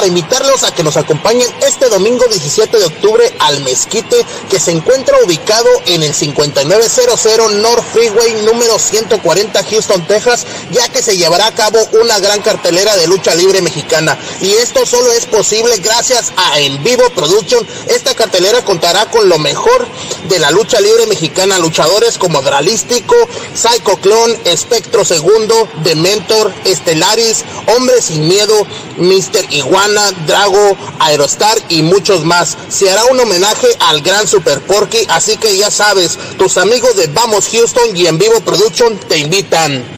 para invitarlos a que nos acompañen este domingo 17 de octubre al Mezquite que se encuentra ubicado en el 5900 North Freeway número 140 Houston, Texas, ya que se llevará a cabo una gran cartelera de lucha libre mexicana. Y esto solo es posible gracias a En Vivo Production. Esta cartelera contará con lo mejor de la lucha libre mexicana, luchadores como Dralístico, Psycho Clone, Espectro Segundo, Dementor, Estelaris, Hombre Sin Miedo, Mr. Iguana, Drago, Aerostar y muchos más. Se hará un homenaje al gran Super Porky, así que ya sabes, tus amigos de Vamos Houston y En Vivo Production te invitan.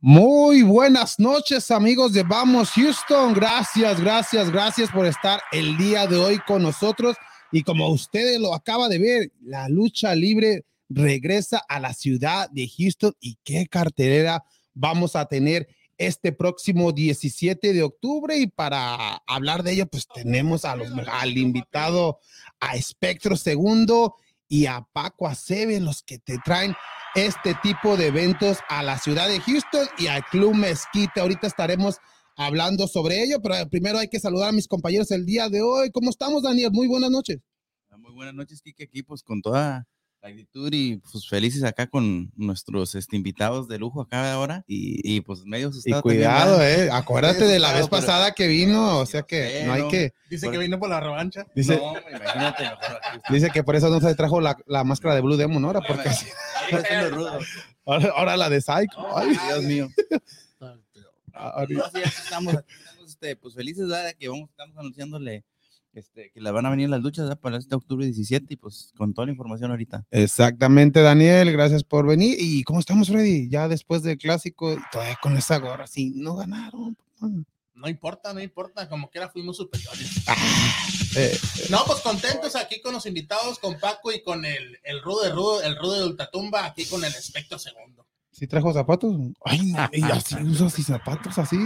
Muy buenas noches amigos de Vamos Houston. Gracias, gracias, gracias por estar el día de hoy con nosotros. Y como ustedes lo acaba de ver, la lucha libre regresa a la ciudad de Houston y qué cartelera vamos a tener este próximo 17 de octubre y para hablar de ello pues tenemos a los, al invitado a Espectro Segundo y a Paco Acebe, los que te traen este tipo de eventos a la ciudad de Houston y al Club Mezquite. Ahorita estaremos hablando sobre ello, pero primero hay que saludar a mis compañeros el día de hoy. ¿Cómo estamos, Daniel? Muy buenas noches. Muy buenas noches, Kike, aquí pues con toda la actitud y pues felices acá con nuestros este, invitados de lujo acá ahora y, y pues medio Y cuidado, eh, acuérdate de la vez pasada que vino, o sea que no hay que... Dice que vino por la revancha. Dice, no, imagínate dice que por eso no se trajo la, la máscara de Blue Demon ahora, porque ahora, ahora la de Psycho. Ay, Dios mío. No, sí, estamos, aquí estamos, este, pues felices ¿verdad? que vamos, estamos anunciándole este, que la van a venir las luchas ¿verdad? para este octubre 17 y pues con toda la información ahorita. Exactamente, Daniel, gracias por venir. ¿Y cómo estamos, Freddy? Ya después del clásico, todavía con esa gorra, sí, no ganaron. No importa, no importa, como quiera fuimos superiores. Eh, No, pues contentos aquí con los invitados, con Paco y con el, el rudo de rudo, el rudo de Ultratumba, aquí con el espectro segundo. ¿Sí trajo zapatos? Ay, no, y así usas y zapatos así.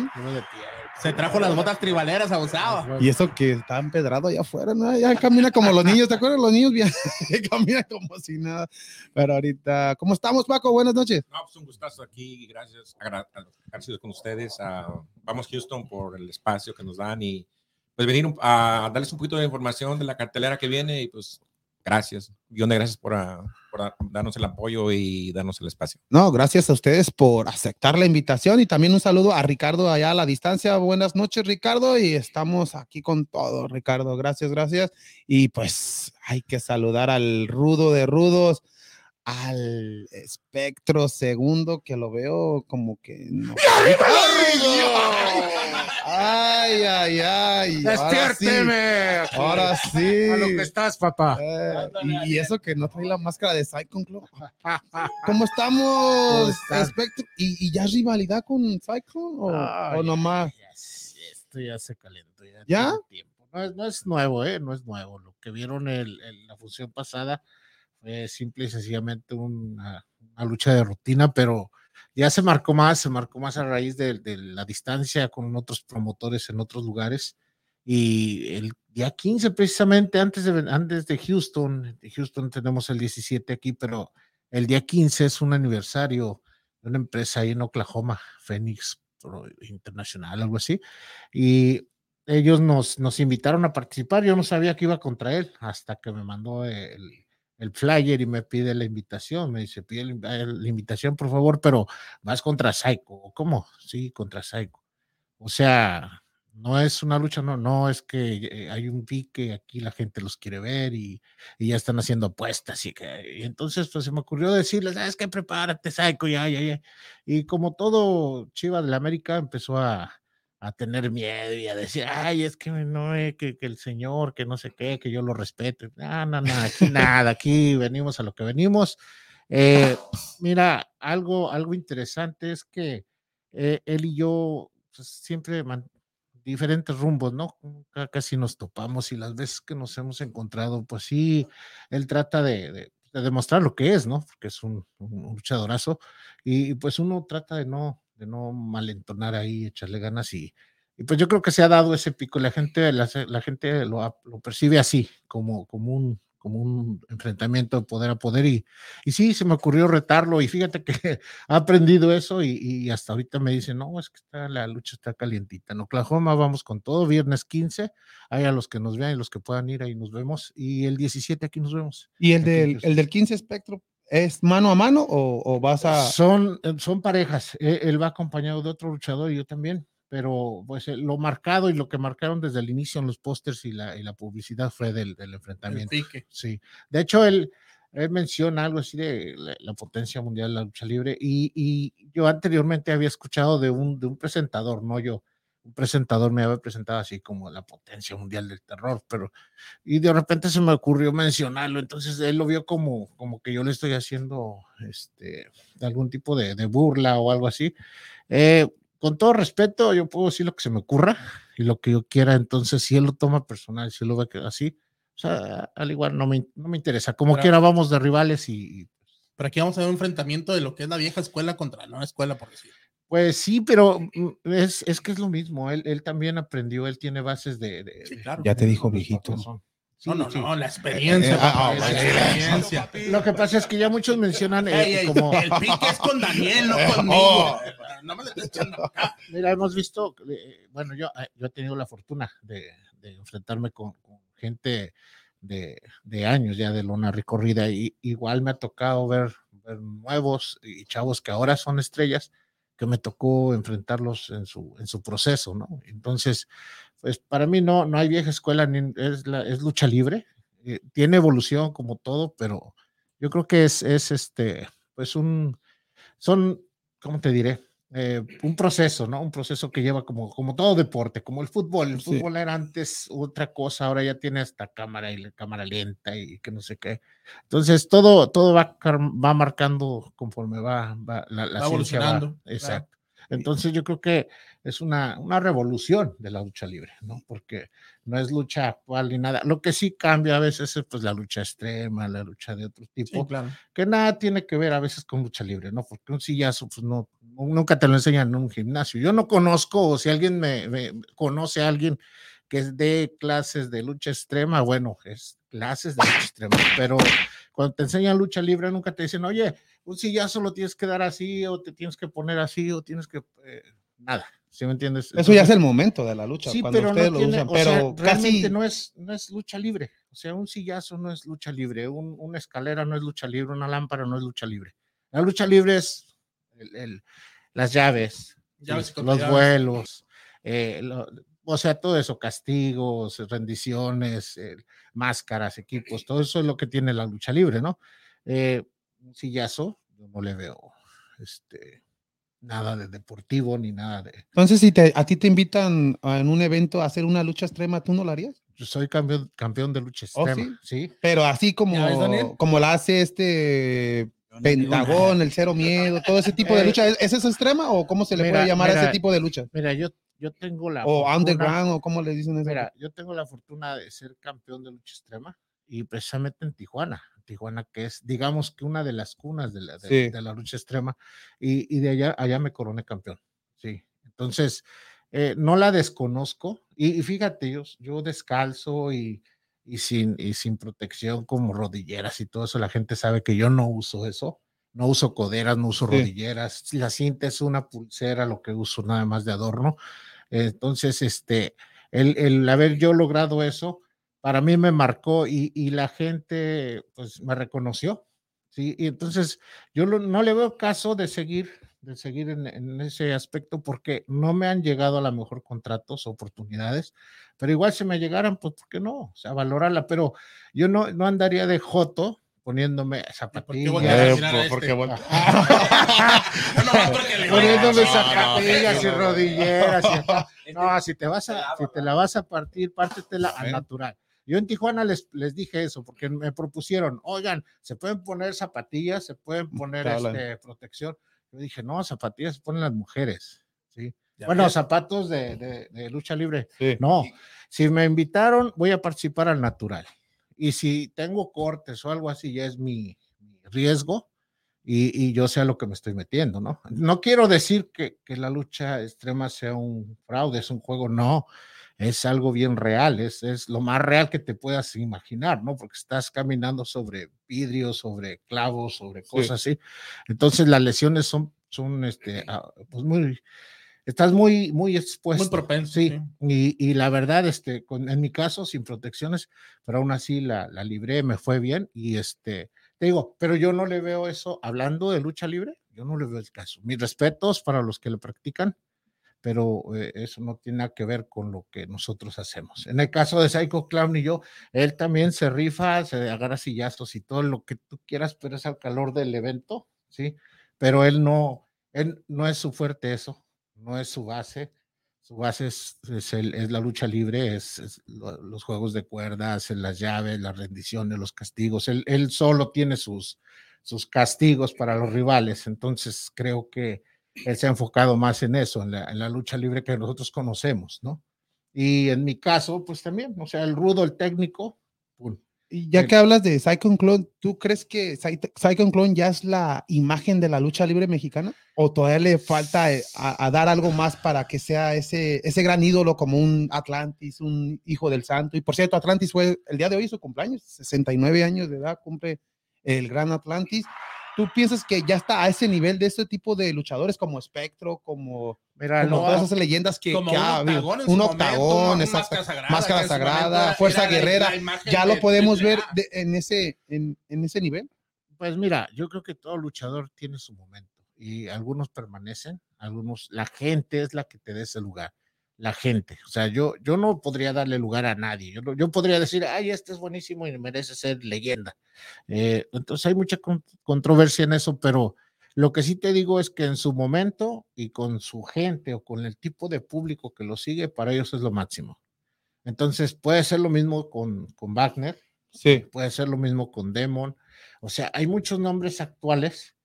Se trajo las botas tribaleras abusado. Y eso que está empedrado allá afuera, ¿no? Ya camina como los niños, ¿te acuerdas? Los niños bien, camina como si nada. Pero ahorita, ¿cómo estamos, Paco? Buenas noches. No, pues un gustazo aquí, gracias, agra- agradecidos con ustedes. ah, vamos Houston por el espacio que nos dan y pues venir a darles un poquito de información de la cartelera que viene y pues gracias, guion de gracias por, ah, por ah, darnos el apoyo y darnos el espacio. No, gracias a ustedes por aceptar la invitación y también un saludo a Ricardo allá a la distancia. Buenas noches, Ricardo, y estamos aquí con todo, Ricardo. Gracias, gracias. Y pues hay que saludar al rudo de rudos, al espectro segundo, que lo veo como que no. Ay, ay, ay. Ahora sí. Ahora sí. A lo que estás, papá. Eh, y, y eso que no trae la máscara de Cyclone Club. ¿Cómo estamos, ¿Cómo? ¿Y, y ya es rivalidad con Cyclone o, Ay, o nomás? ya, Esto ya se calentó. Ya. ¿Ya? No, es, no es nuevo, ¿eh? No es nuevo. Lo que vieron en la función pasada fue simple y sencillamente una, una lucha de rutina, pero ya se marcó más, se marcó más a raíz de, la distancia con otros promotores en otros lugares. Y el día 15, precisamente antes de, antes de Houston, de Houston tenemos el 17 aquí, pero el día 15 es un aniversario de una empresa ahí en Oklahoma, Phoenix Internacional, algo así. Y ellos nos, nos invitaron a participar. Yo no sabía que iba contra él hasta que me mandó el, el flyer y me pide la invitación. Me dice, pide la, la invitación, por favor, pero vas contra Psycho. ¿Cómo? Sí, contra Psycho. O sea, no es una lucha, no, no, es que eh, hay un pique, aquí la gente los quiere ver y, y ya están haciendo apuestas y que entonces pues se me ocurrió decirles, ¿sabes qué? Prepárate, Psycho, ya, ya, ya. Y como todo Chiva de la América empezó a, a tener miedo y a decir, ay, es que no, eh, que, que el señor, que no sé qué, que yo lo respeto. No, no, no, aquí nada, aquí venimos a lo que venimos. Eh, mira, algo, algo interesante es que eh, él y yo pues, siempre man- diferentes rumbos, ¿no? Ca- Casi nos topamos y las veces que nos hemos encontrado, pues sí, él trata de, de- de demostrar lo que es, ¿no? Porque es un, un luchadorazo y, y, pues uno trata de no, de no malentonar ahí, echarle ganas y, y pues yo creo que se ha dado ese pico, la gente, la, la gente lo, lo percibe así, como, como un como un enfrentamiento de poder a poder y, y sí, se me ocurrió retarlo y fíjate que ha aprendido eso y, y hasta ahorita me dice, no, es que está, la lucha está calientita. En Oklahoma vamos con todo, viernes 15, hay a los que nos vean y los que puedan ir ahí nos vemos y el 17 aquí nos vemos. ¿Y el del, el del 15 espectro es mano a mano o, o vas a...? Son, eh, son parejas, e- él va acompañado de otro luchador y yo también, pero pues eh, lo marcado y lo que marcaron desde el inicio en los pósters y la, y la publicidad fue del, del El enfrentamiento. pique. Sí, de hecho él, él menciona algo así de la, la potencia mundial de la lucha libre y, y yo anteriormente había escuchado de un, de un presentador, no yo, un presentador me había presentado así como la potencia mundial del terror, pero y de repente se me ocurrió mencionarlo, entonces él lo vio como, como que yo le estoy haciendo este, algún tipo de, de burla o algo así. Eh, con todo respeto, yo puedo decir lo que se me ocurra y lo que yo quiera, entonces si él lo toma personal, si él lo ve así, o sea, al igual no me, no me interesa. Como quiera, vamos de rivales y, Pero aquí vamos a ver un enfrentamiento de lo que es la vieja escuela contra la nueva escuela, por decir. Pues sí, pero mm, es, es que es lo mismo. Él, él también aprendió, él tiene bases de. de- Sí, de- claro. Ya te dijo viejito. Sí, no, no, sí. no, la experiencia. Eh, ah, papá, ah, la bueno. experiencia. Lo que pasa es que ya muchos mencionan eh, Ey, ey, como. El pique es con Daniel, no conmigo. Oh. No me le estés echando acá. Mira, hemos visto, eh, bueno, yo, eh, yo he tenido la fortuna de, de enfrentarme con, con gente de, de años ya de lona recorrida y igual me ha tocado ver, ver nuevos y chavos que ahora son estrellas que me tocó enfrentarlos en su, en su proceso, ¿no? Entonces, pues para mí no, no hay vieja escuela, ni, es, la, es lucha libre, eh, tiene evolución como todo, pero yo creo que es, es este, pues un, son, ¿cómo te diré? Eh, un proceso, ¿no? Un proceso que lleva como, como todo deporte, como el fútbol. El Sí. fútbol era antes otra cosa, ahora ya tiene hasta cámara y la cámara lenta y que no sé qué. Entonces, todo, todo va, va marcando conforme va, va la, la Va ciencia va- evolucionando, claro. Exacto. Entonces, yo creo que es una, una revolución de la lucha libre, ¿no? Porque no es lucha actual ni nada. Lo que sí cambia a veces es pues la lucha extrema, la lucha de otro tipo Sí, claro. que nada tiene que ver a veces con lucha libre, ¿no? Porque un sillazo, pues no, nunca te lo enseñan en un gimnasio. Yo no conozco, o si alguien me, me- conoce a alguien que dé clases de lucha extrema, bueno, es clases de lucha extrema, pero cuando te enseñan lucha libre nunca te dicen, oye, un sillazo lo tienes que dar así, o te tienes que poner así, o tienes que, eh, nada, ¿sí me entiendes? Eso ya es el momento de la lucha, Sí, cuando pero ustedes no lo tiene, usan, o sea, pero realmente no es, no es lucha libre. O sea, un sillazo no es lucha libre, un- una escalera no es lucha libre, una lámpara no es lucha libre. La lucha libre es el- el- las llaves, Llaves y los vuelos, eh, lo- o sea, todo eso, castigos, rendiciones, eh, máscaras, equipos, todo eso es lo que tiene la lucha libre, ¿no? Eh, un sillazo, yo no le veo este, nada de deportivo ni nada de, Entonces, si te, a ti te invitan a- en un evento a hacer una lucha extrema, ¿tú no la harías? yo soy campeón, campeón de lucha ¿Oh, extrema, sí. Pero así como, como la hace este no. Pentagón, el Cero Miedo, todo ese tipo de Eh, lucha, ¿es, es esa extrema o cómo se le mira, puede llamar a ese tipo de lucha? Mira, yo, yo tengo la O fortuna- underground, o cómo le dicen eso. Mira, yo tengo la fortuna de ser campeón de lucha extrema y precisamente en Tijuana, Tijuana que es, digamos que una de las cunas de la, de, Sí. de la lucha extrema y, y de allá, allá me coroné campeón, sí. Entonces, eh, no la desconozco y, y fíjate, yo, yo descalzo y, y, sin, y sin protección como rodilleras y todo eso, la gente sabe que yo no uso eso. No uso coderas, no uso Sí. rodilleras. La cinta es una pulsera, lo que uso nada más de adorno. Entonces, este, el, el haber yo logrado eso, para mí me marcó y, y la gente, pues, me reconoció. Sí, y entonces yo lo- no le veo caso de seguir, de seguir en, en ese aspecto porque no me han llegado a lo mejor contratos, oportunidades, pero igual si me llegaran, pues, ¿por qué no? O sea, valorarla, pero yo no, no andaría de joto poniéndome ¿Por qué a zapatillas. porque este? Poniéndome zapatillas y rodilleras. y. No, si te vas a, si te la vas a partir, pártetela al natural. Yo en Tijuana les, les dije eso porque me propusieron, oigan, se pueden poner zapatillas, se pueden poner Te hablan. este, protección. Yo dije, no, zapatillas se ponen las mujeres. ¿sí? Ya Bueno, zapatos de, de- de lucha libre. Sí. No, si me invitaron, voy a participar al natural. Y si tengo cortes o algo así, ya es mi, mi riesgo y, y yo sé a lo que me estoy metiendo, ¿no? No quiero decir que, que la lucha extrema sea un fraude, es un juego, no. Es algo bien real, es, es lo más real que te puedas imaginar, ¿no? Porque estás caminando sobre vidrios, sobre clavos, sobre cosas así. Entonces las lesiones son, son este, ah, pues muy, estás muy, muy expuesto. Muy propenso. Sí, sí. Y, y la verdad, este, con, en mi caso, sin protecciones, pero aún así la, la libré, me fue bien y este, te digo, pero yo no le veo eso, hablando de lucha libre, yo no le veo el caso. Mis respetos para los que lo practican, pero eh, eso no tiene nada que ver con lo que nosotros hacemos. En el caso de Psycho Clown y yo, él también se rifa, se agarra sillazos y todo lo que tú quieras, pero es al calor del evento, ¿sí? Pero él no, él no es su fuerte eso, no es su base. Su base es, es, la lucha libre, es, es lo- los juegos de cuerdas, las llaves, las rendiciones, los castigos. Él, él solo tiene sus, sus castigos para los rivales. Entonces creo que él se ha enfocado más en eso, en la, en la lucha libre que nosotros conocemos, ¿no? Y en mi caso, pues también, o sea, el rudo, el técnico, pum, Y ya Bien. que hablas de Cyclone Clone, ¿tú crees que Cyclone Clone ya es la imagen de la lucha libre mexicana? ¿O todavía le falta eh, a, a dar algo más para que sea ese, ese gran ídolo como un Atlantis, un hijo del santo? Y por cierto, Atlantis fue el día de hoy su cumpleaños, 69 años de edad, cumple el gran Atlantis. ¿Tú piensas que ya está a ese nivel de este tipo de luchadores como Espectro, como, mira, como no, todas esas leyendas que, Como que un ha habido? Un octagón, máscara sagrada, Máscara sagrada, fuerza era guerrera. ¿Ya lo de podemos ver AAA. de- en, ese, en, en ese nivel? Pues mira, yo creo que todo luchador tiene su momento y algunos permanecen, algunos, la gente es la que te da ese lugar, la gente. O sea, yo, yo no podría darle lugar a nadie. Yo, yo podría decir, ay, este es buenísimo y merece ser leyenda. Eh, entonces hay mucha con- controversia en eso, pero lo que sí te digo es que en su momento y con su gente o con el tipo de público que lo sigue, para ellos es lo máximo. Entonces puede ser lo mismo con, con Wagner, Sí. puede ser lo mismo con Demon. O sea, hay muchos nombres actuales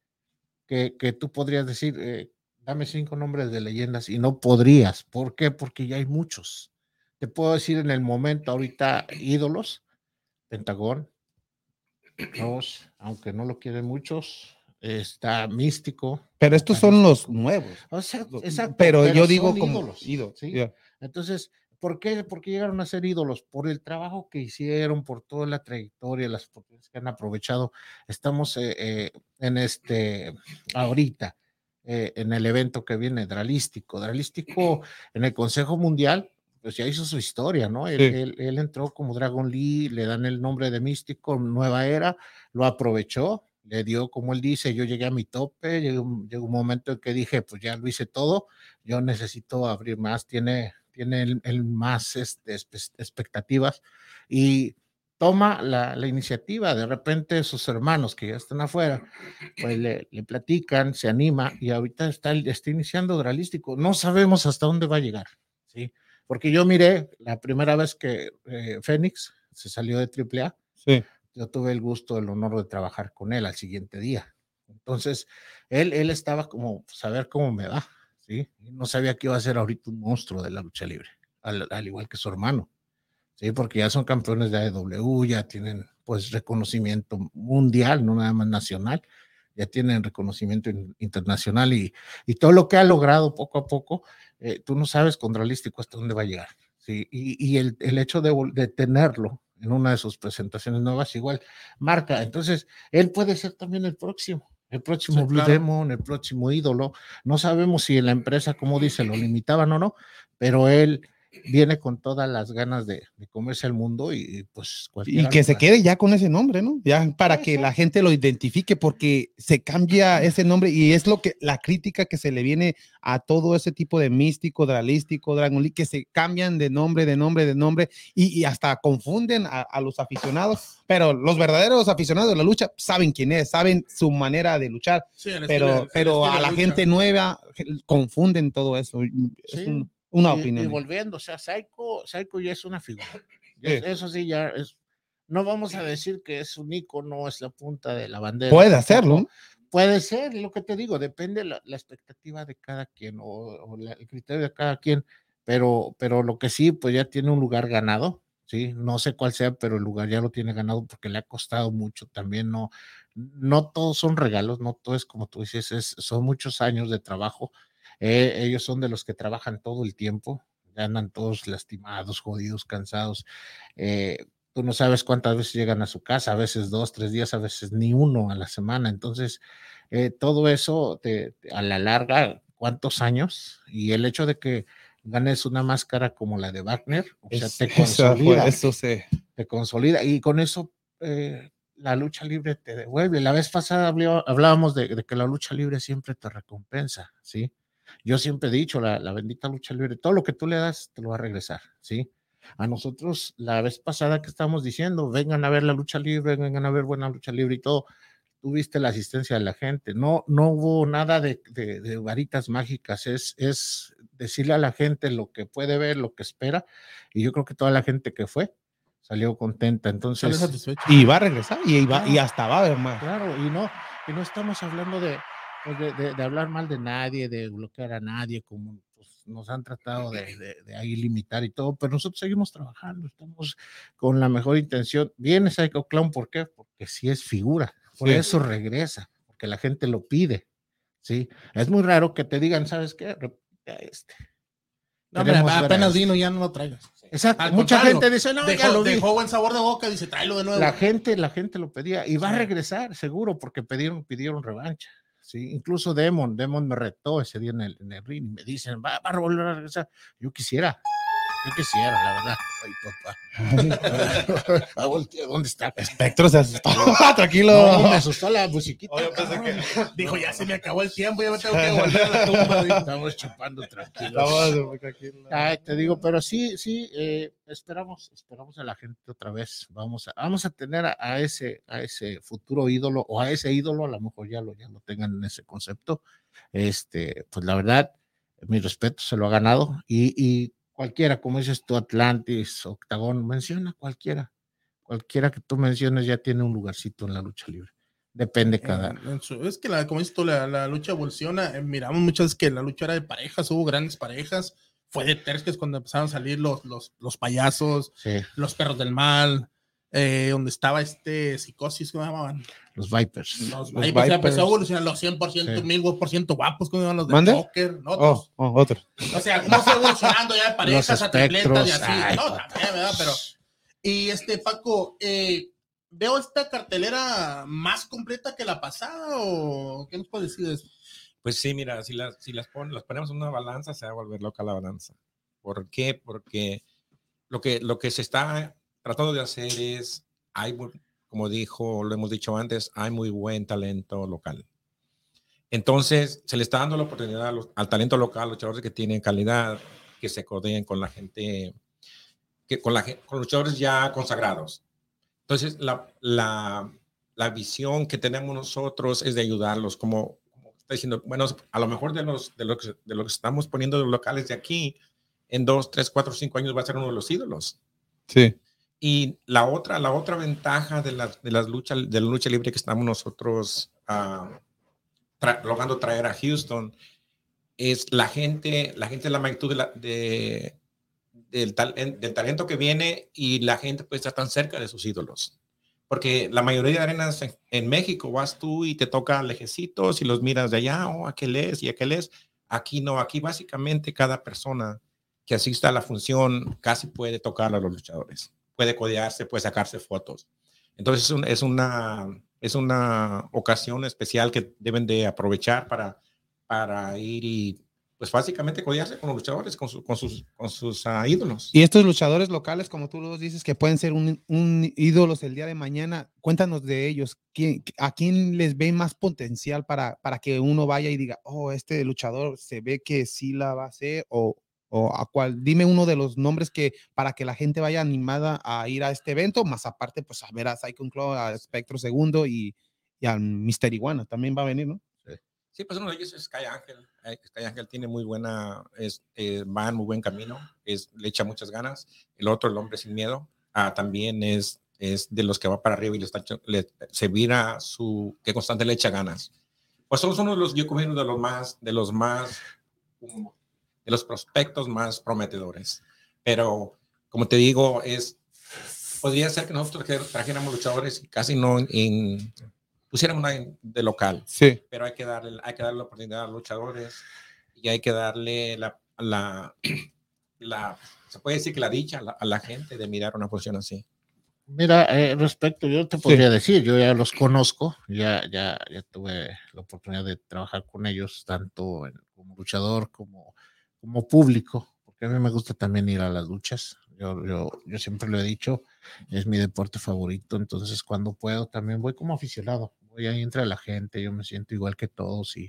que, que tú podrías decir, eh, dame cinco nombres de leyendas y no podrías. ¿Por qué? Porque ya hay muchos. Te puedo decir en el momento ahorita ídolos, Pentagón, Ross, aunque no lo quieren muchos, está Místico. Pero estos son los nuevos. O sea, exacto, pero, yo digo como ídolos, ídolo, ¿sí? Entonces, ¿por qué? ¿por qué llegaron a ser ídolos? Por el trabajo que hicieron, por toda la trayectoria, las oportunidades que han aprovechado. Estamos eh, eh, en este, ahorita, eh, en el evento que viene, Dralístico. Dralístico en el Consejo Mundial, pues ya hizo su historia, ¿no? Él, Sí. él- él entró como Dragon Lee, le dan el nombre de Místico, Nueva Era, lo aprovechó, le dio, como él dice, yo llegué a mi tope, llegó, un- llegó un momento en que dije, pues ya lo hice todo, yo necesito abrir más, tiene, tiene el, el más este, expectativas y toma la, la iniciativa, de repente sus hermanos que ya están afuera, pues le, le platican, se anima y ahorita está, está iniciando Dralístico, no sabemos hasta dónde va a llegar, ¿sí? Porque yo miré la primera vez que eh, Fénix se salió de AAA, Sí. yo tuve el gusto, el honor de trabajar con él al siguiente día. Entonces, él, él estaba como, saber cómo me va, ¿sí? No sabía que iba a ser ahorita un monstruo de la lucha libre, al, al igual que su hermano, ¿sí? Porque ya son campeones de AEW, ya tienen, pues, reconocimiento mundial, no nada más nacional, ya tienen reconocimiento in- internacional y, y todo lo que ha logrado poco a poco, eh, tú no sabes contralístico hasta dónde va a llegar, ¿sí? Y, y el, el hecho de, de tenerlo en una de sus presentaciones nuevas, igual marca. Entonces, él puede ser también el próximo, el próximo Sí, Blue claro. Demon, el próximo ídolo. No sabemos si en la empresa, como dice, lo limitaban o no, pero él viene con todas las ganas de, de comerse al mundo y, y, pues Y que se quede ya con ese nombre, ¿no? Ya para que la gente lo identifique, porque se cambia ese nombre y es lo que la crítica que se le viene a todo ese tipo de místico, dralístico, Dragon League, que se cambian de nombre, de nombre, de nombre y, y hasta confunden a, a los aficionados. Pero los verdaderos aficionados de la lucha saben quién es, saben su manera de luchar, Sí, pero, estilo- pero a la lucha. gente nueva confunden todo eso. Es un- una Y- Y, opinión. volviendo, o sea, Psycho, Psycho ya es una figura. Ya Sí. es- Eso sí, ya es. No vamos a decir que es un icono, es la punta de la bandera. Puede hacerlo. Puede ser, lo que te digo, depende la, la expectativa de cada quien o, o la- el criterio de cada quien, pero, pero lo que sí, pues ya tiene un lugar ganado, ¿sí? No sé cuál sea, pero el lugar ya lo tiene ganado porque le ha costado mucho también, no, no todos son regalos, no todo es como tú dices, es, son muchos años de trabajo, eh, ellos son de los que trabajan todo el tiempo, andan todos lastimados, jodidos, cansados. Eh, tú no sabes cuántas veces llegan a su casa, a veces dos, tres días, a veces ni uno a la semana. Entonces, eh, todo eso te, a la larga, ¿cuántos años? Y el hecho de que ganes una máscara como la de Wagner, o sea, te consolida, eso se. te consolida y con eso eh, la lucha libre te devuelve. La vez pasada hablábamos de, de que la lucha libre siempre te recompensa, ¿sí? Yo siempre he dicho, la, la bendita lucha libre, todo lo que tú le das te lo va a regresar, ¿sí? A nosotros, la vez pasada que estábamos diciendo, vengan a ver la lucha libre, vengan a ver buena lucha libre y todo, tuviste la asistencia de la gente, no, no hubo nada de, de- de varitas mágicas, es, es decirle a la gente lo que puede ver, lo que espera, y yo creo que toda la gente que fue salió contenta, entonces... Y va a regresar y, va, y hasta va a haber más. Claro, y no, y no estamos hablando de, pues, de, de- de hablar mal de nadie, de bloquear a nadie, como pues, nos han tratado de, de- ahí limitar y todo, pero nosotros seguimos trabajando, estamos con la mejor intención. Viene Psycho Clown, ¿por qué? Porque sí es figura, por Sí. eso regresa, porque la gente lo pide, ¿sí? Es muy raro que te digan, ¿sabes qué? Este. No, apenas vino, ya no lo traigas. Exacto, Al mucha gente dice, no, ya lo vi. dejó buen sabor de boca, dice, tráelo de nuevo. La gente, la gente lo pedía y va a regresar, seguro, porque pidieron, pidieron revancha. Sí, incluso Demon, Demon me retó ese día en el, en el ring y me dicen, va, va a volver a regresar. Yo quisiera, yo quisiera, la verdad. Ay, papá. Ah, voltea, ¿Dónde está? Espectro se asustó. Tranquilo. No, me asustó la musiquita. Oye, pensé que dijo, ya se me acabó el tiempo, ya me tengo que volver a la tumba. Estamos chupando tranquilos. Tranquilos. Ay, te digo, pero sí, sí, eh, esperamos, esperamos a la gente otra vez. Vamos a, vamos a tener a, a ese, a ese futuro ídolo o a ese ídolo, a lo mejor ya lo, ya lo tengan en ese concepto. Este, pues la verdad, mi respeto se lo ha ganado y, y cualquiera, como dices tú, Atlantis, Octagón, menciona cualquiera, cualquiera que tú menciones ya tiene un lugarcito en la lucha libre. Depende cada. En- en su- es que, la, como dices tú, la, la lucha evoluciona. eh, miramos muchas veces que la lucha era de parejas, hubo grandes parejas. Fue de tercios cuando empezaron a salir los, los, los payasos, Sí, los perros del mal, eh, donde estaba este psicosis, ¿cómo se llamaban? los Vipers. Los, Los Vipers. empezó a evolucionar los 100%, Sí. 1000% guapos, ¿cómo se llaman los de ¿Mande? Joker? ¿no? Oh, oh, otro. O sea, cómo fue evolucionando ya de parejas a tripletas y así. ay, no, también, ¿verdad? Pero, y este, Paco, eh, ¿veo esta cartelera más completa que la pasada o qué nos puedes decir de eso? Pues sí, mira, si las, si las, pon- las ponemos en una balanza, se va a volver loca la balanza. ¿Por qué? Porque lo que, lo que se está tratando de hacer es, hay, como dijo, lo hemos dicho antes, hay muy buen talento local. Entonces, se le está dando la oportunidad los- al talento local, luchadores que tienen calidad, que se codeen con la gente, que, con, la, con luchadores ya consagrados. Entonces, la, la, la visión que tenemos nosotros es de ayudarlos, como, como está diciendo, bueno, a lo mejor de los, de, lo que, de lo que estamos poniendo de los locales de aquí, en dos, tres, cuatro, cinco años va a ser uno de los ídolos. Sí. Y la otra, la otra ventaja de la, de las luchas, de la lucha libre que estamos nosotros ah, tra- logrando traer a Houston es la gente, la gente, la magnitud de la- de- del, tal- del talento que viene y la gente puede estar tan cerca de sus ídolos. Porque la mayoría de arenas en, en México vas tú y te toca lejecitos y los miras de allá, oh, aquel es y aquel es. Aquí no, aquí básicamente cada persona que asista a la función casi puede tocar a los luchadores puede codearse, puede sacarse fotos. Entonces es, un- es una, es una ocasión especial que deben de aprovechar para, para ir y pues básicamente codearse con los luchadores, con, su- con sus, con sus ah, ídolos. Y estos luchadores locales, como tú los dices, que pueden ser un, un ídolos el día de mañana, cuéntanos de ellos. ¿Quién- ¿A quién les ve más potencial para, para que uno vaya y diga, oh, este luchador se ve que sí la va a hacer? O, o a cuál, dime uno de los nombres que para que la gente vaya animada a ir a este evento, más aparte, pues a ver a Psycho Claw, a Spectro Segundo y, y al Mister Iguana también va a venir, ¿no? Sí, pues uno de ellos es Sky Ángel. Eh, Sky Ángel tiene muy buena, es, eh, va en muy buen camino, es, le echa muchas ganas. El otro, el hombre sin miedo, ah, también es, es de los que va para arriba y le está, se vira su, que constante le echa ganas. Pues son uno de los, yo de los más, de los más, de los prospectos más prometedores. Pero, como te digo, es, podría ser que nosotros trajéramos luchadores y casi no en, pusiéramos una en- de local Sí. pero hay que darle, hay que darle la oportunidad a los luchadores y hay que darle la, la, la, se puede decir que la dicha a la, a la gente de mirar una función así. Mira, eh, respecto, yo te podría decir, yo ya los conozco, ya, ya, ya tuve la oportunidad de trabajar con ellos, tanto en- como luchador como, como público, porque a mí me gusta también ir a las luchas. Yo, yo, yo siempre lo he dicho, es mi deporte favorito, entonces cuando puedo también voy como aficionado, voy ahí entre la gente, yo me siento igual que todos y,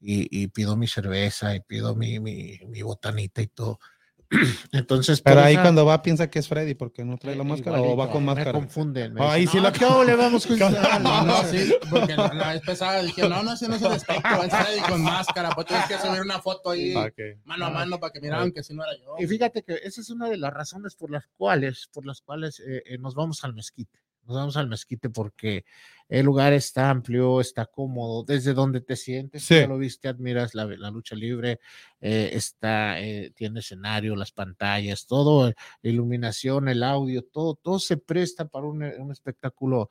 y, y pido mi cerveza y pido mi, mi, mi botanita y todo. Entonces, Pero ahí esa- cuando va piensa que es Freddy porque no trae la eh, máscara o va con Me máscara. confunden. me Ah, ahí sí "No, la- le vamos con No, no, sí, porque la, la vez pasada dije, no, no, ese no es el espectro, es Freddy con máscara, pues tienes que subir una foto ahí mano a mano para que miraran que si no era yo. Y fíjate que esa es una de las razones por las cuales, por las cuales eh, eh, nos vamos al mezquite. Nos vamos al mezquite porque el lugar está amplio, está cómodo, desde donde te sientes, Sí. ya lo viste, admiras la, la lucha libre, eh, está, eh, tiene escenario, las pantallas, todo, eh, iluminación, el audio, todo, todo se presta para un, eh, un espectáculo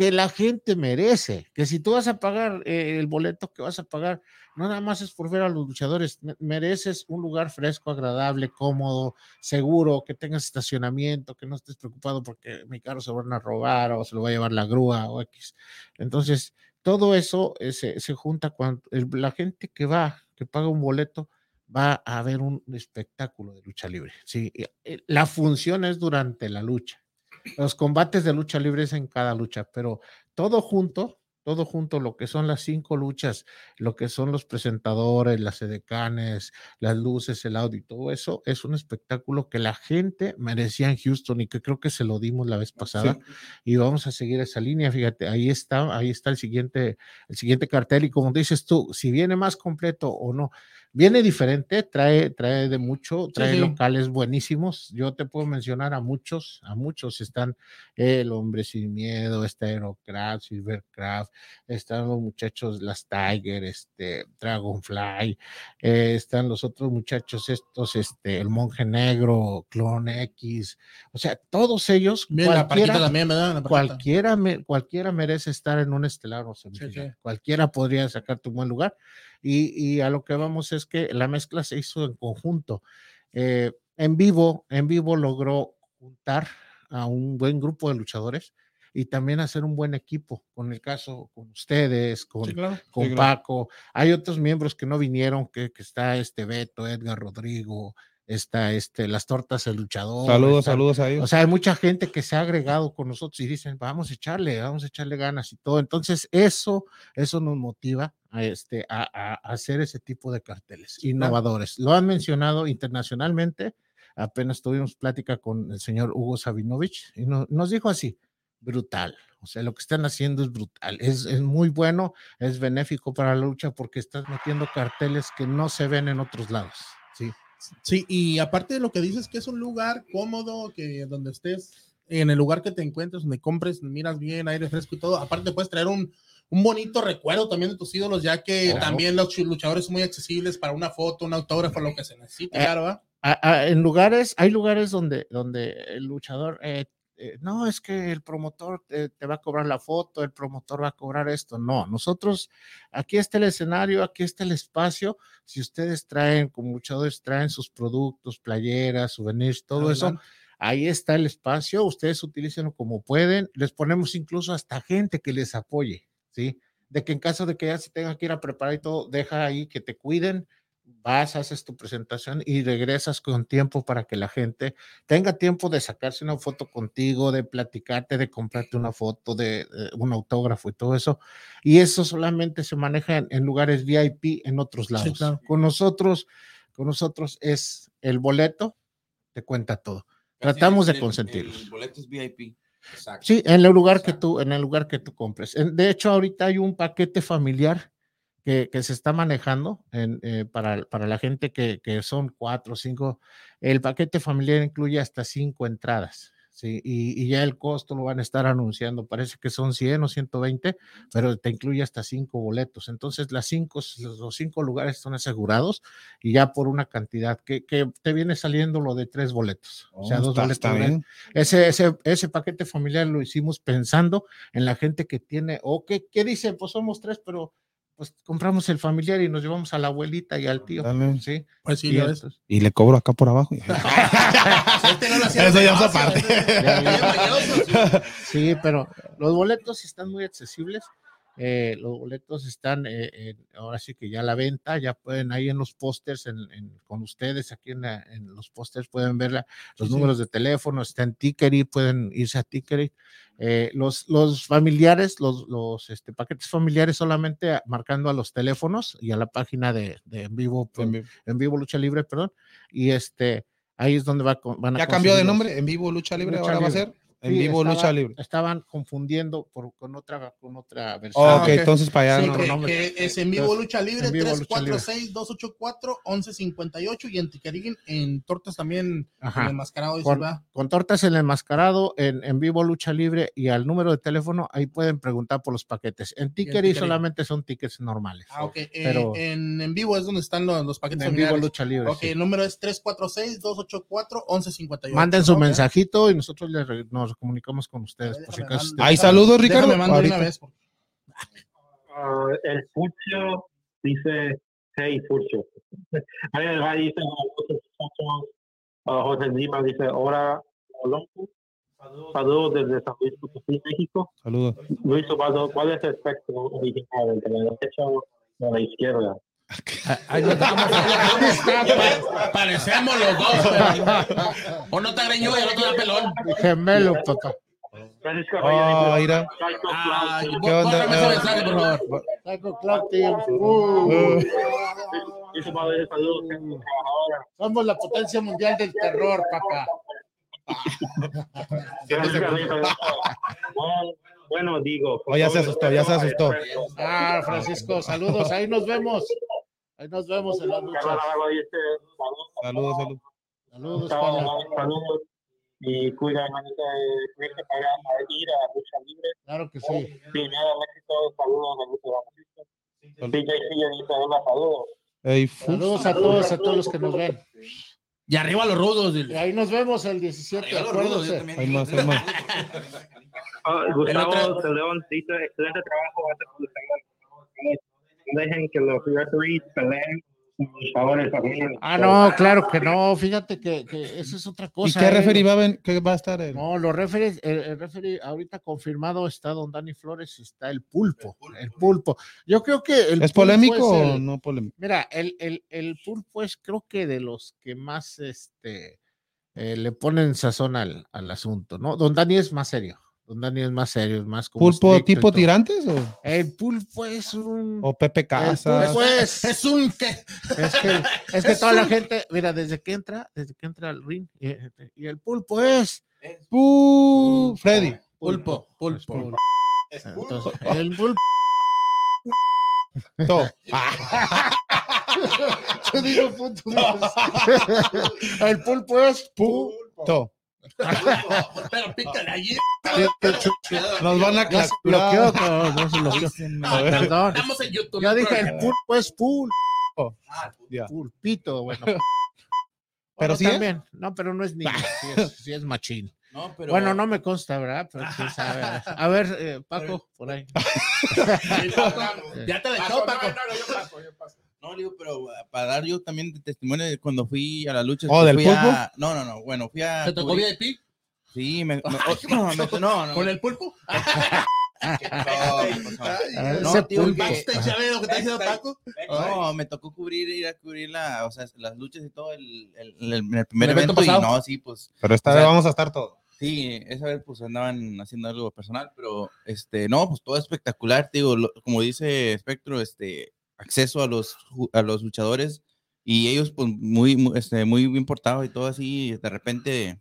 que la gente merece, que si tú vas a pagar eh, el boleto que vas a pagar, no nada más es por ver a los luchadores, me- mereces un lugar fresco, agradable, cómodo, seguro, que tengas estacionamiento, que no estés preocupado porque mi carro se van a robar o se lo va a llevar la grúa o X. Entonces, todo eso eh, se, junta cuando la gente que va, que paga un boleto, va a ver un espectáculo de lucha libre. Sí, eh, la función es durante la lucha. Los combates de lucha libre es en cada lucha, pero todo junto, todo junto, lo que son las cinco luchas, lo que son los presentadores, las edecanes, las luces, el audio y todo eso, es un espectáculo que la gente merecía en Houston y que creo que se lo dimos la vez pasada y vamos a seguir esa línea, fíjate, ahí está, ahí está el siguiente, el siguiente cartel y como dices tú, si viene más completo o no, viene diferente, trae, trae de mucho, trae sí. locales buenísimos, yo te puedo mencionar a muchos, a muchos están El Hombre Sin Miedo, está Aerocraft, Silvercraft, están los muchachos, las Tiger, este, Dragonfly, eh, están los otros muchachos estos, este, el Monje Negro, Clone X, o sea, todos ellos, Bien, la cualquiera- parquita también, ¿verdad? La cualquiera, me- cualquiera merece estar en un estelar o sí. Cualquiera podría sacarte un buen lugar. Y, y a lo que vamos es que la mezcla se hizo en conjunto. Eh, en vivo, en vivo logró juntar a un buen grupo de luchadores y también hacer un buen equipo, con el caso con ustedes, con, Sí, claro. con Sí, claro. Paco. Hay otros miembros que no vinieron, que, que está este Beto, Edgar Rodrigo, está este, las tortas el luchador. Saludos, están- saludos a ellos. o sea, hay mucha gente que se ha agregado con nosotros y dicen, vamos a echarle, vamos a echarle ganas y todo. Entonces, eso, eso nos motiva a, este, a, a- a hacer ese tipo de carteles innovadores. Lo han mencionado internacionalmente. Apenas tuvimos plática con el señor Hugo Sabinovich y no- nos dijo así, brutal. O sea, lo que están haciendo es brutal. Es, es muy bueno, es benéfico para la lucha porque estás metiendo carteles que no se ven en otros lados. Sí. Sí, y aparte de lo que dices que es un lugar cómodo, que donde estés, en el lugar que te encuentres, donde compres, miras bien, aire fresco y todo, aparte puedes traer un, un bonito recuerdo también de tus ídolos, ya que Claro. también los luchadores son muy accesibles para una foto, un autógrafo, lo que se necesite, Eh, claro, ¿va? a- a- en lugares, hay lugares donde, donde el luchador, eh, eh, no, es que el promotor te, te va a cobrar la foto, el promotor va a cobrar esto. No, nosotros, aquí está el escenario, aquí está el espacio. Si ustedes traen, como luchadores, traen sus productos, playeras, souvenirs, todo eso, ahí está el espacio. Ustedes utilícenlo como pueden. Les ponemos incluso hasta gente que les apoye, ¿sí? De que en caso de que ya se tenga que ir a preparar y todo, deja ahí que te cuiden vas, haces tu presentación y regresas con tiempo para que la gente tenga tiempo de sacarse una foto contigo, de platicarte, de comprarte una foto, de, de un autógrafo y todo eso. Y eso solamente se maneja en, en lugares VIP en otros lados. claro. Con nosotros, con nosotros es el boleto, te cuenta todo. Casi Tratamos de consentirlos. El boleto es VIP. Exacto. Sí, en el lugar que Exacto. tú, en el lugar que tú compres. De hecho, ahorita hay un paquete familiar que, que se está manejando en, eh, para, para la gente que, que son cuatro o cinco. El paquete familiar incluye hasta cinco entradas. Sí, y, y ya el costo lo van a estar anunciando. Parece que son 100 o 120, pero te incluye hasta cinco boletos. Entonces, las cinco, los cinco lugares son asegurados y ya por una cantidad que, que te viene saliendo lo de tres boletos. o sea, Oh, dos está- boletos. está ese, ese, ese paquete familiar lo hicimos pensando en la gente que tiene, o que, que dice, pues somos tres, pero pues compramos el familiar y nos llevamos a la abuelita y al tío. Dale. Sí. Pues sí, Y ya ves. entonces- Y le cobro acá por abajo. Este Eso ya es aparte. Sí, pero los boletos están muy accesibles. Eh, los boletos están eh, en- ahora sí que ya a la venta, ya pueden ahí en los pósters, en, en- con ustedes aquí en, la- en los pósters pueden ver la- los Sí, sí. números de teléfono, está en Tickery, pueden irse a Tickery. Eh, los, los familiares, los, los este, paquetes familiares solamente marcando a los teléfonos y a la página de, de en vivo, en vivo Lucha Libre, perdón, y este ahí es donde va, van a Ya cambió de nombre, en vivo Lucha Libre, Lucha ahora va a ser en Sí, vivo estaba- Lucha Libre. Estaban confundiendo por, con otra con otra versión. Oh, Ah, ok, ok. entonces para allá Sí, no. que, nombre. que es en vivo Entonces, Lucha Libre, en vivo Lucha Libre. 346-284-1158 y en Tiquerín, en Tortas también, Ajá. en enmascarado, Con, con tortas en el enmascarado, en, en vivo lucha libre y al número de teléfono, ahí pueden preguntar por los paquetes. En Tickery. solamente son tickets normales. Ah, ok. Eh, Pero- en, en vivo es donde están los, los paquetes En vivo lucha libre. Ok, sí. el número es 346-284-1158. Manden su mensajito y nosotros les re- nos comunicamos con ustedes. Por si acaso Hay saludos, Ricardo. Déjame mando una Ahorita. vez. Ah, el Furcio dice, hey Furcio. Ahí va y dice, ah, José Lima dice, ahora Olompo. Saludos desde San Luis Potosí, México. Saludos. Luis Obado, ¿cuál es el espectro original? ¿El de la derecha o la izquierda? Ahí nos vamos a- Parecemos los dos. pero- Uno está greñudo y el otro está pelón. Gemelo, papá. Francisco Ah, mira. Cloud. ¿Qué onda? bórrame ese mensaje, por favor. Psycho Cloud Team. Uh, trabajadora. somos la potencia mundial del terror, papá. Francisco Reyes dice, "Bueno, Bueno, digo. Oh, ya se asustó, ya se asustó. Ah, Francisco, saludos. Ahí nos vemos. Ahí nos vemos en la lucha. Saludos. Saludos, saludos. Saludos, saludos y cuida, hermanita, cuídate para ir a lucha libre. Claro que sí. Primero México, saludos de Lucha Libre. Hola, saludos. Ey, fu- Saludos a todos, a todos los que nos ven. Y arriba los rudos. Y ahí nos vemos el 17, Arriba los rudos, yo acuérdense. también hay más, hay más. Ah, Gustavo de León excelente trabajo. Dejen que los referees peleen. Ah, no, claro que no. Fíjate que, que eso es otra ¿Y cosa. qué ¿eh? referee va a, ven- qué va a estar? No, los referees, el, el referee ahorita confirmado está don Dani Flores y está el pulpo. El pulpo. Yo creo que el ¿Es polémico es o el- no polémico? Mira, el, el, el pulpo es creo que de los que más este eh, le ponen sazón al, al asunto, ¿no? Don Dani es más serio. Don Dani es más serio, es más como ¿Pulpo tipo tirantes o, El pulpo es un o Pepe el Casas? pulpo es, Es un que. es que, es que toda la gente, mira, desde que entra, desde que entra al ring, y, y el pulpo es Pu- Freddy. Pulpo, es pulpo. Entonces, el pulpo. To. Yo digo punto. el pulpo es pu. Pero pícale allí. Nos van a no Ah, Perdón. Estamos en YouTube. Ya no dije, el pulpo es pul. Ya. Pulpito, bueno. Pero sí es. también. No, pero no es niño, sí es, sí es machín. No, pero Bueno, no me consta, ¿verdad? Pero quién sabe. A ver, eh, Paco, por ahí. Ya te dejó, Paco. No, digo, pero uh, para dar yo también de testimonio de cuando fui a la lucha. ¿Oh, del fui pulpo? a- No, no, no. Bueno, fui a. ¿Te tocó cubrir- VIP? Sí, me. me- oh, no, me- no, no, ¿Con el pulpo? no. No. No, me tocó cubrir, ir a cubrir la, o sea, las luchas y todo el, el, el- en el primer ¿El evento evento, y no, sí, pues, Pero esta O vez vamos a estar todos. sí, esa vez pues andaban haciendo algo personal, pero, este, no, pues todo espectacular, digo, lo- como dice Spectro, este, acceso a los, a los luchadores y ellos pues muy, muy, este, muy bien portados y todo así, y de repente,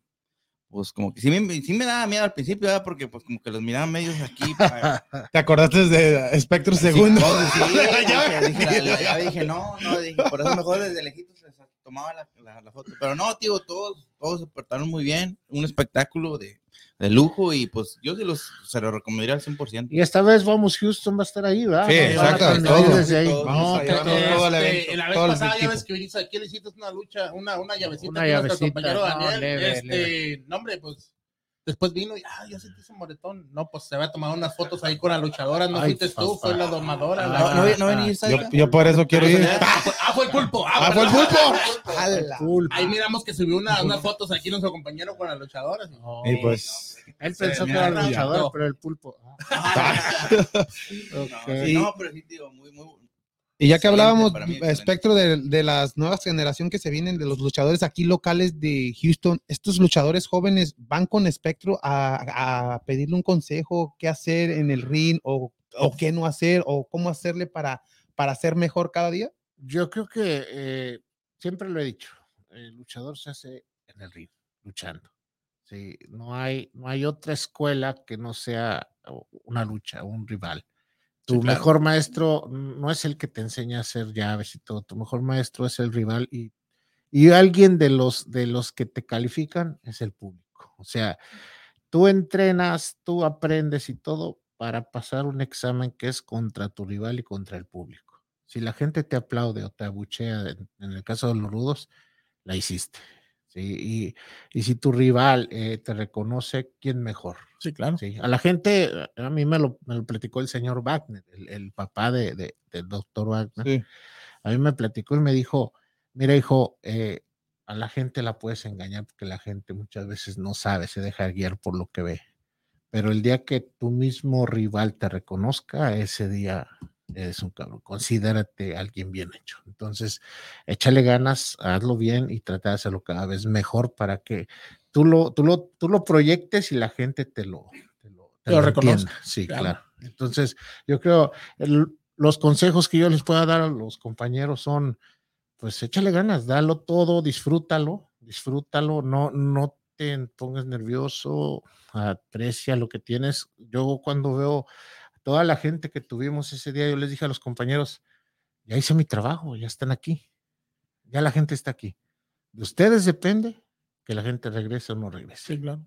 pues como que sí me, sí me daba miedo al principio, ¿verdad? porque pues como que los miraban medios aquí, para- ¿Te acordaste de Spectro Sí, Segundo? sí, Ya. dije, dije, la- la- ya dije, no, no, dije, por eso mejor desde lejitos se tomaba la, la- la foto. Pero no, tío, todos, todos se portaron muy bien, un espectáculo de, de lujo y pues yo se los se lo recomendaría al 100%. Y esta vez vamos, Houston va a estar ahí, ¿verdad? Sí, exacto, todo. desde ahí. Todo. No, Vamos todo Este, la vez pasada ya ves que viniste aquí, le hiciste una lucha, una, una llavecita. Una llavecita, compañero no, Daniel. leve, este, no, hombre, pues después vino y, ah, yo sentí ese moretón. No, pues se había tomado unas fotos ahí con la luchadora, no Ay, fuiste tú, papá. fue la domadora. No, la- no, no venía Yo, yo por eso quiero ir. Ah, fue- ah, fue el pulpo. Ah, Ah, fue el pulpo. Ahí miramos que subió una- unas fotos aquí nuestro compañero con la luchadora. sí. Y pues, Él pensó que era el no, luchador, no. pero el pulpo. No, sí, no, pero sí, digo, muy, muy. Y ya que hablábamos, espectro de, de las nuevas generaciones que se vienen, de los luchadores aquí locales de Houston, estos luchadores jóvenes van con espectro a, a pedirle un consejo, qué hacer en el ring o, o qué no hacer o cómo hacerle para, para ser mejor cada día. Yo creo que eh, siempre lo he dicho, el luchador se hace en el ring, luchando. Sí, no hay, no hay otra escuela que no sea una lucha, un rival. Tu claro. mejor maestro no es el que te enseña a hacer llaves y todo, tu mejor maestro es el rival y, y alguien de los, de los que te califican es el público. O sea, tú entrenas, tú aprendes y todo para pasar un examen que es contra tu rival y contra el público. Si la gente te aplaude o te abuchea, en, en el caso de los rudos, la hiciste. ¿Sí? Y, y si tu rival eh, te reconoce, ¿quién mejor? Sí, claro. Sí, a la gente, a mí me lo, me lo platicó el señor Wagner, el, el papá de, de- del doctor Wagner. Sí. A mí me platicó y me dijo, mira hijo, eh, a la gente la puedes engañar porque la gente muchas veces no sabe, se deja guiar por lo que ve. Pero el día que tu mismo rival te reconozca, ese día eres un cabrón. Considérate alguien bien hecho. Entonces, échale ganas, hazlo bien y trata de hacerlo cada vez mejor para que tú lo, tú lo, tú lo proyectes y la gente te lo, te lo, te. Sí, claro. claro. Entonces, yo creo, el- los consejos que yo les pueda dar a los compañeros son, pues échale ganas, dalo todo, disfrútalo, disfrútalo, no, no te pongas nervioso, aprecia lo que tienes. Yo cuando veo toda la gente que tuvimos ese día, yo les dije a los compañeros, ya hice mi trabajo, ya están aquí, ya la gente está aquí. De ustedes depende que la gente regrese o no regrese Sí, claro.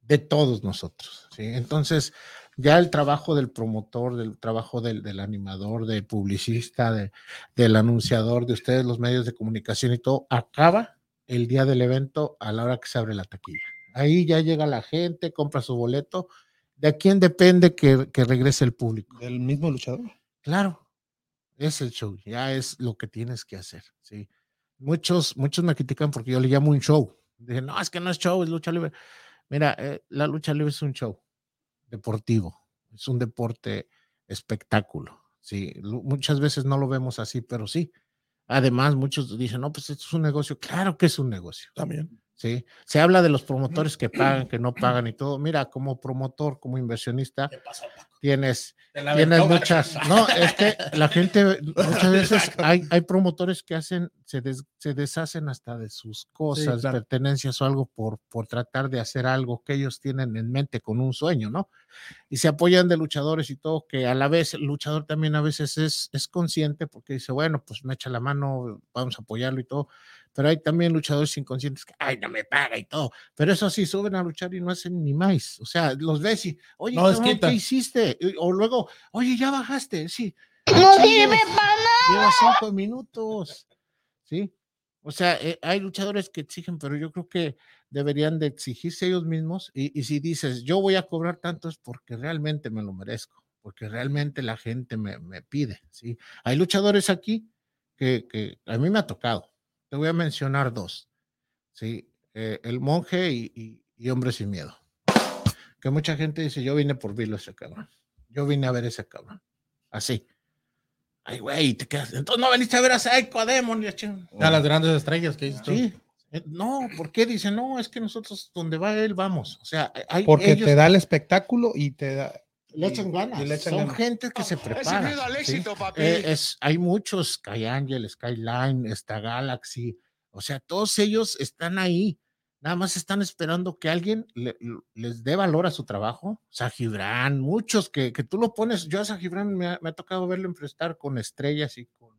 de todos nosotros. ¿sí? Entonces, ya el trabajo del promotor, del trabajo del, del animador, del publicista, de- del anunciador, de ustedes, los medios de comunicación y todo, acaba el día del evento a la hora que se abre la taquilla. Ahí ya llega la gente, compra su boleto. ¿De quién depende que, que regrese el público? Del mismo luchador. Claro, es el show, ya es lo que tienes que hacer, ¿sí? Muchos, muchos me critican porque yo le llamo un show. Dicen, no, es que no es show, es lucha libre. Mira, eh, la lucha libre es un show deportivo, es un deporte espectáculo, ¿sí? Muchas veces no lo vemos así, pero sí. Además, muchos dicen, no, pues esto es un negocio. Claro que es un negocio. También. ¿Sí? Se habla de los promotores que pagan, que no pagan y todo. Mira, como promotor, como inversionista, tienes Tienes muchas. No, es que la gente muchas veces hay, hay promotores que hacen, se, des- se deshacen hasta de sus cosas, claro. pertenencias o algo por, por tratar de hacer algo que ellos tienen en mente con un sueño, ¿no? Y se apoyan de luchadores y todo, que a la vez el luchador también a veces es, es consciente porque dice, bueno, pues me echa la mano, vamos a apoyarlo y todo. Pero hay también luchadores inconscientes que, ay, no me paga y todo. Pero eso sí, suben a luchar y no hacen ni más. O sea, los ves y, oye, No cabrón. ¿qué hiciste? O luego, oye, ya bajaste. Sí. No "Ah, sirve para Lleva cinco minutos. Sí. O sea, eh, hay luchadores que exigen, pero yo creo que deberían de exigirse ellos mismos. Y, y si dices, yo voy a cobrar tanto, es porque realmente me lo merezco, porque realmente la gente me, me pide. ¿sí? Hay luchadores aquí que, que a mí me ha tocado. Te voy a mencionar dos. ¿sí? Eh, el monje y, y, y hombre sin miedo. Que mucha gente dice, yo vine por verlo ese cabrón. Yo vine a ver ese cabrón. Así. Ay, güey, te quedas. Entonces no veniste a ver a Psycho, a Demon a las grandes estrellas que dices. Sí. Eh, No, ¿por qué? Dice, no, es que nosotros donde va él vamos. O sea, hay, Porque ellos te da el espectáculo y te da. Le echan ganas. y le echan Son ganas. gente que se prepara. miedo al ¿sí? éxito, papi. Eh, es, hay muchos, Sky Angel, Skyline, está Galaxy, o sea, todos ellos están ahí, nada más están esperando que alguien le- les dé valor a su trabajo. Sajibran, muchos que, que tú lo pones, yo a Sajibran me, ha- me ha tocado verlo enfrentar con estrellas y con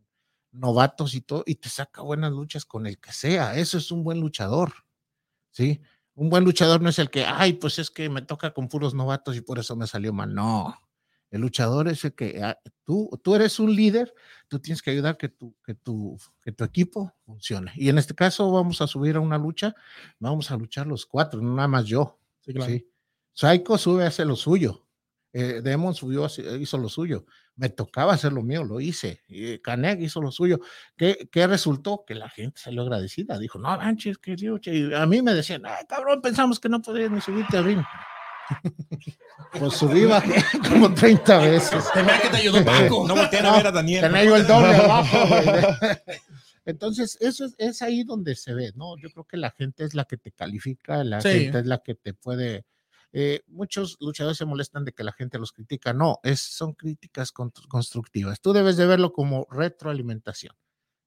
novatos y todo, y te saca buenas luchas con el que sea, eso es un buen luchador, ¿sí? Un buen luchador no es el que, ay, pues es que me toca con puros novatos y por eso me salió mal, no. El luchador es el que ah, tú, tú eres un líder, tú tienes que ayudar que tu, que, tu, que tu equipo funcione. Y en este caso vamos a subir a una lucha, vamos a luchar los cuatro, no nada más yo. Sí, claro. ¿sí? Psycho sube, hace lo suyo. Eh, Demon subió, hace- hizo lo suyo. Me tocaba hacer lo mío, lo hice. Canek hizo lo suyo. ¿Qué, qué resultó? Que la gente salió agradecida. Dijo, no manches, que. Y a mí me decían, ay, cabrón, pensamos que no podías ni subirte a ring. pues subí bajé como 30 veces. Hace que te ayudó Paco. No volteen a ver a Daniel. Tenía yo el doble abajo. Entonces, eso es, es ahí donde se ve, ¿no? Yo creo que la gente es la que te califica, la Sí. gente es la que te puede. Eh, muchos luchadores se molestan de que la gente los critica. No, es, son críticas con- constructivas. Tú debes de verlo como retroalimentación.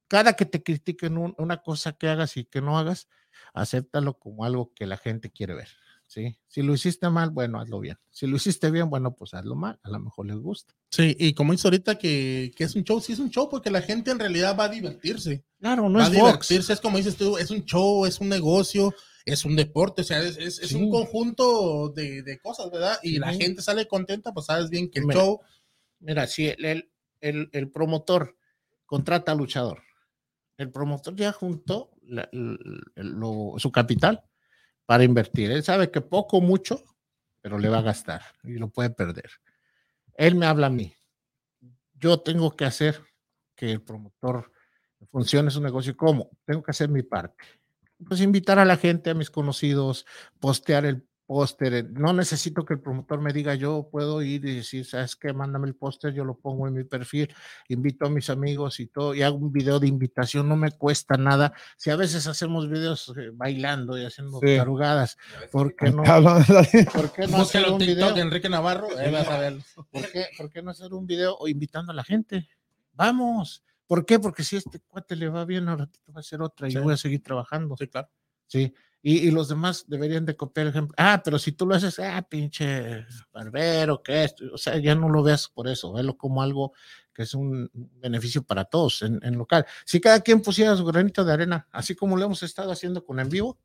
Cada que te critiquen un- una cosa que hagas y que no hagas, acéptalo como algo que la gente quiere ver. ¿sí? Si lo hiciste mal, bueno, hazlo bien. Si lo hiciste bien, bueno, pues hazlo mal. A lo mejor les gusta. Sí, y como dice ahorita que, que es un show, sí es un show porque la gente en realidad va a divertirse. Claro, no va a es Fox. divertirse, es como dices tú, es un show, es un negocio, es un deporte, o sea, es, es- es Sí. un conjunto de, de cosas, ¿verdad? Y la gente sale contenta, pues sabes bien que el Mira, show, Mira, si el, el, el- el promotor contrata al luchador, el promotor ya juntó la- lo- su capital para invertir. Él sabe que poco, mucho, pero le va a gastar y lo puede perder. Él me habla a mí. Yo tengo que hacer que el promotor funcione su negocio. ¿Cómo? Tengo que hacer mi parte. Pues invitar a la gente, a mis conocidos, postear el póster. eh, No necesito que el promotor me diga, yo puedo ir y decir, ¿sabes qué? Mándame el póster, yo lo pongo en mi perfil, invito a mis amigos y todo, y hago un video de invitación, no me cuesta nada. Si a veces hacemos videos eh, bailando y haciendo Sí. tarugadas, ¿por qué no? ¿Por qué no hacer un TikTok video? de Enrique Navarro, ahí vas a verlo. ¿Por qué, por qué no hacer un video o invitando a la gente? Vamos. ¿Por qué? Porque si este cuate le va bien, ahora va a hacer otra y Sí. yo voy a seguir trabajando. Sí, claro. Sí. Y, y los demás deberían de copiar el ejemplo. Ah, pero si tú lo haces, ah, pinche barbero, que esto, o sea, ya no lo veas por eso, velo como algo que es un beneficio para todos en, en local. Si cada quien pusiera su granito de arena, así como lo hemos estado haciendo con en vivo,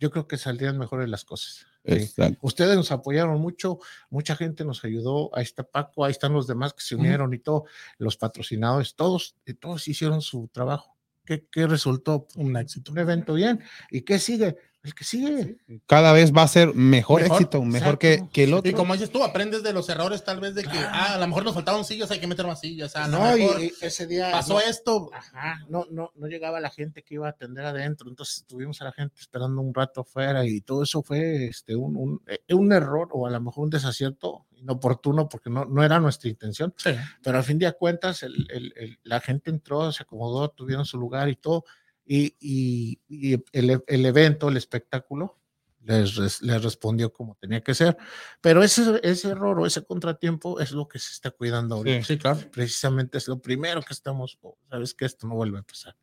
yo creo que saldrían mejores las cosas. Exacto. Ustedes nos apoyaron mucho, mucha gente nos ayudó, ahí está Paco, ahí están los demás que se unieron y todo, los patrocinadores, todos, y todos hicieron su trabajo. ¿Qué, qué resultó? Un éxito. Un evento bien. ¿Y qué sigue? El que sigue. Cada vez va a ser mejor, Mejor, éxito, mejor que, que el Y otro. como dices tú, aprendes de los errores tal vez de que, Claro. ah, a lo mejor nos faltaban sillas, hay que meter más sillas, ah, No, y, mejor y ese día pasó no, esto, ajá, no, no, no llegaba la gente que iba a atender adentro, entonces tuvimos a la gente esperando un rato afuera y todo eso fue este, un, un, eh, un error o a lo mejor un desacierto inoportuno porque no, no era nuestra intención. Sí. pero al fin de cuentas el- el- el- la gente entró, se acomodó, tuvieron su lugar y todo, y, y- y el, el evento, el espectáculo, les, res- les respondió como tenía que ser, pero ese, ese error o ese contratiempo es lo que se está cuidando ahorita. Sí, claro. Precisamente es lo primero que estamos, oh, sabes que esto no vuelve a pasar.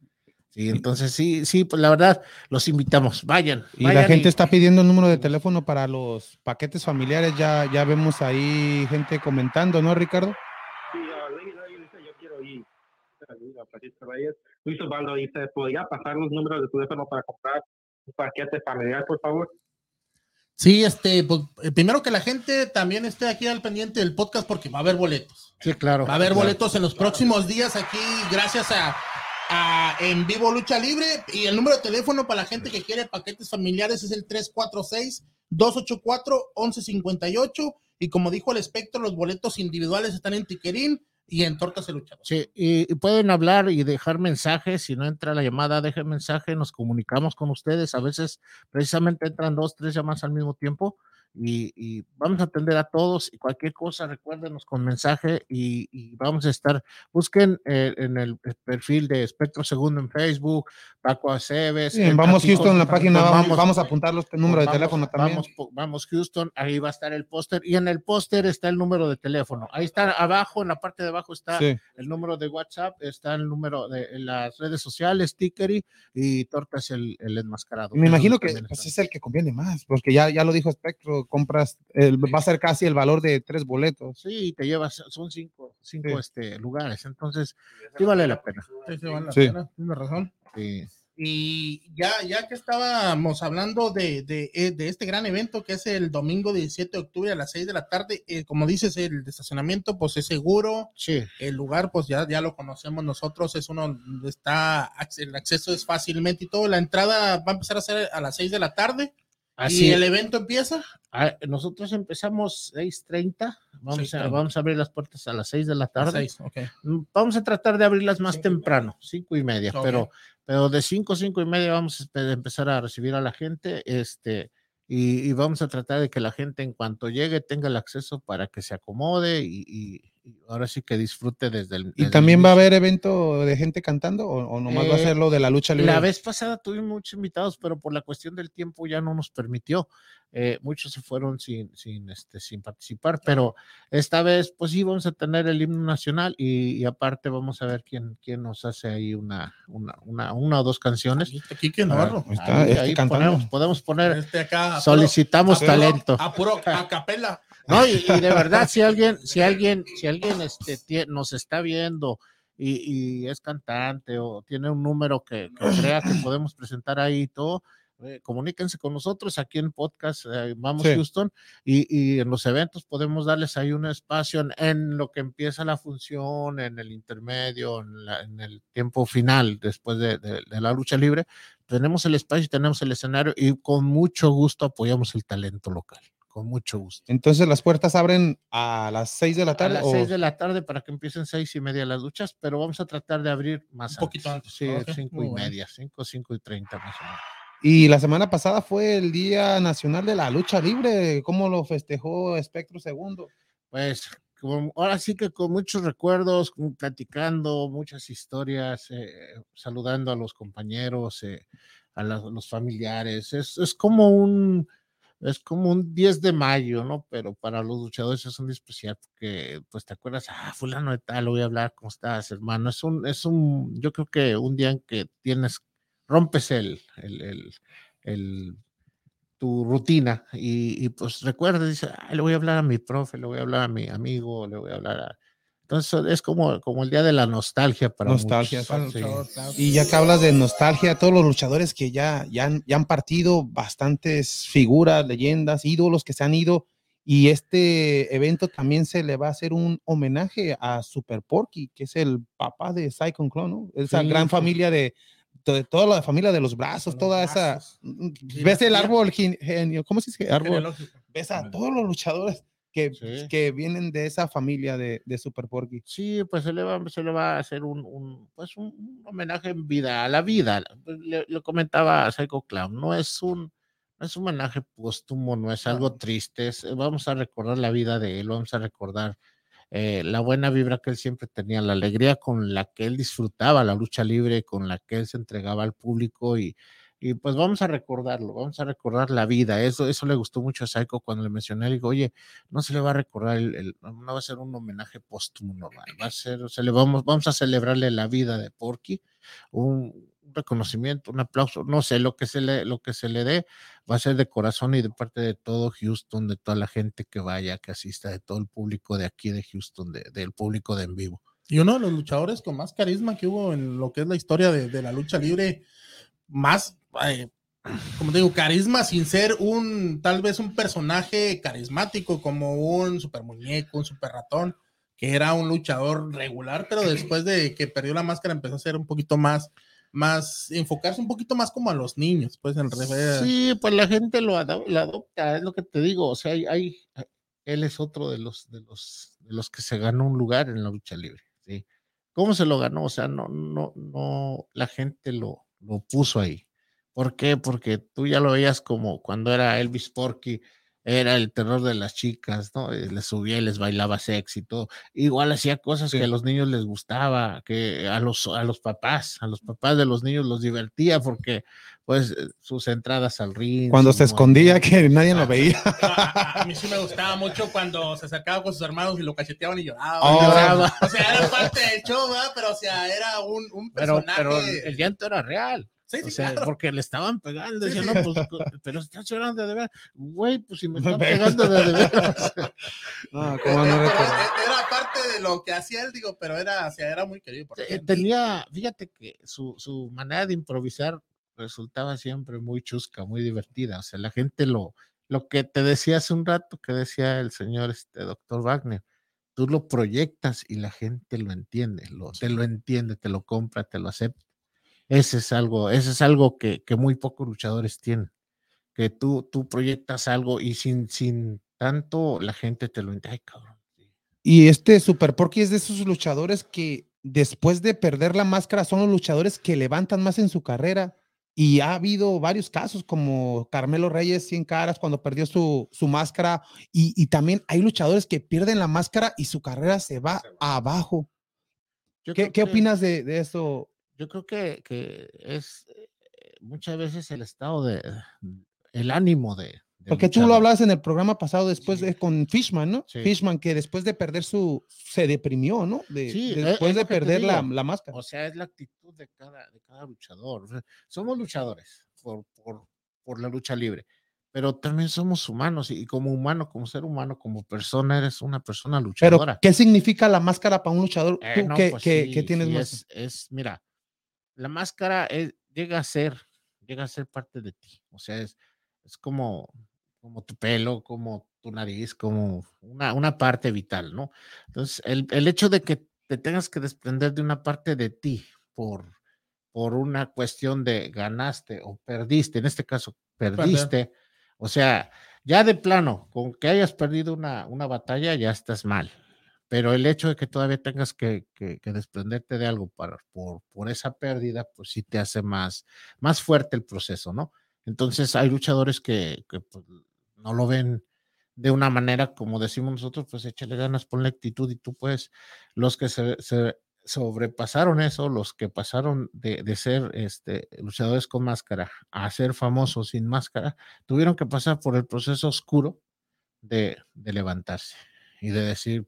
Sí, entonces sí, sí, pues la verdad, los invitamos, vayan. Y la gente está pidiendo el número de teléfono para los paquetes familiares. Ya, ya vemos ahí gente comentando, ¿no, Ricardo? Sí, ah, Lady Lady dice, yo quiero ir. Reyes. Luis Osvaldo dice, ¿podría pasar los números de teléfono para comprar un paquete familiar, por favor? Sí, este, pues, eh, primero que la gente también esté aquí al pendiente del podcast porque va a haber boletos. Sí, claro. Va a haber claro. boletos en los próximos días aquí, gracias a, a En Vivo Lucha Libre. Y el número de teléfono para la gente que quiere paquetes familiares es el 346-284-1158. Y como dijo el espectro, los boletos individuales están en Tiquerín y en Tortas el Luchador. Sí, y, y pueden hablar y dejar mensajes. Si no entra la llamada, dejen mensaje, nos comunicamos con ustedes. A veces precisamente entran dos, tres llamadas al mismo tiempo y, y vamos a atender a todos. Y cualquier cosa, recuérdenos con mensaje y, y vamos a estar. Busquen eh, en el perfil de Espectro Segundo en Facebook, Paco Aceves. Sí, vamos Houston en la página, con vamos, vamos a apuntar los números de vamos- teléfono también. Vamos, vamos, Houston, ahí va a estar el póster y en el póster está el número de teléfono. Ahí está abajo, en la parte de abajo está Sí. el número de WhatsApp, está el número de las redes sociales, Tickery y Tortas el, el enmascarado. Me imagino que pues, es el que conviene más, porque ya, ya lo dijo Spectro, compras, el- va a ser casi el valor de tres boletos. Sí, te llevas, son cinco, cinco Sí. este, lugares, entonces sí vale la pena. Sí, sí, vale la Sí. pena, tienes razón. Sí. Y ya, ya que estábamos hablando de, de, eh, de este gran evento que es el domingo 17 de octubre a las 6 de la tarde, eh, como dices, el estacionamiento pues es seguro, Sí, el lugar pues ya, ya lo conocemos nosotros, es uno donde está, el acceso es fácilmente y todo, la entrada va a empezar a ser a las 6 de la tarde Así ¿Y el evento empieza? Ah, nosotros empezamos 6:30, vamos, a, 6:30. vamos a abrir las puertas a las 6 de la A tarde. seis, ok. Mm, Vamos a tratar de abrirlas más Cinco y temprano, cinco y media, Ok. pero, pero de cinco, cinco y media vamos a empezar a recibir a la gente, este, y, y vamos a tratar de que la gente en cuanto llegue tenga el acceso para que se acomode y- y ahora sí que disfrute desde el. ¿Y desde también el va a haber evento de gente cantando o, o nomás va a Eh, ser lo de la lucha libre? La vez pasada tuvimos muchos invitados, pero por la cuestión del tiempo ya no nos permitió. Eh, muchos se fueron sin, sin, este, sin participar, pero esta vez, pues sí, vamos a tener el himno nacional y, y aparte vamos a ver quién, quién nos hace ahí una, una, una, una o dos canciones. Aquí, aquí que Navarro. Ahí está, Ahí, este ahí cantando. ponemos- podemos poner, Este acá. solicitamos a puro- talento. A puro a capela. No, y, y de verdad, si alguien, si alguien, si alguien este, nos está viendo y, y es cantante o tiene un número que, que crea que podemos presentar ahí y todo, eh, comuníquense con nosotros aquí en podcast eh, Vamos Sí. Houston y, y en los eventos podemos darles ahí un espacio en, en lo que empieza la función, en el intermedio, en, la- en el tiempo final después de, de- de la lucha libre. Tenemos el espacio y tenemos el escenario y con mucho gusto apoyamos el talento local, con mucho gusto. Entonces las puertas abren a las 6 de la A tarde. las o- 6 de la tarde para que empiecen seis y media las duchas, pero vamos a tratar de abrir más Un poquito antes. Sí, Ok, cinco y media, cinco, cinco y treinta más o menos. Y la semana pasada fue el Día Nacional de la Lucha Libre. ¿Cómo lo festejó Espectro Segundo? Pues como- ahora sí que con muchos recuerdos, platicando muchas historias, eh, saludando a los compañeros, eh, a la- los familiares. Es, es como un es como un 10 de mayo, ¿no? Pero para los luchadores es un día especial porque, pues, te acuerdas, ah, fulano de tal, voy a hablar, ¿cómo estás, hermano? Es un, es un, yo creo que un día en que tienes, rompes el, el, el, tu rutina y, y, pues recuerdas, dices, "Ay, le voy a hablar a mi profe, le voy a hablar a mi amigo, le voy a hablar a... Entonces es como, como el día de la nostalgia para Nostalgia, muchos. sí. Y ya que hablas de nostalgia, todos los luchadores que ya, ya, han, ya han partido, bastantes figuras, leyendas, ídolos que se han ido. Y este evento también se le va a hacer un homenaje a Super Porky, que es el papá de Cyclone Clone, ¿no? Esa Sí, gran pues. familia de, de toda la familia de los brazos, Los toda brazos. esa. ¿Ves el árbol gen- genio? ¿Cómo se dice? Árbol. Ves a todos los luchadores que, Sí. que vienen de esa familia de, de Super Porky. Sí, pues se le va, se le va a hacer un, un, pues un, un homenaje en vida, a la vida. Pues, Le, le comentaba a Psycho Clown, no es un, no es un homenaje póstumo, no es algo triste, es- vamos a recordar la vida de él, vamos a recordar eh, la buena vibra que él siempre tenía, la alegría con la que él disfrutaba la lucha libre, con la que él se entregaba al público y, y pues vamos a recordarlo, vamos a recordar la vida. Eso, eso le gustó mucho a Psycho cuando le mencioné, digo, oye, no se le va a recordar, el, no va a ser un homenaje póstumo normal, va a ser, se le vamos, vamos a celebrarle la vida de Porky, un reconocimiento, un aplauso, no sé, lo que se le, lo que se le dé va a ser de corazón y de parte de todo Houston, de toda la gente que vaya, que asista, de todo el público de aquí de Houston, de- del público de en vivo. Y uno de los luchadores con más carisma que hubo en lo que es la historia de, de la lucha libre, más, eh, como te digo, carisma sin ser un, tal vez un personaje carismático como un super muñeco, un super ratón, que era un luchador regular, pero después de que perdió la máscara empezó a ser un poquito más, más, enfocarse un poquito más como a los niños, pues en revés. Sí, pues la gente lo, lo adopta, es lo que te digo, o sea, hay, hay- él es otro de los, de los, de los que se ganó un lugar en la lucha libre, ¿sí? ¿Cómo se lo ganó? O sea, no, no, no, la gente lo, lo puso ahí. ¿Por qué? Porque tú ya lo veías como cuando era Elvis Porky, era el terror de las chicas, ¿no? Eh, Les subía y les bailaba sexy y todo. Igual hacía cosas que a los niños les gustaba, que a los, a los papás, a los papás de los niños los divertía porque, pues, eh, sus entradas al ring. Cuando se escondía que nadie lo veía. A, a- a mí sí me gustaba mucho cuando se acercaba con sus hermanos y lo cacheteaban y lloraba. Oh. Lloraba. O sea, era parte del show, ¿verdad? Pero, o sea, era un, un Pero, personaje. pero el llanto era real. Sí, O sí, sea, claro. porque le estaban pegando. Sí. no, pues, pero estás llorando de verdad. Güey, pues si me están pegando de, de veras. Pero cómo no era, parte de lo que hacía él, digo, pero era, o sea, era muy querido por Eh. Tenía, fíjate que su, su manera de improvisar resultaba siempre muy chusca, muy divertida. O sea, la gente lo, lo que te decía hace un rato, que decía el señor este doctor Wagner, tú lo proyectas y la gente lo entiende, lo, te lo entiende, te lo compra, te lo acepta. Ese es algo, ese es algo que, que muy pocos luchadores tienen, que tú, tú proyectas algo y sin, sin tanto la gente te lo entiende. Cabrón. Y este Super Porky es de esos luchadores que después de perder la máscara son los luchadores que levantan más en su carrera. Y ha habido varios casos como Carmelo Reyes, 100 caras, cuando perdió su, su máscara. Y, y también hay luchadores que pierden la máscara y su carrera se va abajo. ¿Qué, qué opinas de, de eso? Yo creo que, que es eh, muchas veces el estado de, el ánimo de. Porque tú lo hablabas en el programa pasado después Sí. de, con Fishman, ¿no? Sí. Fishman, que después de perder su, se deprimió, ¿no? De- Sí, es- después es de perder la, la máscara. O sea, es la actitud de cada, de cada luchador. O sea, somos luchadores por, por, por la lucha libre, pero también somos humanos y, como humano, como ser humano, como persona, eres una persona Pero, luchadora. ¿qué significa la máscara para un luchador? Eh, Tú no, que, pues que- que tienes más. es, es, mira, la máscara es- llega a ser, llega a ser parte de ti. O sea, es, es como, como tu pelo, como tu nariz, como una, una parte vital, ¿no? Entonces, el, el hecho de que te tengas que desprender de una parte de ti por, por una cuestión de ganaste o perdiste, en este caso, perdiste, o sea, ya de plano, con que hayas perdido una, una batalla, ya estás mal pero el hecho de que todavía tengas que, desprenderte de algo para, por, esa pérdida, pues sí te hace más, fuerte el proceso, ¿no? Entonces hay luchadores que, pues, no lo ven de una manera como decimos nosotros, pues échale ganas, ponle actitud y tú puedes, los que se, sobrepasaron eso, los que pasaron de, ser este, luchadores con máscara a ser famosos sin máscara, tuvieron que pasar por el proceso oscuro de levantarse y de decir,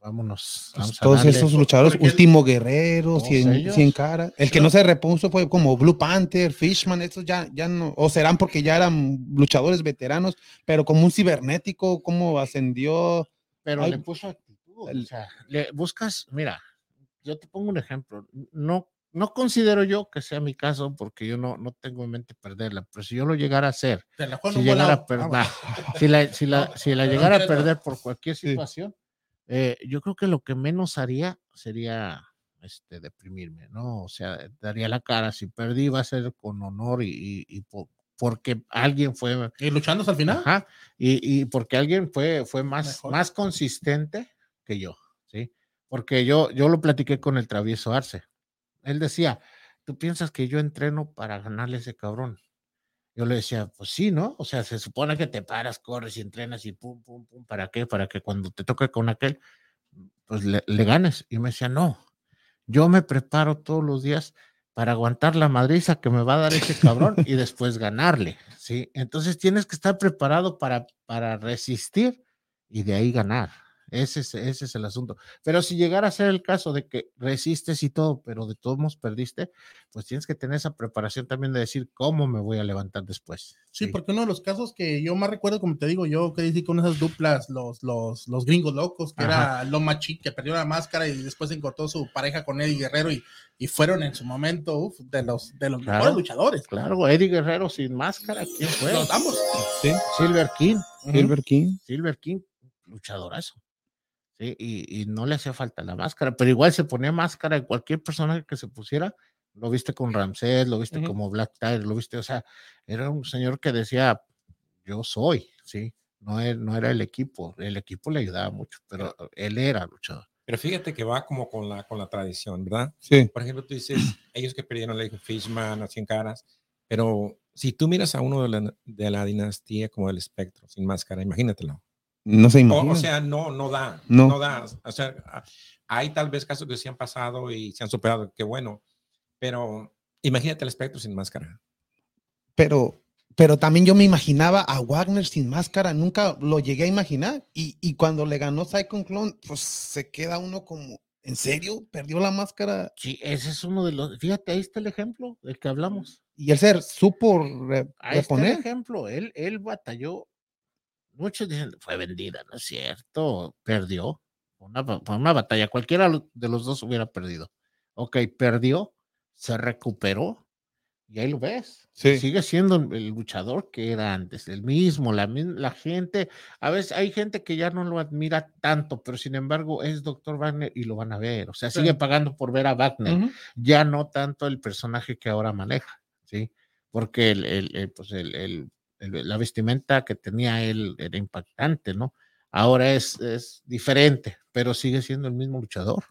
vámonos. Pues, vamos a todos darle". esos luchadores, porque- Último Guerrero, Todos 100, ellos. 100 caras. El que no se repuso fue como Blue Panther, Fishman, estos ya, ya no, o serán porque ya eran luchadores veteranos, pero como un cibernético, cómo ascendió. pero Ay, le puso actitud. el- o sea, le buscas, mira, yo te pongo un ejemplo. No, no considero yo que sea mi caso porque yo no, no tengo en mente perderla, pero si yo lo llegara a hacer, si llegara a perder, Vamos. si la, si la, si la llegara a perder por cualquier Sí. Eh, yo creo que lo que menos haría sería este, deprimirme, ¿no? O sea, daría la cara. Si perdí, va a ser con honor y, y- y po- porque alguien fue Y luchando hasta el final. Ajá, y, y porque alguien fue, fue más, Mejor. más consistente que yo, ¿sí? Porque yo, yo lo platiqué con el travieso Arce. Él decía, ¿tú piensas que yo entreno para ganarle a ese cabrón? Yo le decía, pues sí, ¿no? O sea, se supone que te paras, corres y entrenas y pum, pum, pum, ¿para qué? Para que cuando te toque con aquel, pues le, le ganes. Y me decía, no, yo me preparo todos los días para aguantar la madriza que me va a dar ese cabrón y después ganarle, ¿sí? Entonces tienes que estar preparado para, para resistir y de ahí ganar. Ese es, ese es el asunto. Pero si llegara a ser el caso de que resistes y todo, pero de todos modos perdiste, pues tienes que tener esa preparación también de decir cómo me voy a levantar después. Sí, porque uno de los casos que yo más recuerdo, como te digo, yo que hice con esas duplas, los, los, los gringos locos, que era Loma Chic, que perdió la máscara y después encontró su pareja con Eddie Guerrero y, y fueron en su momento uf, de los, de los Claro. mejores luchadores. Claro, Eddie Guerrero sin máscara, ¿quién fue? Los ambos. Sí, Silver King. Silver King. Silver King, luchadorazo. ¿Sí? Y, y no le hacía falta la máscara, pero igual se ponía máscara en cualquier personaje que se pusiera. Lo viste con Ramsés, lo viste Ujú. como Black Tiger, lo viste, o sea, era un señor que decía, yo soy, ¿sí? No, era- no era el equipo, el equipo le ayudaba mucho, pero él era luchador. Pero fíjate que va como con la, con la tradición, ¿verdad? Sí. Por ejemplo, tú dices, ellos que perdieron, le dijo Fishman, a 100 caras, pero si tú miras a uno de la, de la dinastía como el espectro, sin máscara, imagínatelo. No se O, imagina. o sea, no, no da, No. no. da. O sea, hay tal vez casos que se han pasado y se han superado, qué bueno, pero imagínate el espectro sin máscara. pero, pero también yo me imaginaba a Wagner sin máscara, nunca lo llegué a imaginar. Y, y cuando le ganó Psycho Clone, pues se queda uno como, ¿en serio? ¿Perdió la máscara? Sí, ese es uno de los, fíjate, ahí está el ejemplo del que hablamos. Y él se supo re- Ahí está el reponer. ejemplo, él, él batalló, muchos dicen, fue vendida, no es cierto, perdió, fue una, una batalla, cualquiera de los dos hubiera perdido. Ok, perdió, se recuperó, y ahí lo ves. Sí. Sigue siendo el luchador que era antes, el mismo, la, la gente, a veces hay gente que ya no lo admira tanto, pero sin embargo es Dr. Wagner y lo van a ver, o sea, Sí. sigue pagando por ver a Wagner ya no tanto el personaje que ahora maneja, ¿sí? Porque el, el- el, pues el- el- la vestimenta que tenía él era impactante, ¿no? Ahora es, es diferente, pero sigue siendo el mismo luchador.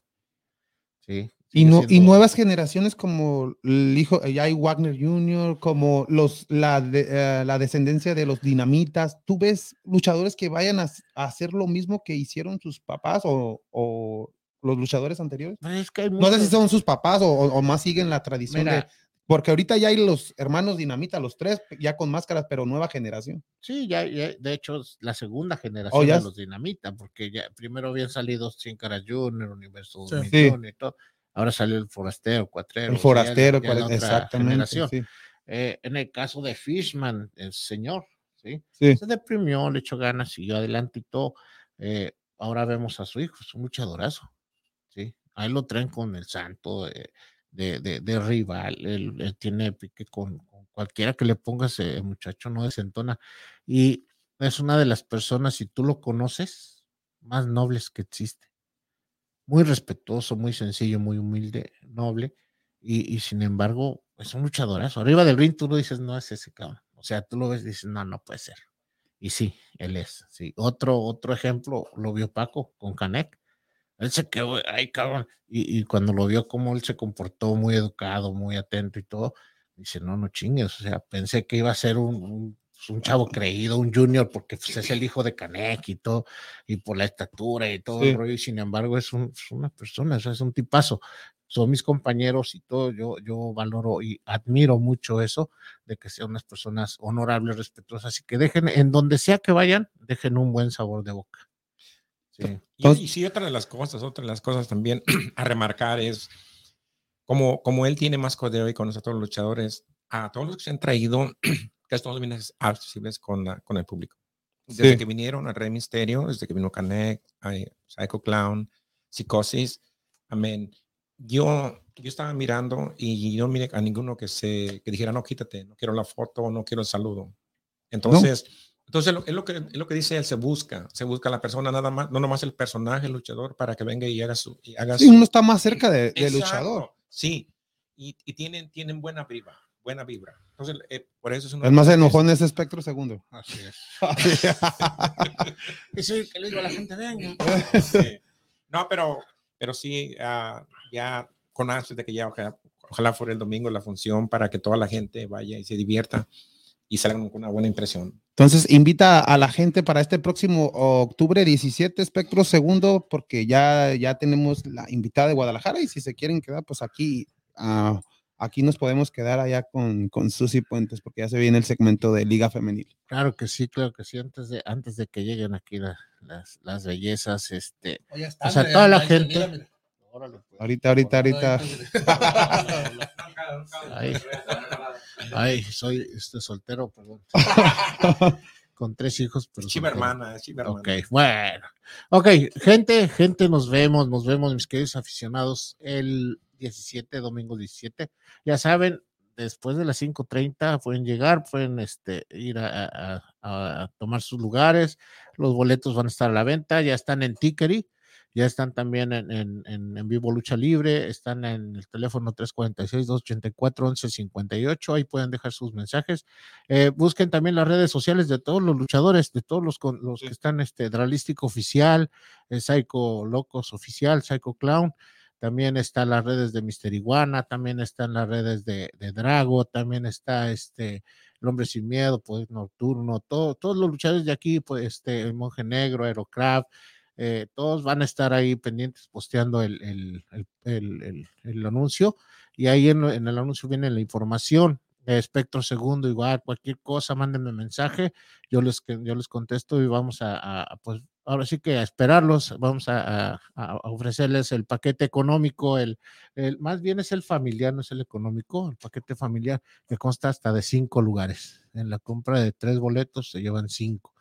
Sí. Y, no, y nuevas generaciones como el hijo, ya hay Wagner Jr., como los, la, de- eh, la descendencia de los dinamitas. ¿Tú ves luchadores que vayan a, hacer lo mismo que hicieron sus papás o, o los luchadores anteriores? Pues es que hay No sé si son sus papás o, o- o más siguen la tradición de... Porque ahorita ya hay los hermanos dinamita, los tres, ya con máscaras, pero nueva generación. Sí, ya, ya, de hecho, es la segunda generación ya de los Dinamita, porque ya primero habían salido Cien Caras Junior, Universo Sí. 2001 y todo. Ahora salió el Forastero, Cuatrero. El ya- forastero, ya otra exactamente. sí. Eh, en el caso de Fishman, el señor, ¿sí? Sí. Se deprimió, le echó ganas, siguió adelante y todo. Eh, ahora vemos a su hijo, es un luchadorazo, ¿sí? Ahí lo traen con el santo eh, de, de, de rival, él, tiene pique con, con cualquiera que le pongas, eh, el muchacho no desentona. Y es una de las personas, si tú lo conoces, más nobles que existe. Muy respetuoso, muy sencillo, muy humilde, noble. Y, y sin embargo, es un luchadorazo. Arriba del ring tú lo dices, no es ese cabrón. O sea, tú lo ves y dices, no, no puede ser. Y sí, él es. Sí. Otro, otro ejemplo lo vio Paco con Canek. Él se quedó, ay, cabrón. Y, y cuando lo vio cómo él se comportó muy educado, muy atento y todo, dice, no, no chingues. O sea, pensé que iba a ser un, un, pues, un chavo creído, un junior, porque pues, es el hijo de Canek y todo, y por la estatura y todo Sí. el rollo. Y sin embargo, es, un- es una persona, o sea, es un tipazo. Son mis compañeros y todo, yo, yo valoro y admiro mucho eso, de que sean unas personas honorables, respetuosas y que dejen, en donde sea que vayan, dejen un buen sabor de boca. Sí. Y, y sí, otra de las cosas, otra de las cosas también a remarcar es como, como él tiene más codeo y conoce a todos los luchadores, a todos los que se han traído, que vienen accesibles con, la- con el público. Desde Sí. que vinieron a Rey Misterio, desde que vino ay, Psycho Clown, Psicosis, amén. Yo, yo estaba mirando y yo no miré a ninguno que se que dijera no quítate, no quiero la foto, no quiero el saludo. Entonces, entonces es lo que es lo que dice él, se busca, se busca a la persona nada más, no nomás el personaje, el luchador, para que venga y haga su, y haga Sí, su- uno está más cerca de- del Exacto, luchador. Sí, y, y tienen, tienen buena vibra, buena vibra. Entonces, eh, por eso es una El más enojón es espectro segundo. Así es. Y sí, que le digo a la gente, venga. es- sí. No, pero, pero sí, ah, ya con antes de que ya ojalá, ojalá fuera el domingo la función para que toda la gente vaya y se divierta y salgan con una buena impresión. Entonces, invita a la gente para este próximo octubre 17, Espectro Segundo, porque ya, ya tenemos la invitada de Guadalajara y si se quieren quedar, pues aquí, ah, aquí nos podemos quedar allá con, con Susi Puentes, porque ya se viene el segmento de Liga Femenil. Claro que sí, claro que sí. Antes de, antes de que lleguen aquí la- las, las bellezas, este. Oye, O sea, toda la gente- Órale, pues. Ahorita, ahorita, ahorita. Ay, ay, soy este soltero, perdón. Con tres hijos, pero. Chiva hermana, chiva hermana. Ok, bueno. Ok, gente, gente, nos vemos, nos vemos, mis queridos aficionados, el 17, domingo 17. Ya saben, después de las 5.30 pueden llegar, pueden este, ir a- a tomar sus lugares. Los boletos van a estar a la venta, ya están en Tickery, ya están también en, en, en- Vivo Lucha Libre, están en el teléfono 346-284-1158, ahí pueden dejar sus mensajes. Eh, busquen también las redes sociales de todos los luchadores, de todos los, los que están, este, Dralístico Oficial, eh, Psycho Locos Oficial, Psycho Clown, también están las redes de Mister Iguana, también están las redes de, de Drago, también está este El Hombre Sin Miedo, Poder Nocturno, todo, todos los luchadores de aquí, pues este, el Monje Negro, Aerocraft, eh, todos van a estar ahí pendientes posteando el, anuncio y ahí en, en el anuncio viene la información. Espectro Segundo, igual, cualquier cosa, mándenme mensaje, yo les, yo les contesto y vamos a, pues ahora sí que a esperarlos, vamos a, a- a ofrecerles el paquete económico, el, el, más bien es el familiar, no es el económico, el paquete familiar que consta hasta de cinco lugares. En la compra de tres boletos se llevan cinco.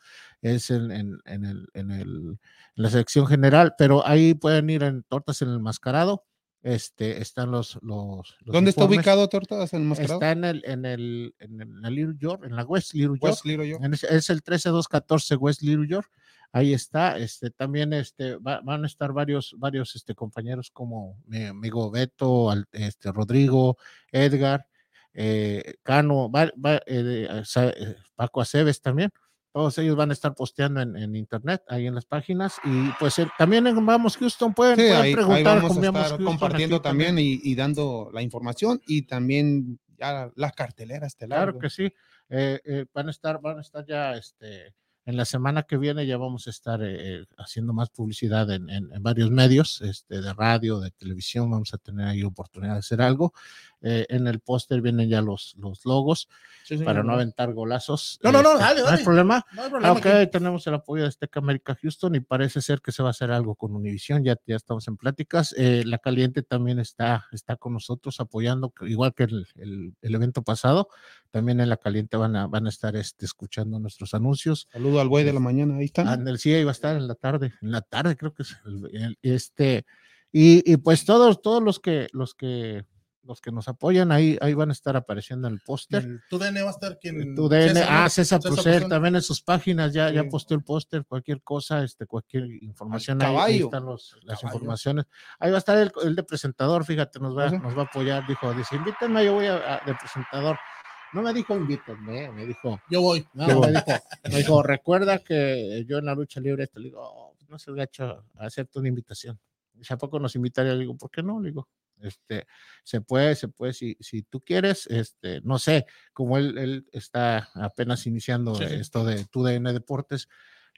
Es en, en, en el, en, el, en la sección general, pero ahí pueden ir en Tortas en el Mascarado. Este, están los, los, los ¿Dónde está ubicado Tortas en Mascarado? Está en el, en el, en el- la Little York, en la West Little York. West Little York. Ese- Es el 13214 West Little York. Ahí está. Este, también este, va- van a estar varios, varios este, compañeros como mi amigo Beto, este, Rodrigo, Edgar. eh, Cano, va- va, eh, eh, Paco Aceves también. Todos ellos van a estar posteando en, en internet, ahí en las páginas. Y pues eh, también en Vamos Houston pueden, Sí, pueden ahí, ahí preguntar vamos a estar compartiendo también y, y dando la información y también ya las carteleras estelares. Claro que sí. Eh, eh, van a estar, van a estar ya este, en la semana que viene, ya vamos a estar eh, haciendo más publicidad en, en- en varios medios, este, de radio, de televisión, vamos a tener ahí oportunidad de hacer algo. Eh, en el póster vienen ya los, los logos para no aventar golazos. No, no, no, Este, dale, No hay problema. No hay Ah, problema. ok, aquí. tenemos el apoyo de Azteca América Houston y parece ser que se va a hacer algo con Univision, ya, ya estamos en pláticas. Eh, la Caliente también está, está con nosotros apoyando, igual que el, el- el evento pasado, también en la Caliente van a, van a estar este, escuchando nuestros anuncios. Saludo al güey de la mañana, ahí está. Sí, ahí va a estar en la tarde, en la tarde creo que es el- este, y, y pues todos, todos los que, los que, los que nos apoyan ahí, ahí van a estar apareciendo en el póster. Tu DN va a estar quien. Tu DN, ah, César César también en sus páginas ya, ya Sí. posteó el póster, cualquier cosa, este, cualquier información ahí, ahí están los- las Caballo. informaciones. Ahí va a estar el, el de presentador, fíjate, nos va, Ajá. nos va a apoyar, dijo, dice, invítenme, yo voy a, a- de presentador. No me dijo invítenme, me dijo, Yo voy. no, me dijo, me dijo, recuerda que yo en la lucha libre te digo, "Oh, no se gacho, acepto una invitación. Dice, ¿a poco nos invitaría? Le digo, ¿por qué no? Le digo, este, se puede, se puede, si, si tú quieres, este, no sé, como él, él está apenas iniciando Sí, sí. esto de tu DN Deportes,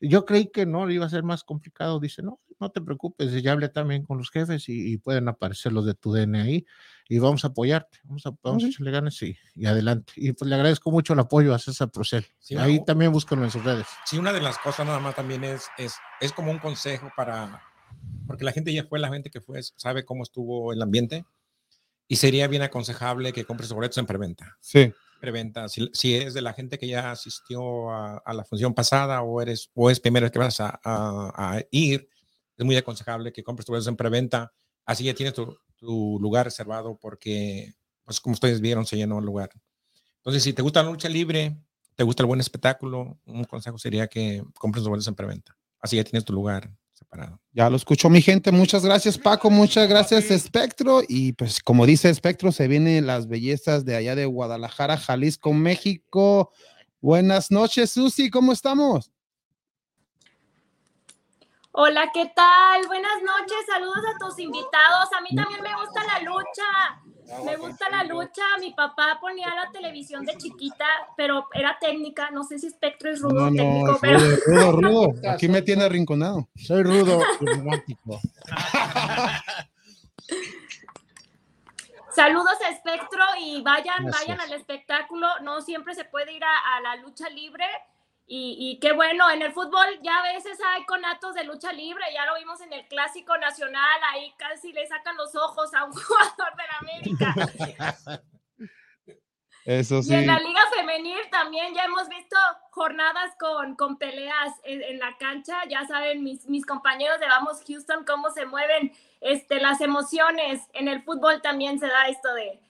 yo creí que no iba a ser más complicado. Dice, no, no te preocupes, ya hablé también con los jefes y, y pueden aparecer los de tu DN ahí y vamos a apoyarte, vamos a, vamos a Ok. echarle ganas y, y adelante. Y pues le agradezco mucho el apoyo a César Procel. Sí, ahí también búscalo en sus redes. Sí, una de las cosas nada más también es, es, es como un consejo para, porque la gente ya fue, la gente que fue, sabe cómo estuvo el ambiente y sería bien aconsejable que compres boletos en preventa. Sí. Preventa, si, si eres de la gente que ya asistió a, a la función pasada o eres o es primera vez que vas a, a- a ir, es muy aconsejable que compres boletos en preventa, así ya tienes tu, tu lugar reservado porque, pues como ustedes vieron, se llenó el lugar. Entonces, si te gusta la lucha libre, te gusta el buen espectáculo, un consejo sería que compres boletos en preventa. Así ya tienes tu lugar separado. Ya lo escuchó mi gente. Muchas gracias, Paco. Muchas gracias, Espectro. Y pues, como dice Espectro, se vienen las bellezas de allá de Guadalajara, Jalisco, México. Buenas noches, Susi. ¿Cómo estamos? Hola, ¿qué tal? Buenas noches, saludos a tus invitados. A mí también me gusta la lucha. Me gusta la lucha. Mi papá ponía la televisión de chiquita, pero era técnica. No sé si Espectro es rudo No, o no, técnico, es pero rudo, rudo, rudo. Aquí me tiene arrinconado. Soy rudo y romántico. saludos a Espectro y vayan, Gracias. vayan al espectáculo. No siempre se puede ir a, a la lucha libre. Y, y qué bueno, en el fútbol ya a veces hay conatos de lucha libre, ya lo vimos en el Clásico Nacional, ahí casi le sacan los ojos a un jugador de la América. Eso Y sí. en la liga femenil también ya hemos visto jornadas con, con peleas en, en la cancha. Ya saben mis, mis compañeros de Vamos Houston cómo se mueven este, las emociones. En el fútbol también se da esto de,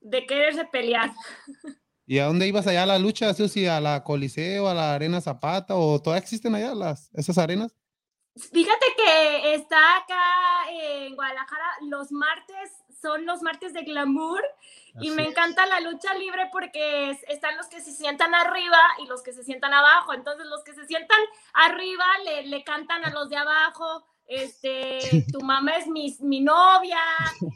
de quererse pelear. ¿Y a dónde ibas allá a la lucha, Susi? ¿A la Coliseo, a la Arena Zapata? ¿O todavía existen allá las, esas arenas? Fíjate que está acá en Guadalajara los martes, son los martes de glamour y Así me es. encanta la lucha libre porque es- están los que se sientan arriba y los que se sientan abajo. Entonces los que se sientan arriba le, le cantan a los de abajo, este, tu mamá es mi, mi novia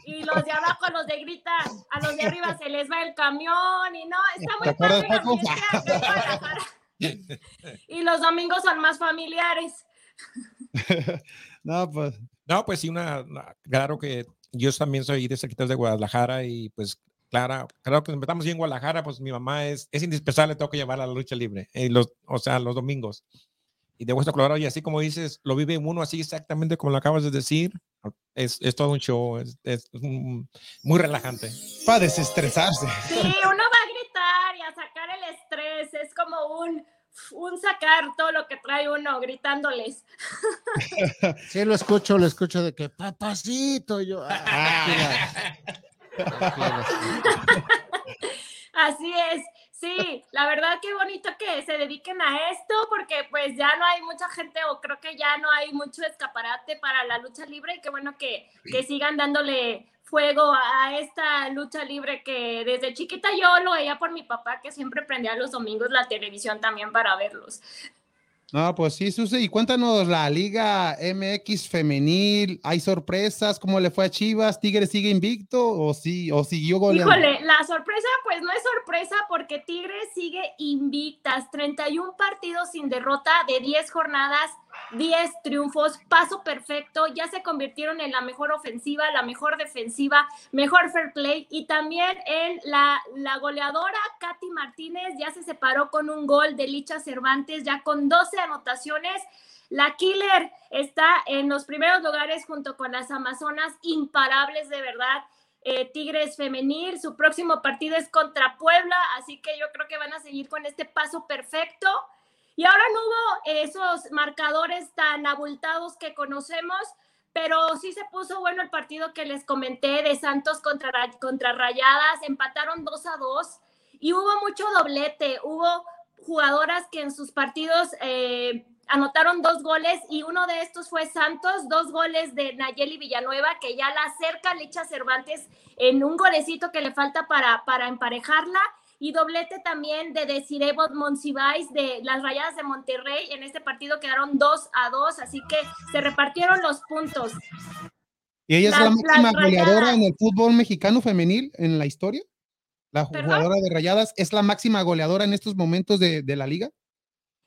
y los de abajo a los de grita, a los de arriba se les va el camión y no, está ¿Te muy padre la fiesta. Y los domingos son más familiares. No, pues. No, pues sí, una, una- claro que yo también soy de cerquitas de Guadalajara y pues claro, claro que estamos en Guadalajara, pues mi mamá es, es indispensable, tengo que llevarla a la lucha libre, eh, los, o sea, los domingos. Y de Hueso Colorado, y así como dices, lo vive uno así exactamente como lo acabas de decir, es, es todo un show, es, es un- muy relajante. Para desestresarse. Sí, uno va a gritar y a sacar el estrés, es como un, un sacar todo lo que trae uno gritándoles. Sí, lo escucho, lo escucho de que papacito, y yo. ah, tranquila. Así es. Sí, la verdad qué bonito que se dediquen a esto porque pues ya no hay mucha gente o creo que ya no hay mucho escaparate para la lucha libre y qué bueno que, que sigan dándole fuego a esta lucha libre que desde chiquita yo lo veía por mi papá que siempre prendía los domingos la televisión también para verlos. No, pues sí, Susi, y cuéntanos la Liga MX femenil, ¿hay sorpresas? ¿Cómo le fue a Chivas? ¿Tigres sigue invicto o sí o siguió goleando? Híjole, la sorpresa pues no es sorpresa porque Tigres sigue invictas, 31 partidos sin derrota de 10 jornadas 10 triunfos, paso perfecto, ya se convirtieron en la mejor ofensiva, la mejor defensiva, mejor fair play y también en la, la goleadora Katy Martínez ya se separó con un gol de Licha Cervantes, ya con 12 anotaciones. La Killer está en los primeros lugares junto con las Amazonas, imparables de verdad. Eh, Tigres femenil, su próximo partido es contra Puebla, así que yo creo que van a seguir con este paso perfecto. Y ahora no hubo esos marcadores tan abultados que conocemos, pero sí se puso bueno el partido que les comenté de Santos contra, contra Rayadas, empataron 2 a 2 y hubo mucho doblete, hubo jugadoras que en sus partidos eh, anotaron dos goles y uno de estos fue Santos, dos goles de Nayeli Villanueva que ya la acerca Licha Cervantes en un golecito que le falta para, para emparejarla y doblete también de Desiree Monsiváis de las Rayadas de Monterrey. En este partido quedaron 2 a 2, así que se repartieron los puntos. ¿Y ella es la máxima goleadora en el fútbol mexicano femenil en la historia? ¿La jugadora de Rayadas es la máxima goleadora en estos momentos de, de la liga?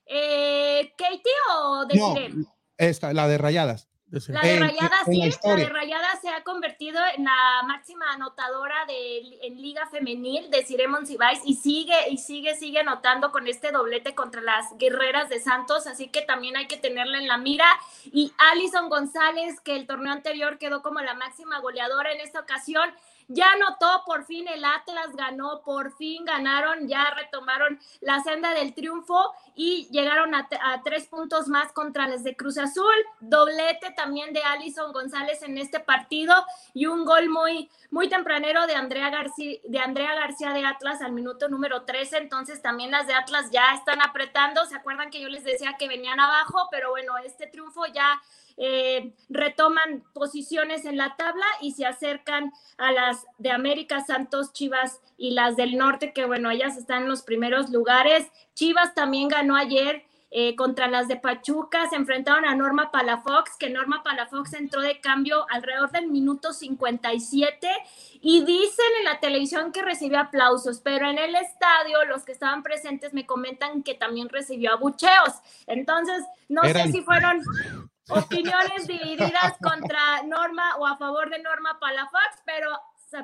Eh, ¿Katie o Desiree? No, esta, la de Rayadas. La de Rayada sí, la, de Rayada se ha convertido en la máxima anotadora de, en Liga Femenil de Ciremon Cibais y sigue y sigue, sigue anotando con este doblete contra las guerreras de Santos, así que también hay que tenerla en la mira. Y Alison González, que el torneo anterior quedó como la máxima goleadora en esta ocasión, ya anotó, por fin el Atlas ganó, por fin ganaron, ya retomaron la senda del triunfo y llegaron a, tres puntos más contra las de Cruz Azul. Doblete también de Alison González en este partido y un gol muy, muy tempranero de Andrea García, de Andrea García de Atlas al minuto número 13. Entonces también las de Atlas ya están apretando. ¿Se acuerdan que yo les decía que venían abajo? Pero bueno, este triunfo ya eh, retoman posiciones en la tabla y se acercan a las de América, Santos, Chivas y las del norte, que bueno, ellas están en los primeros lugares. Chivas también ganó ayer. Eh, contra las de Pachuca, se enfrentaron a Norma Palafox, que Norma Palafox entró de cambio alrededor del minuto 57 y dicen en la televisión que recibió aplausos, pero en el estadio los que estaban presentes me comentan que también recibió abucheos. Entonces, no sé si fueron opiniones divididas contra Norma o a favor de Norma Palafox, pero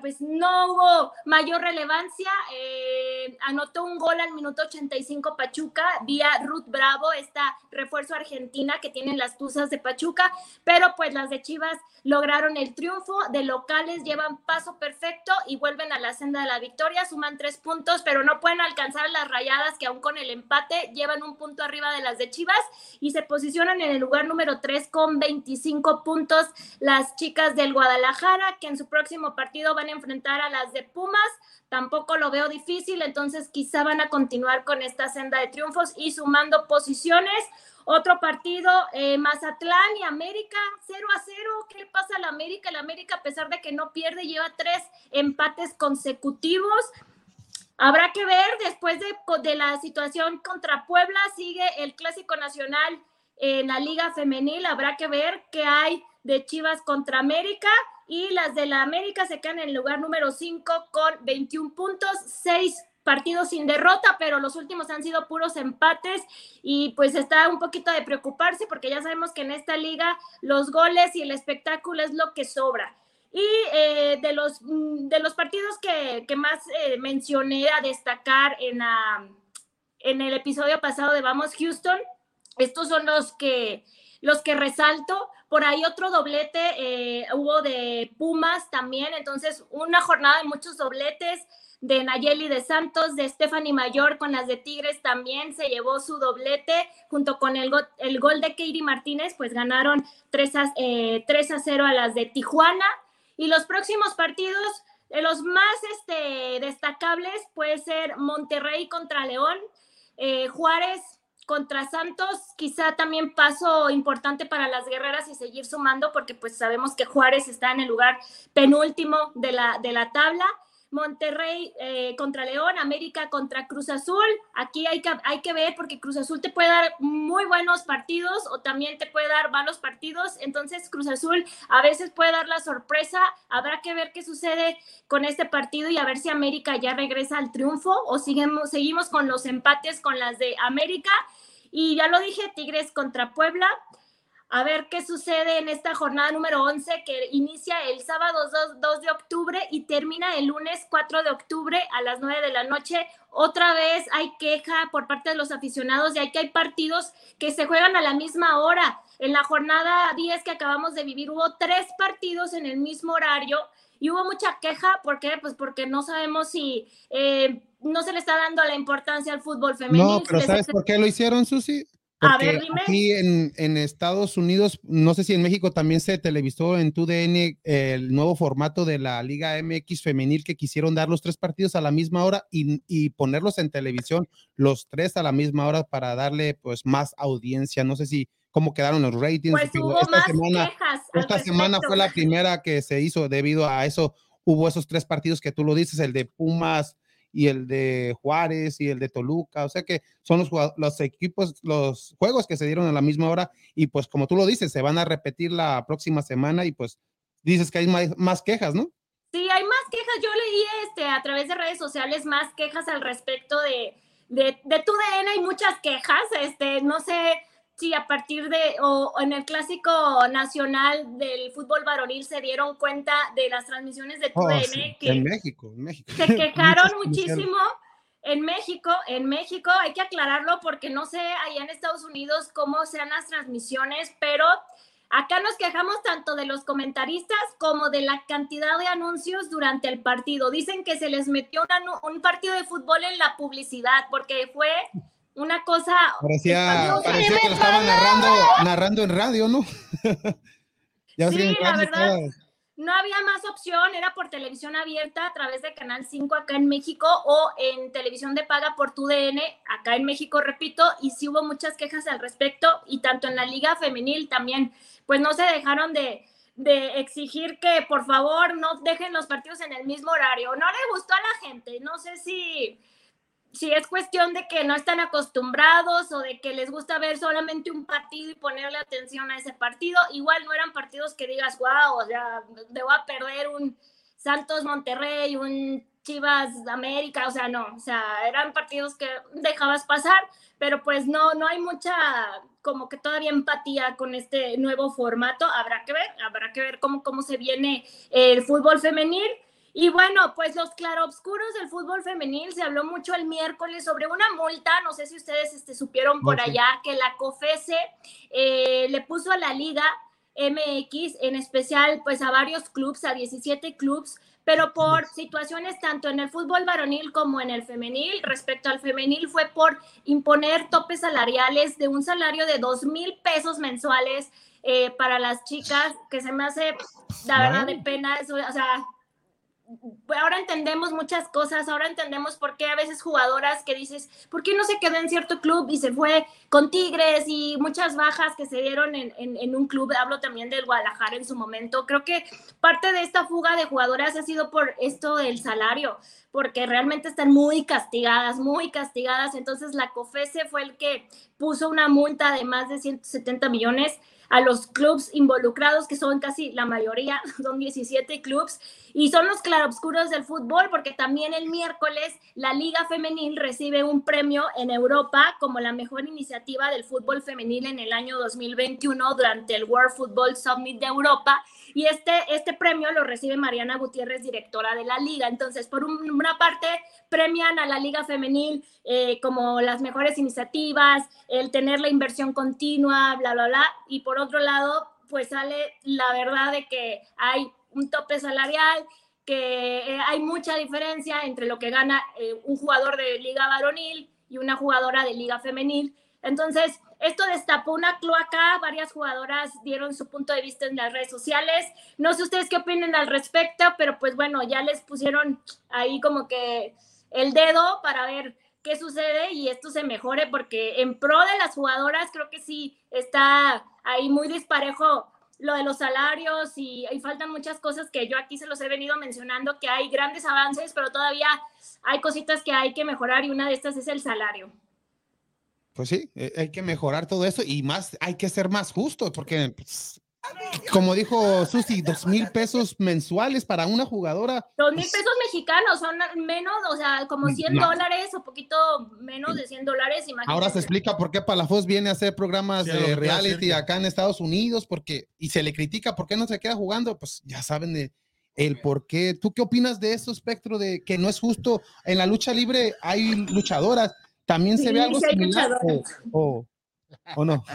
pues no hubo mayor relevancia. Eh, anotó un gol al minuto 85 Pachuca vía Ruth Bravo, esta refuerzo argentina que tienen las Tuzas de Pachuca, pero pues las de Chivas lograron el triunfo. De locales llevan paso perfecto y vuelven a la senda de la victoria, suman tres puntos, pero no pueden alcanzar las rayadas que aún con el empate llevan un punto arriba de las de Chivas y se posicionan en el lugar número 3 con 25 puntos las chicas del Guadalajara, que en su próximo partido van a enfrentar a las de Pumas. Tampoco lo veo difícil, entonces quizá van a continuar con esta senda de triunfos y sumando posiciones. Otro partido, eh, Mazatlán y América, 0 a 0. ¿Qué pasa a la América? La América, a pesar de que no pierde, lleva tres empates consecutivos. Habrá que ver, después de, de la situación contra Puebla, sigue el Clásico Nacional en la Liga Femenil. Habrá que ver qué hay de Chivas contra América y las de la América se quedan en el lugar número 5 con 21 puntos, 6 partidos sin derrota, pero los últimos han sido puros empates y pues está un poquito de preocuparse porque ya sabemos que en esta liga los goles y el espectáculo es lo que sobra. Y eh, de, los, mm, de los partidos que, más eh, mencioné a destacar en, en el episodio pasado de Vamos Houston, estos son los que, los que resalto. Por ahí otro doblete eh, hubo de Pumas también, entonces una jornada de muchos dobletes de Nayeli de Santos, de Stephanie Mayor con las de Tigres también se llevó su doblete junto con el, el gol de Katie Martínez, pues ganaron 3 a, 3 eh, a 0 a las de Tijuana. Y los próximos partidos los más este, destacables puede ser Monterrey contra León, eh, Juárez contra Santos, quizá también paso importante para las guerreras y seguir sumando porque pues sabemos que Juárez está en el lugar penúltimo de la, de la tabla. Monterrey eh, contra León, América contra Cruz Azul. Aquí hay que, hay que ver porque Cruz Azul te puede dar muy buenos partidos o también te puede dar malos partidos. Entonces Cruz Azul a veces puede dar la sorpresa. Habrá que ver qué sucede con este partido y a ver si América ya regresa al triunfo o seguimos, seguimos con los empates con las de América. Y ya lo dije, Tigres contra Puebla a ver qué sucede en esta jornada número 11 que inicia el sábado 2, de octubre y termina el lunes 4 de octubre a las 9 de la noche. Otra vez hay queja por parte de los aficionados de que hay partidos que se juegan a la misma hora. En la jornada 10 que acabamos de vivir hubo tres partidos en el mismo horario y hubo mucha queja. ¿Por qué? Pues porque no sabemos si eh, no se le está dando la importancia al fútbol femenino. No, pero ¿sabes por qué lo hicieron, Susi? A ver, dime. Aquí en, en, Estados Unidos, no sé si en México también se televisó en TUDN el nuevo formato de la Liga MX femenil que quisieron dar los tres partidos a la misma hora y, y, ponerlos en televisión los tres a la misma hora para darle pues más audiencia. No sé si cómo quedaron los ratings. Pues hubo esta más semana, quejas esta semana fue la primera que se hizo debido a eso. Hubo esos tres partidos que tú lo dices, el de Pumas, y el de Juárez y el de Toluca, o sea que son los, equipos, los juegos que se dieron a la misma hora y pues como tú lo dices, se van a repetir la próxima semana y pues dices que hay más, más quejas, ¿no? Sí, hay más quejas. Yo leí este, a través de redes sociales más quejas al respecto de, de, de tu DN, hay muchas quejas, este, no sé, Sí, a partir de, o, en el clásico nacional del fútbol varonil se dieron cuenta de las transmisiones de TUDN oh, que en México, en México. se quejaron muchísimo. En México, en México hay que aclararlo porque no sé allá en Estados Unidos cómo sean las transmisiones, pero acá nos quejamos tanto de los comentaristas como de la cantidad de anuncios durante el partido. Dicen que se les metió un partido de fútbol en la publicidad porque fue una cosa. Parecía, parecía que lo estaban narrando, narrando en radio, ¿no? ya sí, la verdad. No había más opción, era por televisión abierta a través de Canal 5 acá en México o en televisión de paga por TUDN acá en México, repito, y sí hubo muchas quejas al respecto y tanto en la liga femenil también, pues no se dejaron de, de exigir que por favor no dejen los partidos en el mismo horario. No le gustó a la gente, no sé si si es cuestión de que no están acostumbrados o de que les gusta ver solamente un partido y ponerle atención a ese partido, igual no eran partidos que digas, wow, o sea, debo a perder un Santos Monterrey, un Chivas América, o sea, no, o sea, eran partidos que dejabas pasar, pero pues no, no hay mucha como que todavía empatía con este nuevo formato, habrá que ver, habrá que ver cómo, cómo se viene el fútbol femenil. Y bueno, pues los claroscuros del fútbol femenil, se habló mucho el miércoles sobre una multa, no sé si ustedes este, supieron por allá, que la COFESE eh, le puso a la liga MX, en especial pues a varios clubes, a 17 clubes, pero por situaciones tanto en el fútbol varonil como en el femenil. Respecto al femenil fue por imponer topes salariales de un salario de dos mil pesos mensuales eh, para las chicas, que se me hace, la verdad, de pena, eso, o sea, ahora entendemos muchas cosas, ahora entendemos por qué a veces jugadoras que dices, ¿por qué no se quedó en cierto club y se fue con Tigres y muchas bajas que se dieron en, en, un club? Hablo también del Guadalajara en su momento. Creo que parte de esta fuga de jugadoras ha sido por esto del salario, porque realmente están muy castigadas, muy castigadas. Entonces la COFESE fue el que puso una multa de más de 170 millones a los clubes involucrados, que son casi la mayoría, son 17 clubes, y son los claroscuros del fútbol, porque también el miércoles la Liga Femenil recibe un premio en Europa como la mejor iniciativa del fútbol femenil en el año 2021 durante el World Football Summit de Europa. Y este, este premio lo recibe Mariana Gutiérrez, directora de la liga. Entonces, por una parte, premian a la liga femenil eh, como las mejores iniciativas, el tener la inversión continua, bla, bla, bla. Y por otro lado, pues sale la verdad de que hay un tope salarial, que eh, hay mucha diferencia entre lo que gana eh, un jugador de liga varonil y una jugadora de liga femenil. Entonces, esto destapó una cloaca, varias jugadoras dieron su punto de vista en las redes sociales. No sé ustedes qué opinen al respecto, pero pues bueno, ya les pusieron ahí como que el dedo para ver qué sucede y esto se mejore porque en pro de las jugadoras creo que sí está ahí muy disparejo lo de los salarios y, y, faltan muchas cosas que yo aquí se los he venido mencionando, que hay grandes avances, pero todavía hay cositas que hay que mejorar y una de estas es el salario. Pues sí, eh, hay que mejorar todo eso y más, hay que ser más justos porque, pues, como dijo Susi, dos mil pesos mensuales para una jugadora. Dos mil pesos mexicanos son menos, o sea, como 100 no. dólares o poquito menos de 100 dólares. Imagínate. Ahora se explica por qué Palafox viene a hacer programas sí, de reality acá en Estados Unidos, porque, y se le critica por qué no se queda jugando, pues ya saben de el por qué. ¿Tú qué opinas de eso, Espectro, de que no es justo? En la lucha libre hay luchadoras, también se Sí, ve algo similar o, o, o no.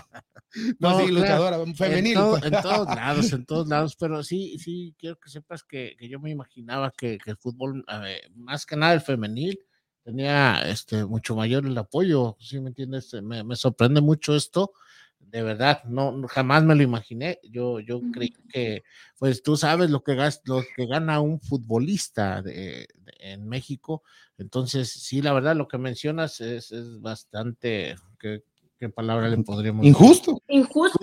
No, No, sí, claro. luchadora, femenil. En, todo- pues. en todos lados, en todos lados, pero sí, sí, quiero que sepas que, que yo me imaginaba que, que el fútbol, ver, más que nada el femenil, tenía este, mucho mayor el apoyo, ¿sí me entiendes? Me, me sorprende mucho esto, de verdad, no, no- jamás me lo imaginé, yo, yo creí que, pues tú sabes lo que, gas- lo que gana un futbolista de- de- en México, entonces sí, la verdad, lo que mencionas es, es bastante, ¿qué, qué palabra le podríamos Injusto. Injusto.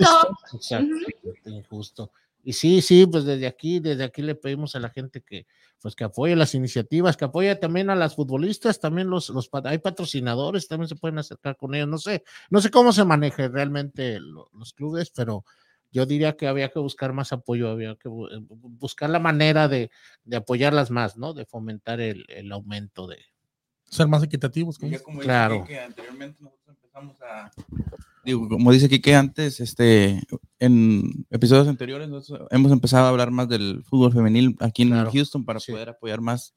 Exactamente, injusto. Y sí, sí, pues desde aquí, desde aquí le pedimos a la gente que, pues que apoye las iniciativas, que apoye también a las futbolistas, también los, los hay patrocinadores, también se pueden acercar con ellos. No sé, no sé cómo se maneja realmente lo- los clubes, pero yo diría que había que buscar más apoyo, había que eh, bu- buscar la manera de, de apoyarlas más, ¿no? De fomentar el, el aumento de. Ser más equitativos. Ya como dice Claro. Quique, anteriormente nosotros empezamos a, digo, como dice Kike antes, este, en episodios anteriores nosotros hemos empezado a hablar más del fútbol femenil aquí en Claro. Houston para Sí. poder apoyar más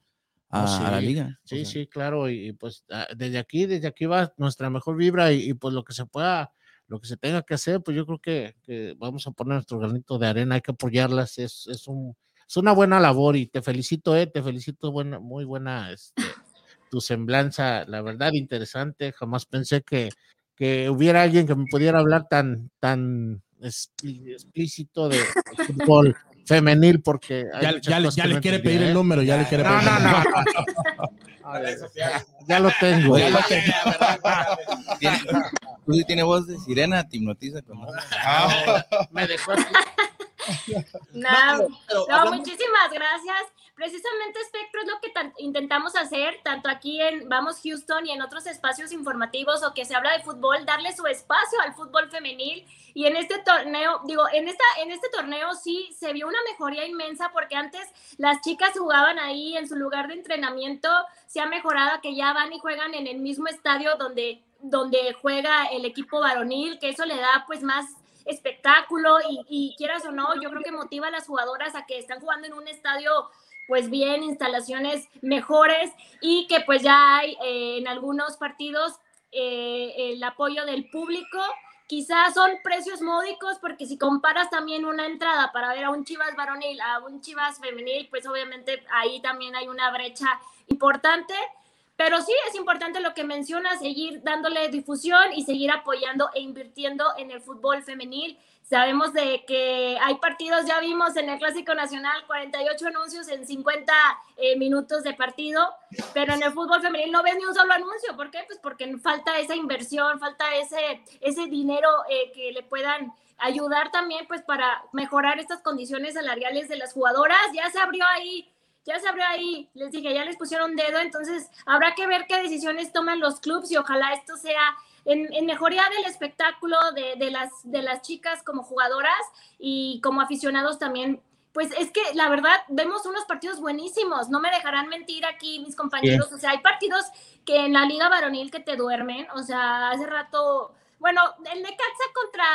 a, a la liga. Sí, O sea, sí, claro, y, y pues ah, desde aquí, desde aquí va nuestra mejor vibra y, y, pues lo que se pueda, lo que se tenga que hacer, pues yo creo que, que vamos a poner nuestro granito de arena, hay que apoyarlas, es, es, un, es una buena labor y te felicito, eh, te felicito, buena, muy buena este, tu semblanza, la verdad, interesante, jamás pensé que, que hubiera alguien que me pudiera hablar tan, tan explícito de, de fútbol femenil, porque Ya, ya le- ya no quiere pedir el ¿eh? número, ya le quiere No, pedir no, el no. Ya, ya lo tengo. Ya lo tiene- tiene- tú sí tienes voz de sirena, te hipnotiza con Me dejó así. No, muchísimas gracias. Precisamente Espectro es lo que intentamos hacer, tanto aquí en Vamos Houston y en otros espacios informativos o que se habla de fútbol, darle su espacio al fútbol femenil. Y en este torneo, digo, en, esta, en este torneo sí se vio una mejoría inmensa porque antes las chicas jugaban ahí en su lugar de entrenamiento, se ha mejorado que ya van y juegan en el mismo estadio donde, donde juega el equipo varonil, que eso le da pues más espectáculo y, y quieras o no, yo creo que motiva a las jugadoras a que están jugando en un estadio pues bien, instalaciones mejores y que pues ya hay eh, en algunos partidos eh, el apoyo del público. Quizás son precios módicos porque si comparas también una entrada para ver a un Chivas varonil, a un Chivas femenil, pues obviamente ahí también hay una brecha importante. Pero sí es importante lo que menciona, seguir dándole difusión y seguir apoyando e invirtiendo en el fútbol femenil. Sabemos de que hay partidos, ya vimos en el Clásico Nacional 48 anuncios en 50 eh, minutos de partido, pero en el fútbol femenil no ves ni un solo anuncio. ¿Por qué? Pues porque falta esa inversión, falta ese, ese dinero eh, que le puedan ayudar también pues para mejorar estas condiciones salariales de las jugadoras. Ya se abrió ahí ya se abrió ahí, les dije, ya les pusieron dedo, entonces habrá que ver qué decisiones toman los clubes y ojalá esto sea en, en mejoría del espectáculo de, de, las, de las chicas como jugadoras y como aficionados también. Pues es que la verdad vemos unos partidos buenísimos, no me dejarán mentir aquí mis compañeros, o sea, hay partidos que en la liga varonil que te duermen, o sea, hace rato bueno, el Necaxa contra,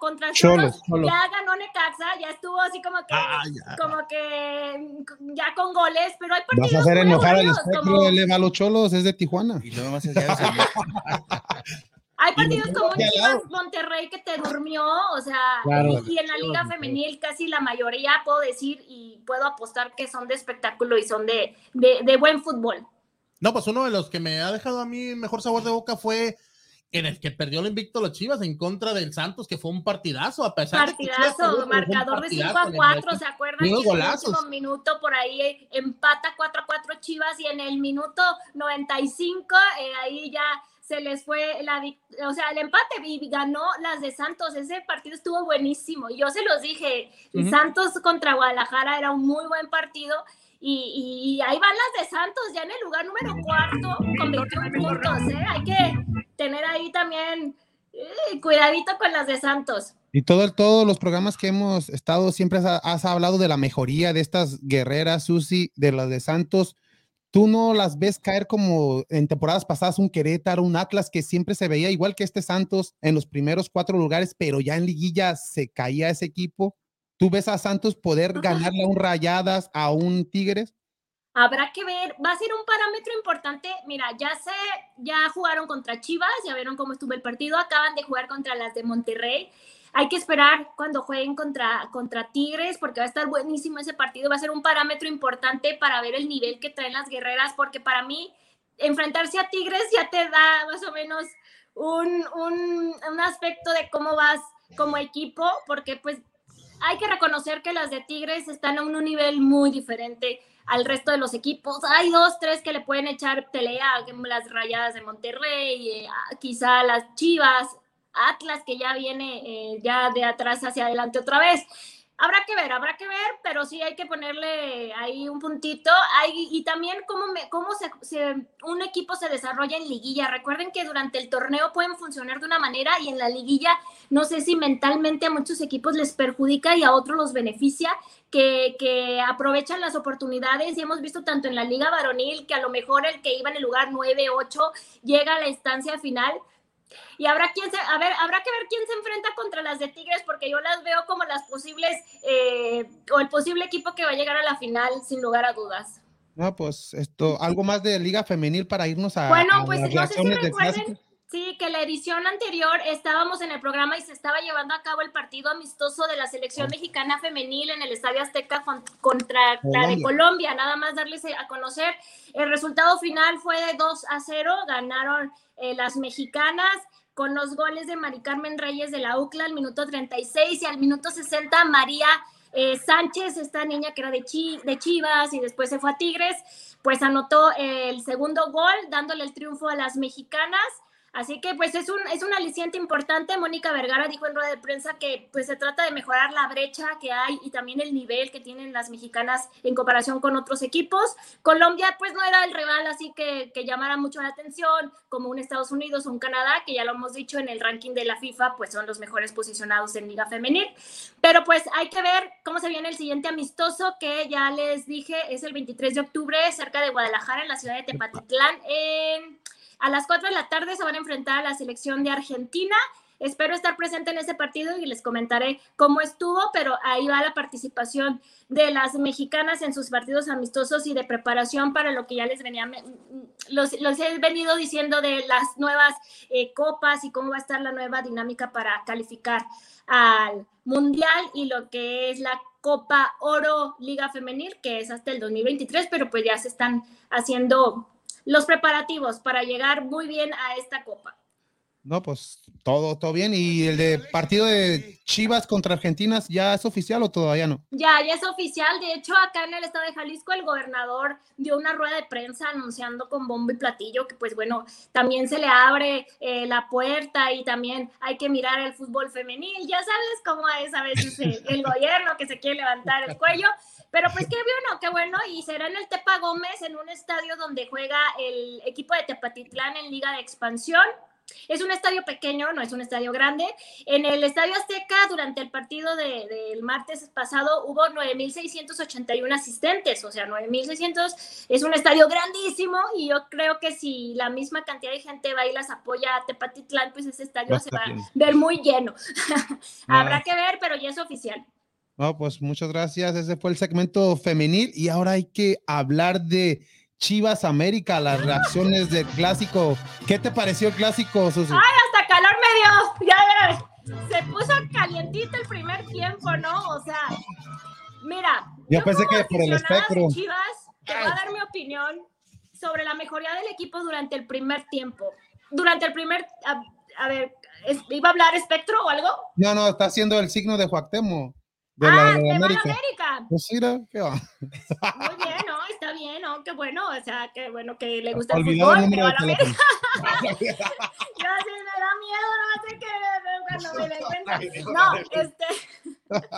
contra Cholos, Cholos, ya ganó Necaxa, ya estuvo así como que, Ah, ya. como que ya con goles, pero hay Vas partidos a hacer enojar al espectro, como- va a los cholos, es de Tijuana. Y luego más allá, sea, hay partidos como Chivas. Monterrey que te durmió, o sea, Claro. y, y en la liga femenil casi la mayoría puedo decir y puedo apostar que son de espectáculo y son de, de, de buen fútbol. No, pues uno de los que me ha dejado a mí mejor sabor de boca fue en el que perdió el invicto los Chivas en contra del Santos, que fue un partidazo, a pesar de que Partidazo, perdió, marcador de 5 partidazo a en el 4, Azteca. ¿se acuerdan? Que en el golazos. último minuto por ahí eh, empata 4 a 4 Chivas y en el minuto 95 eh, ahí ya se les fue la o sea, el empate y ganó las de Santos. Ese partido estuvo buenísimo. Yo se los dije. Santos contra Guadalajara era un muy buen partido. Y, ahí van las de Santos, ya en el lugar número cuarto, con 21 puntos. ¿eh? Hay que tener ahí también eh, cuidadito con las de Santos. Y todo, todos los programas que hemos estado, siempre has, has hablado de la mejoría de estas guerreras, Susi, de las de Santos. ¿Tú no las ves caer como en temporadas pasadas un Querétaro, un Atlas que siempre se veía igual que este Santos en los primeros cuatro lugares, pero ya en liguilla se caía ese equipo? ¿Tú ves a Santos poder ganarle a un Rayadas, a un Tigres? Habrá que ver, va a ser un parámetro importante. Mira, ya sé, ya jugaron contra Chivas, ya vieron cómo estuvo el partido, acaban de jugar contra las de Monterrey. Hay que esperar cuando jueguen contra, contra Tigres, porque va a estar buenísimo ese partido. Va a ser un parámetro importante para ver el nivel que traen las guerreras, porque para mí, enfrentarse a Tigres ya te da más o menos un, un, un aspecto de cómo vas como equipo, porque pues hay que reconocer que las de Tigres están a un nivel muy diferente al resto de los equipos. Hay dos, tres que le pueden echar pelea, las rayadas de Monterrey, eh, quizá las Chivas, Atlas, que ya viene eh, ya de atrás hacia adelante otra vez. Habrá que ver, habrá que ver, pero sí hay que ponerle ahí un puntito. Y también cómo, me, cómo se- un equipo se desarrolla en liguilla. Recuerden que durante el torneo pueden funcionar de una manera y en la liguilla no sé si mentalmente a muchos equipos les perjudica y a otros los beneficia, que, que aprovechan las oportunidades y hemos visto tanto en la liga varonil que a lo mejor el que iba en el lugar 9, 8 llega a la instancia final. Y habrá, quien se, a ver, habrá que ver quién se enfrenta contra las de Tigres, porque yo las veo como las posibles, eh, o el posible equipo que va a llegar a la final, sin lugar a dudas. No, pues esto, algo más de Liga Femenil para irnos a, Bueno, a pues las no sé si recuerden. Sí, que la edición anterior estábamos en el programa y se estaba llevando a cabo el partido amistoso de la selección Ah. mexicana femenil en el Estadio Azteca con- contra la de Colombia. Colombia. Nada más darles a conocer. El resultado final fue de 2 a 0, ganaron eh, las mexicanas con los goles de Mari Carmen Reyes de la UCLA al minuto 36 y al minuto 60 María eh, Sánchez, esta niña que era de, Chi- de Chivas y después se fue a Tigres, pues anotó el segundo gol dándole el triunfo a las mexicanas. Así que pues es un, es un aliciente importante. Mónica Vergara dijo en rueda de prensa que pues se trata de mejorar la brecha que hay y también el nivel que tienen las mexicanas en comparación con otros equipos. Colombia pues no era el rival así que, que llamara mucho la atención como un Estados Unidos o un Canadá, que ya lo hemos dicho en el ranking de la FIFA, pues son los mejores posicionados en Liga Femenil. Pero pues hay que ver cómo se viene el siguiente amistoso que ya les dije es el 23 de octubre cerca de Guadalajara en la ciudad de Tepatitlán. En- a las 4 de la tarde se van a enfrentar a la selección de Argentina. Espero estar presente en ese partido y les comentaré cómo estuvo, pero ahí va la participación de las mexicanas en sus partidos amistosos y de preparación para lo que ya les venía, los, los he venido diciendo de las nuevas eh, copas y cómo va a estar la nueva dinámica para calificar al Mundial y lo que es la Copa Oro Liga Femenil, que es hasta el 2023, pero pues ya se están haciendo los preparativos para llegar muy bien a esta copa. No, pues todo, todo bien. ¿Y el de partido de Chivas contra Argentinas ya es oficial o todavía no? Ya, ya es oficial. De hecho, acá en el estado de Jalisco, el gobernador dio una rueda de prensa anunciando con bombo y platillo que, pues bueno, también se le abre eh, la puerta y también hay que mirar el fútbol femenil. Ya sabes cómo es a veces el, el gobierno que se quiere levantar el cuello. Pero pues qué bueno, qué bueno. Y será en el Tepa Gómez, en un estadio donde juega el equipo de Tepatitlán en Liga de Expansión. Es un estadio pequeño, no es un estadio grande. En el Estadio Azteca, durante el partido de- del martes pasado, hubo 9.681 asistentes, o sea, 9.600 es un estadio grandísimo y yo creo que si la misma cantidad de gente va y las apoya a Tepatitlán, pues ese estadio se va a ver muy lleno. Ah. Habrá que ver, pero ya es oficial. No, pues muchas gracias. Ese fue el segmento femenil y ahora hay que hablar de Chivas América, las reacciones del clásico. ¿Qué te pareció el clásico, Susi? Hasta calor me dio, ya verás. Se puso calientito el primer tiempo, ¿no? O sea, mira. Yo pensé como que por el espectro. Chivas, te voy a dar mi opinión sobre la mejoría del equipo durante el primer tiempo. Durante el primer, ah, a ver, ¿iba a hablar espectro o algo? No, no, está haciendo el signo de Juactemo. De ah, la de América. América. Pues mira, ¿qué va? Muy bien. Está bien, ¿no? Qué bueno, o sea, qué bueno que le gusta el fútbol, pero a la teléfono. Yo me da miedo, no sé qué, cuando me. No, este.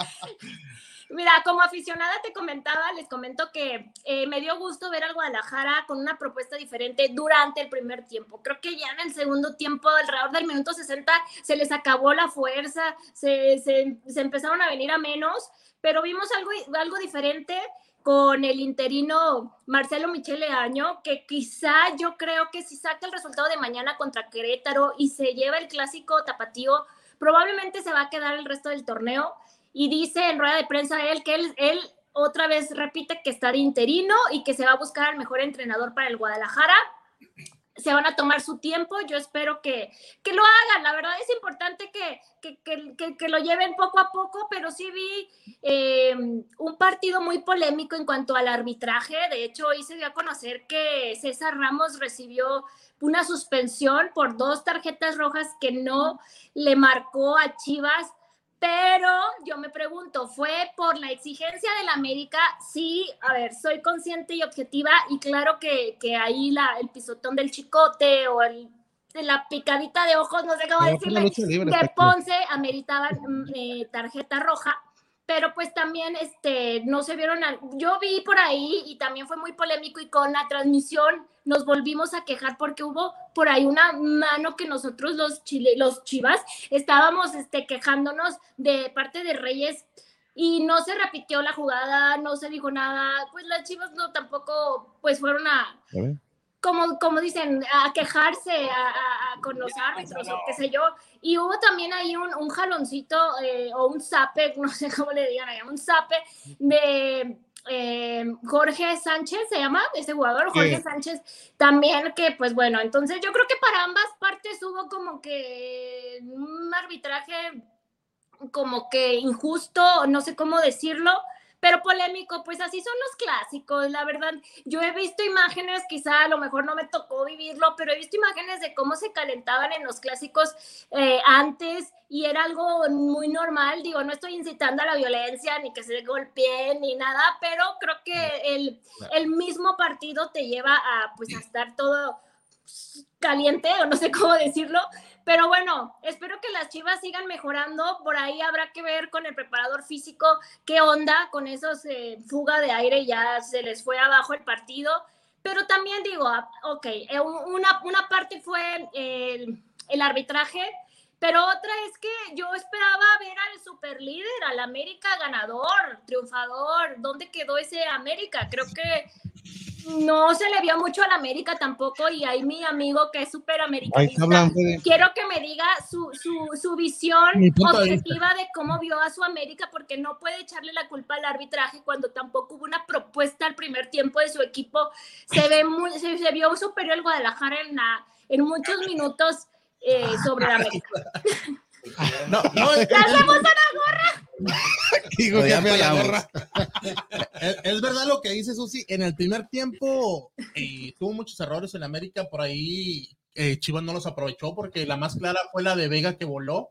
Mira, como aficionada te comentaba, les comento que eh, me dio gusto ver al Guadalajara con una propuesta diferente durante el primer tiempo. Creo que ya en el segundo tiempo, alrededor del minuto 60, se les acabó la fuerza, se, se- se empezaron a venir a menos, pero vimos algo, algo diferente con el interino Marcelo Michele Año, que quizá yo creo que si saca el resultado de mañana contra Querétaro y se lleva el clásico tapatío, probablemente se va a quedar el resto del torneo. Y dice en rueda de prensa él que él, otra vez repite que está de interino y que se va a buscar al mejor entrenador para el Guadalajara. Se van a tomar su tiempo, yo espero que, que lo hagan. La verdad es importante que, que, que- que- lo lleven poco a poco, pero sí vi eh, un partido muy polémico en cuanto al arbitraje. De hecho, hoy se dio a conocer que César Ramos recibió una suspensión por dos tarjetas rojas que no le marcó a Chivas. Pero yo me pregunto, ¿fue por la exigencia del América? Sí, a ver, soy consciente y objetiva y claro que, que ahí la, el pisotón del chicote o el, la picadita de ojos, no sé cómo una decirle, libre, de. Ponce ameritaban mm, eh, tarjeta roja, pero pues también este, no se vieron, al- yo vi por ahí y también fue muy polémico y con la transmisión nos volvimos a quejar porque hubo por ahí una mano que nosotros los, chile, los chivas estábamos este, quejándonos de parte de Reyes y no se repitió la jugada, no se dijo nada, pues las chivas no tampoco pues fueron a, como, como dicen, a quejarse a, a- a- con los árbitros o qué sé yo. Y hubo también ahí un, un jaloncito eh, o un zape, no sé cómo le digan allá, un zape de eh, Jorge Sánchez, se llama ese jugador, Jorge Sí. Sánchez, también que pues bueno, entonces yo creo que para ambas partes hubo como que un arbitraje como que injusto, no sé cómo decirlo, pero polémico, pues así son los clásicos, la verdad. Yo he visto imágenes, quizá a lo mejor no me tocó vivirlo, pero he visto imágenes de cómo se calentaban en los clásicos eh, antes y era algo muy normal. Digo, no estoy incitando a la violencia ni que se golpeen ni nada, pero creo que el, el mismo partido te lleva a, pues, a estar todo caliente o no sé cómo decirlo. Pero bueno, espero que las chivas sigan mejorando. Por ahí habrá que ver con el preparador físico qué onda con esos eh, fuga de aire. Ya se les fue abajo el partido. Pero también digo, ah, ok, eh, un- una, una parte fue el, el arbitraje, pero otra es que yo esperaba ver al superlíder, al América ganador, triunfador. ¿Dónde quedó ese América? Creo que no se le vio mucho al América tampoco. Y ahí mi amigo que es súper Ahí americanista está hablando de... quiero que me diga su, su, su visión de objetiva de cómo vio a su América, porque no puede echarle la culpa al arbitraje cuando tampoco hubo una propuesta al primer tiempo de su equipo. Se, ve muy, se, se vio superior el Guadalajara en, la, en muchos minutos eh, sobre la América. No, no, ¡Ya hacemos una Digo Ya la es verdad lo que dice Susi. En el primer tiempo eh, tuvo muchos errores en América. Por ahí eh, Chivas no los aprovechó porque la más clara fue la de Vega que voló.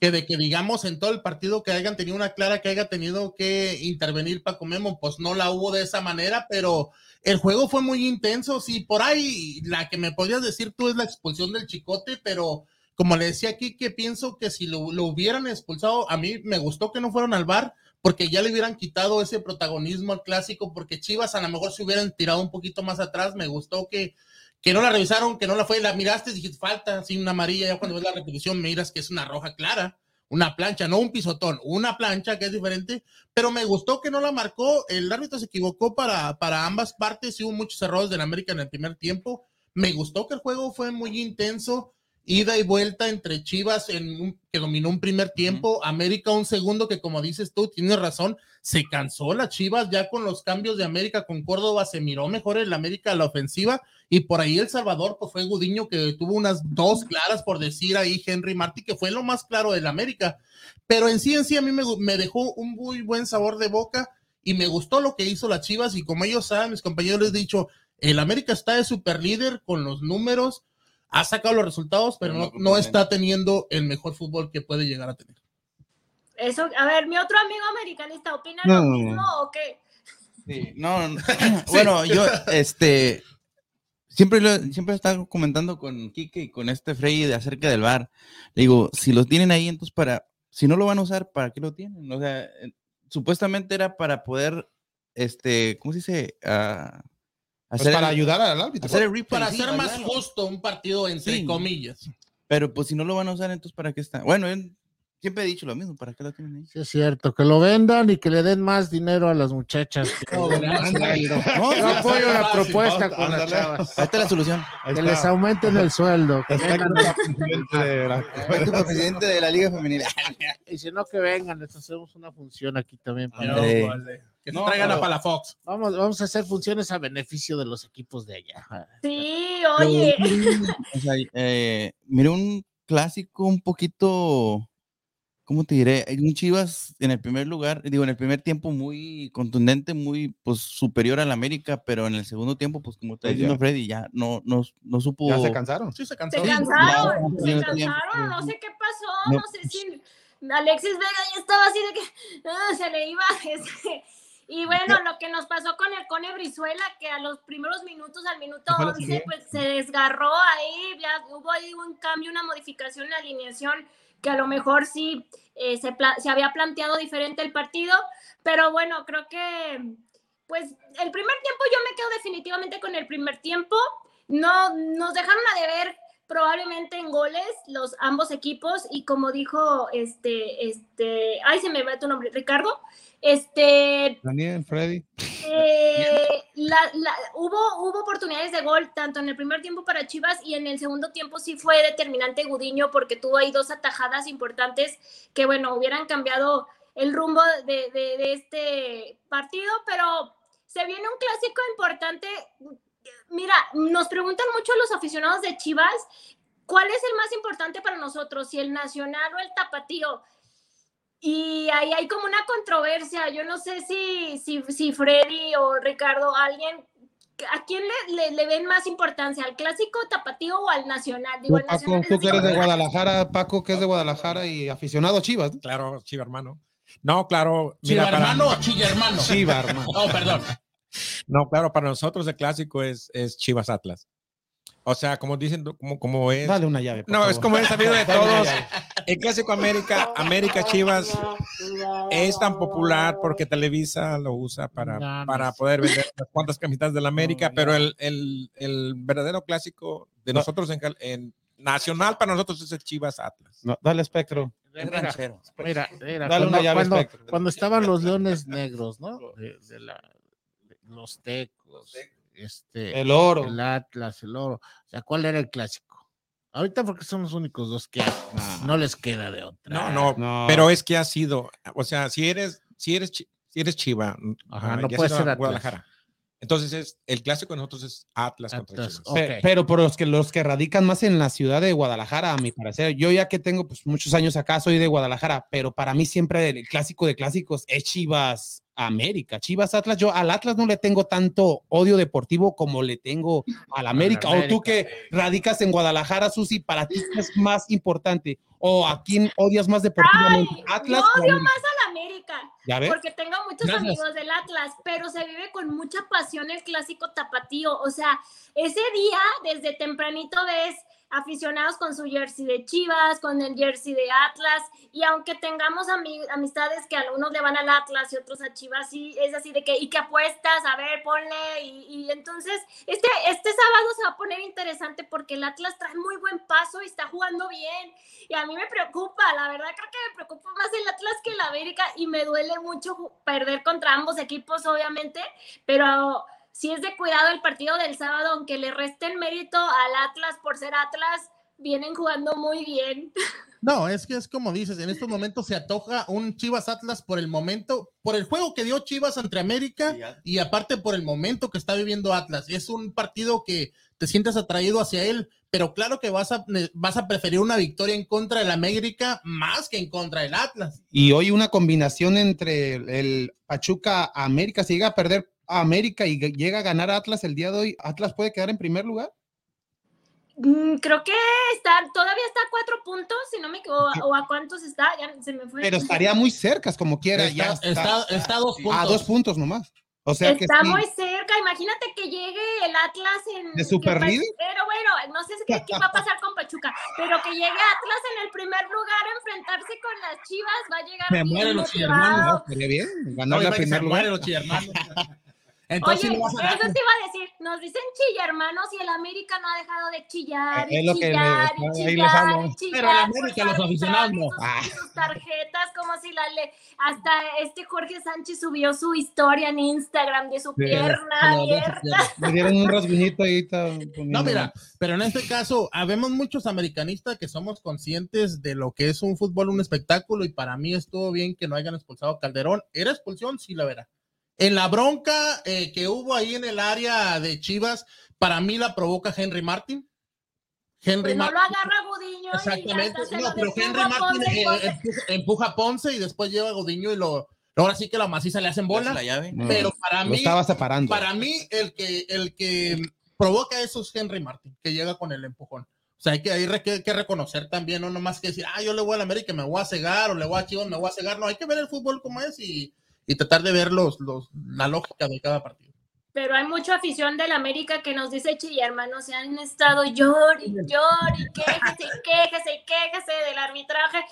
Que de que digamos en todo el partido que hayan tenido una clara que haya tenido que intervenir Paco Memo, pues no la hubo de esa manera, pero el juego fue muy intenso. Sí, por ahí la que me podrías decir tú es la expulsión del Chicote, pero como le decía aquí, que pienso que si lo, lo hubieran expulsado, a mí me gustó que no fueron al bar, porque ya le hubieran quitado ese protagonismo al clásico, porque Chivas a lo mejor se hubieran tirado un poquito más atrás. Me gustó que, que no la revisaron, que no la fue, la miraste y dijiste falta, sin una amarilla. Ya cuando ves la repetición, miras que es una roja clara, una plancha, no un pisotón, una plancha que es diferente. Pero me gustó que no la marcó. El árbitro se equivocó para, para ambas partes y hubo muchos errores del América en el primer tiempo. Me gustó que el juego fue muy intenso ida y vuelta entre Chivas en un- que dominó un primer tiempo, América un segundo que como dices tú, tienes razón, se cansó la Chivas ya con los cambios de América con Córdoba, se miró mejor el América a la ofensiva y por ahí El Salvador pues fue Gudiño que tuvo unas dos claras por decir ahí Henry Martí que fue lo más claro del América, pero en sí en sí a mí me, me dejó un muy buen sabor de boca y me gustó lo que hizo la Chivas y como ellos saben, mis compañeros les he dicho, el América está de super líder con los números, ha sacado los resultados, pero no, no está teniendo el mejor fútbol que puede llegar a tener. Eso, a ver, mi otro amigo americanista, ¿opina No, lo no, no. mismo o qué? Sí, no, no. bueno, yo, este, siempre lo, siempre estaba comentando con Kike y con este Frey de acerca del bar. Le digo, si lo tienen ahí, entonces para, si no lo van a usar, ¿para qué lo tienen? O sea, eh, supuestamente era para poder, este, ¿cómo se dice? Ah, Pues hacer para el- ayudar al árbitro. hacer el replay, Para sí, hacer más ayudarlo. justo un partido, entre Sí. comillas. Pero pues si no lo van a usar, entonces ¿para qué está? Bueno, siempre he dicho lo mismo, ¿para qué lo tienen ahí? Sí, es cierto, que lo vendan y que le den más dinero a las muchachas. No, apoyo la propuesta fácil, con las ándale. chavas. Ahí está la solución. Ahí Que está. les aumenten el sueldo. que Está vengan. el presidente de la- presidente de la Liga Femenil. Y si no, que vengan, les hacemos una función aquí también. para- No, vale. Que se no, traigan a Palafox. Vamos, vamos a hacer funciones a beneficio de los equipos de allá. Sí, oye. O sea, eh, miré un clásico un poquito, ¿cómo te diré? Un Chivas en el primer lugar, digo, en el primer tiempo muy contundente, muy pues superior al América, pero en el segundo tiempo, pues como está Pues diciendo ya. Freddy, ya no, no, no supo. Ya se cansaron. Sí, se Se cansó. cansaron, no, se cansaron, no sé qué pasó, No. no sé si Alexis Vega ya estaba así de que ah, se le iba. este, y bueno, lo que nos pasó con el Cone Brizuela, que a los primeros minutos, al minuto Ojalá 11, sí. pues se desgarró ahí, ya hubo ahí un cambio, una modificación en la alineación, que a lo mejor sí eh, se, se había planteado diferente el partido, pero bueno, creo que pues el primer tiempo yo me quedo definitivamente con el primer tiempo. No, nos dejaron a deber probablemente en goles los ambos equipos y como dijo este, este, ay se me va tu nombre, Ricardo, este, Daniel, Freddy. eh, la- la- hubo, hubo oportunidades de gol tanto en el primer tiempo para Chivas y en el segundo tiempo sí fue determinante Gudiño porque tuvo ahí dos atajadas importantes que bueno, hubieran cambiado el rumbo de, de- de este partido, pero se viene un clásico importante. Mira, nos preguntan mucho los aficionados de Chivas, ¿cuál es el más importante para nosotros? Si el Nacional o el Tapatío. Y ahí hay como una controversia. Yo no sé si, si, si Freddy o Ricardo, alguien, ¿a quién le, le, le ven más importancia? ¿Al clásico tapatío o al nacional? Digo, Tú, el Paco, nacional tú que eres de. Guadalajara, Paco, que es de Guadalajara y aficionado a Chivas. ¿no? Claro, chiva hermano. No, claro. ¿Chiva para- hermano o chilla hermano? Chiva, hermano. Oh, perdón. No, claro, para nosotros el clásico es, es Chivas Atlas. O sea, como dicen, como, como es. Dale una llave. por No, es como es sabido de todos. El clásico América, América Chivas es tan popular porque Televisa lo usa para, No, no para poder vender unas cuantas camisetas del América, No, pero el, el, el verdadero clásico de No. nosotros en, en nacional para nosotros es el Chivas Atlas. No, dale espectro. Mira, mira, mira, Dale cuando, una llave, cuando- estaban los leones negros, ¿no? De, de la- los tecos, este, El oro. el Atlas, el oro. O sea, ¿cuál era el clásico? Ahorita porque son los únicos dos que no les queda de otra. No, no, No. pero es que ha sido, o sea, si eres, si eres, chi- si eres Chiva, Ajá, ah, no ya puede has ido ser a Atlas. Entonces es el clásico de nosotros es Atlas, contra Chivas. Pero por los que los que radican más en la ciudad de Guadalajara, a mi parecer, yo ya que tengo pues, muchos años acá, soy de Guadalajara, pero para mí siempre el clásico de clásicos es Chivas América, Chivas Atlas. Yo al Atlas no le tengo tanto odio deportivo como le tengo al América. O tú América. que radicas en Guadalajara, Susi, para ti ¿qué es más importante o a quién odias más deportivamente, Ay, Atlas yo odio América? más al América. Porque tengo muchos Gracias. amigos del Atlas, pero se vive con mucha pasión el clásico tapatío. O sea, ese día, desde tempranito ves aficionados con su jersey de Chivas, con el jersey de Atlas, y aunque tengamos ami- amistades que algunos le van al Atlas y otros a Chivas, sí, es así de que, ¿y qué apuestas? A ver, ponle, y, y entonces este, este sábado se va a poner interesante porque el Atlas trae muy buen paso y está jugando bien, y a mí me preocupa, la verdad creo que me preocupa más el Atlas que el América, y me duele mucho perder contra ambos equipos, obviamente, pero si es de cuidado el partido del sábado, aunque le resten mérito al Atlas por ser Atlas, vienen jugando muy bien. No, es que es como dices, en estos momentos se atoja un Chivas Atlas por el momento, por el juego que dio Chivas entre América y aparte por el momento que está viviendo Atlas. Es un partido que te sientes atraído hacia él, pero claro que vas a, vas a preferir una victoria en contra del América más que en contra del Atlas. Y hoy una combinación entre el, el Pachuca América, si llega a perder a América y llega a ganar Atlas el día de hoy, ¿Atlas puede quedar en primer lugar? Mm, Creo que está, todavía está a cuatro puntos, si no me equivoco, o a cuántos está, ya se me fue. Pero estaría muy cerca, como quiera. ya Está, está, está a dos puntos. a dos puntos nomás. O sea que está sí. muy cerca, imagínate que llegue el Atlas en... ¿De super que? Pero bueno, no sé qué, qué va a pasar con Pachuca, pero que llegue Atlas en el primer lugar a enfrentarse con las Chivas, va a llegar Me bien mueren los chillermanos, bien. Ganar No, que primer se lugar. mueren los chillermanos. Entonces, Oye, eso te iba a decir, nos dicen chilla, hermanos, y el América no ha dejado de chillar, Eh, es y lo que le- chillar, ahí y les chillar, hablo. y chillar. Pero el América, los aficionados no. Ah. Sus, tarjetas, como si la le... Hasta este Jorge Sánchez subió su historia en Instagram de su Sí, pierna dejo, abierta. Me dieron un rasguñito ahí. No, mira, pero en este caso, habemos muchos americanistas que somos conscientes de lo que es un fútbol, un espectáculo, y para mí estuvo bien que no hayan expulsado a Calderón. ¿Era expulsión? Sí, la verá. En la bronca eh, que hubo ahí en el área de Chivas, para mí la provoca Henry Martin. Henry Pues no Martin. lo agarra Gudiño Exactamente. y No, pero Henry Martin Ponce eh, Ponce- empuja, empuja a Ponce y después lleva a Godiño y lo. Ahora sí que la maciza le hacen bola. La llave. No, Pero para lo mí, estaba separando. para mí, el que, el que provoca eso es Henry Martin, que llega con el empujón. O sea, hay que, hay que, que reconocer también, no nomás que decir, ah, yo le voy a la América y me voy a cegar, o le voy a Chivas, me voy a cegar. No, hay que ver el fútbol como es y, y tratar de ver los, los, la lógica de cada partido. Pero hay mucha afición del América que nos dice, chilla, hermanos, se han estado llor y llor y quéjese y quéjese y quéjese del arbitraje.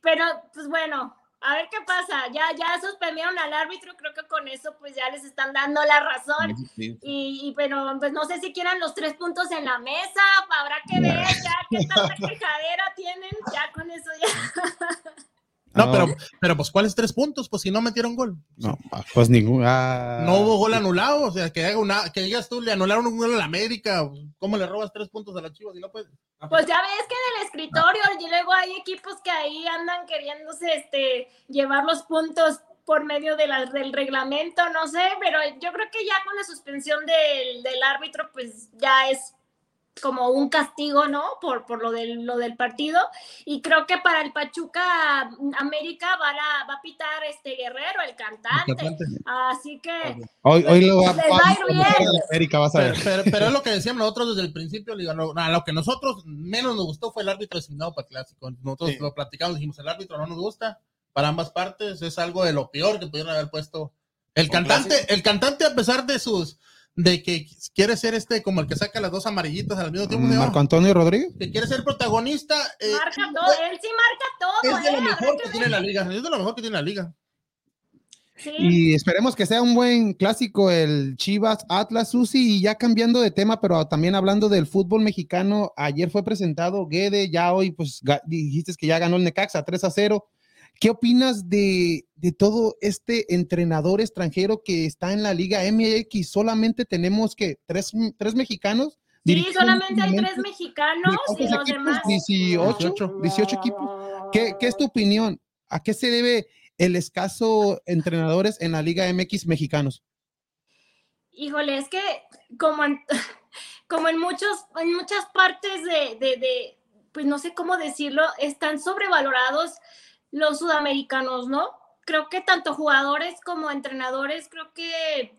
Pero, pues bueno, a ver qué pasa. Ya, ya suspendieron al árbitro, creo que con eso pues ya les están dando la razón. Sí. Y, y, pero pues no sé si quieran los tres puntos en la mesa, habrá que ver ya qué tanta quejadera tienen, ya con eso ya. No, pero, pero pues, ¿cuáles tres puntos? Pues si no metieron gol. No, pues ningún. ah, No hubo gol anulado, o sea, que haga una, que digas tú, le anularon un gol a la América, ¿cómo le robas tres puntos a la Chivas y no puede? Pues ya ves que en el escritorio y luego hay equipos que ahí andan queriéndose este, llevar los puntos por medio de la- del reglamento, no sé, pero yo creo que ya con la suspensión del, del árbitro, pues ya es como un castigo, ¿no? Por, por lo, del, lo del partido. Y creo que para el Pachuca América va a, va a pitar este Guerrero, el cantante. Así que Hoy, hoy lo va, Les va a ir bien. América, vas a Pero, ver. pero, pero es lo que decíamos nosotros desde el principio, digo, no, a lo que nosotros menos nos gustó fue el árbitro designado para el clásico. Nosotros Sí. lo platicamos, dijimos, el árbitro no nos gusta para ambas partes, es algo de lo peor que pudieron haber puesto. El cantante, clásico. el cantante a pesar de sus, de que quiere ser este como el que saca las dos amarillitas al mismo tiempo, ¿no? Marco Antonio Rodríguez. que quiere ser protagonista, eh, marca todo, él sí marca todo, es de ¿eh? lo mejor que que tiene la liga, es de lo mejor que tiene la liga. Sí. Y esperemos que sea un buen clásico el Chivas Atlas Susi. Y ya cambiando de tema, pero también hablando del fútbol mexicano, ayer fue presentado Guede, ya hoy pues dijiste que ya ganó el Necaxa 3 a 0. ¿Qué opinas de, de todo este entrenador extranjero que está en la Liga MX? Solamente tenemos que tres, tres mexicanos. Sí, solamente hay tres mexicanos ¿De y los equipos? demás. 18, 18 equipos. ¿Qué, qué es tu opinión? ¿A qué se debe el escaso entrenadores en la Liga MX mexicanos? Híjole, es que como en, como en muchos, en muchas partes de, de, de, pues no sé cómo decirlo, están sobrevalorados los sudamericanos, ¿no? Creo que tanto jugadores como entrenadores, creo que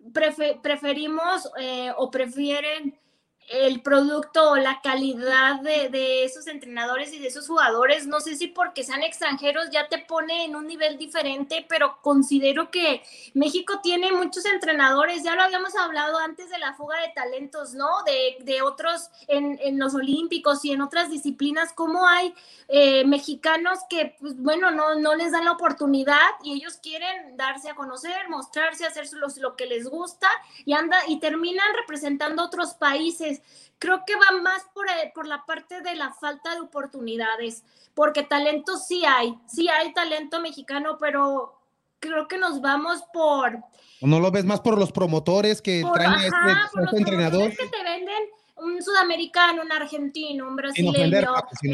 prefe- preferimos eh, o prefieren el producto o la calidad de, de esos entrenadores y de esos jugadores. No sé si porque sean extranjeros ya te pone en un nivel diferente, pero considero que México tiene muchos entrenadores, ya lo habíamos hablado antes de la fuga de talentos, ¿no? De, de otros en, en, los olímpicos y en otras disciplinas, cómo hay eh, mexicanos que, pues bueno, no, no les dan la oportunidad y ellos quieren darse a conocer, mostrarse, hacer los, lo que les gusta y, anda, y terminan representando otros países. Creo que va más por, eh, por la parte de la falta de oportunidades, porque talento sí hay, sí hay talento mexicano, pero creo que nos vamos por... ¿O no lo ves más por los promotores que por, traen a ajá, este, por este los entrenador? que te venden un sudamericano, un argentino, un brasileño. sin ofender.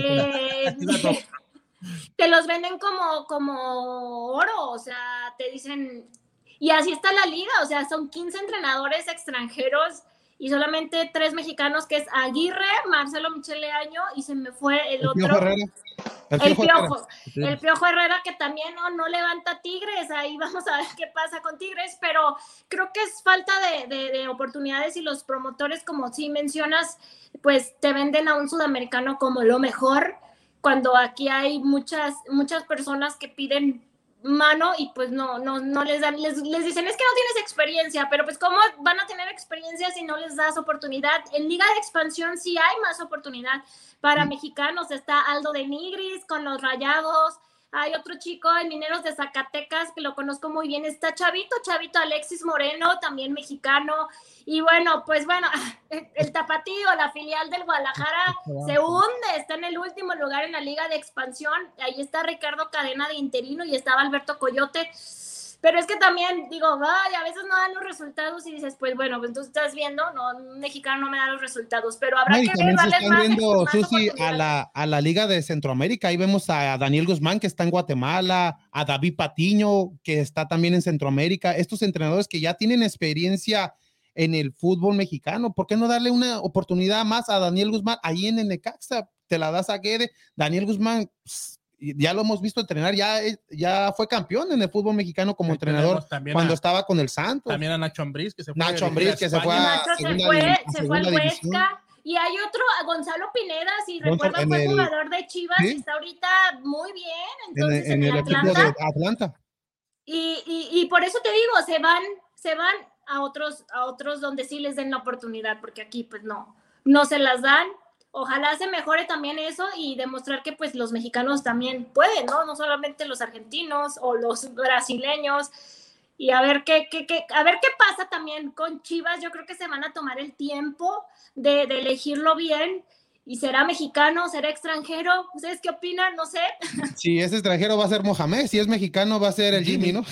eh, te los venden como, como oro, o sea, te dicen... Y así está la liga, o sea, son 15 entrenadores extranjeros y solamente tres mexicanos, que es Aguirre, Marcelo Michele Año y se me fue el otro. El El Piojo Herrera. El Piojo Herrera que también no, no levanta Tigres, ahí vamos a ver qué pasa con Tigres, pero creo que es falta de, de- de oportunidades y los promotores, como sí mencionas, pues te venden a un sudamericano como lo mejor, cuando aquí hay muchas, muchas personas que piden mano y pues no, no, no les dan, les, les dicen es que no tienes experiencia, pero pues cómo van a tener experiencia si no les das oportunidad. En Liga de Expansión sí hay más oportunidad para mexicanos, está Aldo de Nigris con los Rayados, hay otro chico en Mineros de Zacatecas que lo conozco muy bien, está Chavito, Chavito Alexis Moreno, también mexicano, y bueno, pues bueno, el Tapatío, la filial del Guadalajara, se hunde, está en el último lugar en la liga de expansión. Ahí está Ricardo Cadena de interino y estaba Alberto Coyote. Pero es que también digo, ay, a veces no dan los resultados y dices, pues bueno, pues tú estás viendo, no, un mexicano no me da los resultados, pero habrá No, y que también se están más, viendo, más Susi, a la, a la Liga de Centroamérica. Ahí vemos a Daniel Guzmán, que está en Guatemala, a David Patiño, que está también en Centroamérica. Estos entrenadores que ya tienen experiencia en el fútbol mexicano. ¿Por qué no darle una oportunidad más a Daniel Guzmán ahí en el Necaxa? Te la das a Guede. Daniel Guzmán, pss, ya lo hemos visto entrenar, ya, es- ya fue campeón en el fútbol mexicano como Ahí entrenador cuando a- estaba con el Santos. También a Nacho Ambriz, que se fue Nacho Ambriz, que se fue a- se segunda fue, a se fue al. Huesca. Y hay otro, Gonzalo Pineda, si recuerdan, en fue el- jugador de Chivas Sí. y está ahorita muy bien. en, Entonces, el- en, en el el equipo Atlanta. de Atlanta. Y, y, y por eso te digo, se van, se van a otros, a otros donde sí les den la oportunidad, porque aquí pues no, no se las dan. Ojalá se mejore también eso y demostrar que pues los mexicanos también pueden, ¿no? No solamente los argentinos o los brasileños. Y a ver qué, qué, qué- a ver qué pasa también con Chivas. Yo creo que se van a tomar el tiempo de, de elegirlo bien. Y será mexicano, será extranjero. ¿Ustedes qué opinan? No sé. Si es extranjero va a ser Mohamed, si es mexicano va a ser el Jimmy, ¿no?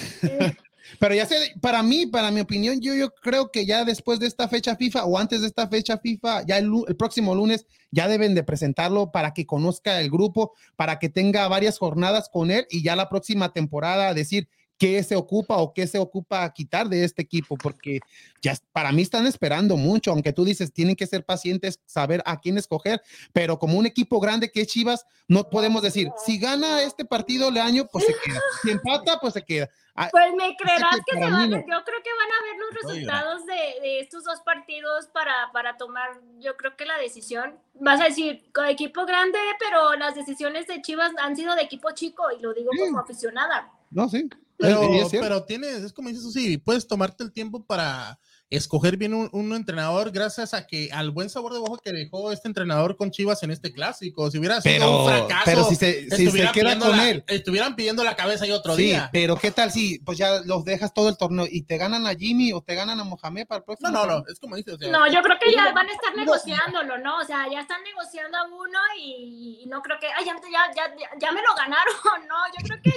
Pero ya sé, para mí, para mi opinión, yo, yo creo que ya después de esta fecha FIFA o antes de esta fecha FIFA, ya el, el próximo lunes, ya deben de presentarlo para que conozca el grupo, para que tenga varias jornadas con él y ya la próxima temporada decir qué se ocupa o qué se ocupa quitar de este equipo, porque ya para mí están esperando mucho, aunque tú dices, tienen que ser pacientes, saber a quién escoger, pero como un equipo grande que es Chivas, no podemos decir, si gana este partido el año, pues se queda, si empata, pues se queda. Ah, Pues me creerás que que se van, a- yo creo que van a ver los resultados de, de estos dos partidos para, para tomar, yo creo que la decisión. Vas a decir, con equipo grande, pero las decisiones de Chivas han sido de equipo chico, y lo digo Sí. como aficionada. No, sí. Pero, pero tienes, es como dices Susi, puedes tomarte el tiempo para escoger bien un, un entrenador gracias a que al buen sabor de boca que dejó este entrenador con Chivas en este clásico. Si hubiera sido Pero- un fracaso, pero si se- si se estuvieran queda pidiendo con la- él. estuvieran pidiendo la cabeza y otro Sí, día. pero ¿qué tal si pues ya los dejas todo el torneo y te ganan a Jimmy o te ganan a Mohamed para el próximo? No, no, no, es como dices. o sea, No, yo creo que ya van a estar negociándolo, ¿no? O sea, ya están negociando a uno y, y no creo que, ay, ya, ya, ya, ya- ya me lo ganaron, ¿no? Yo creo que,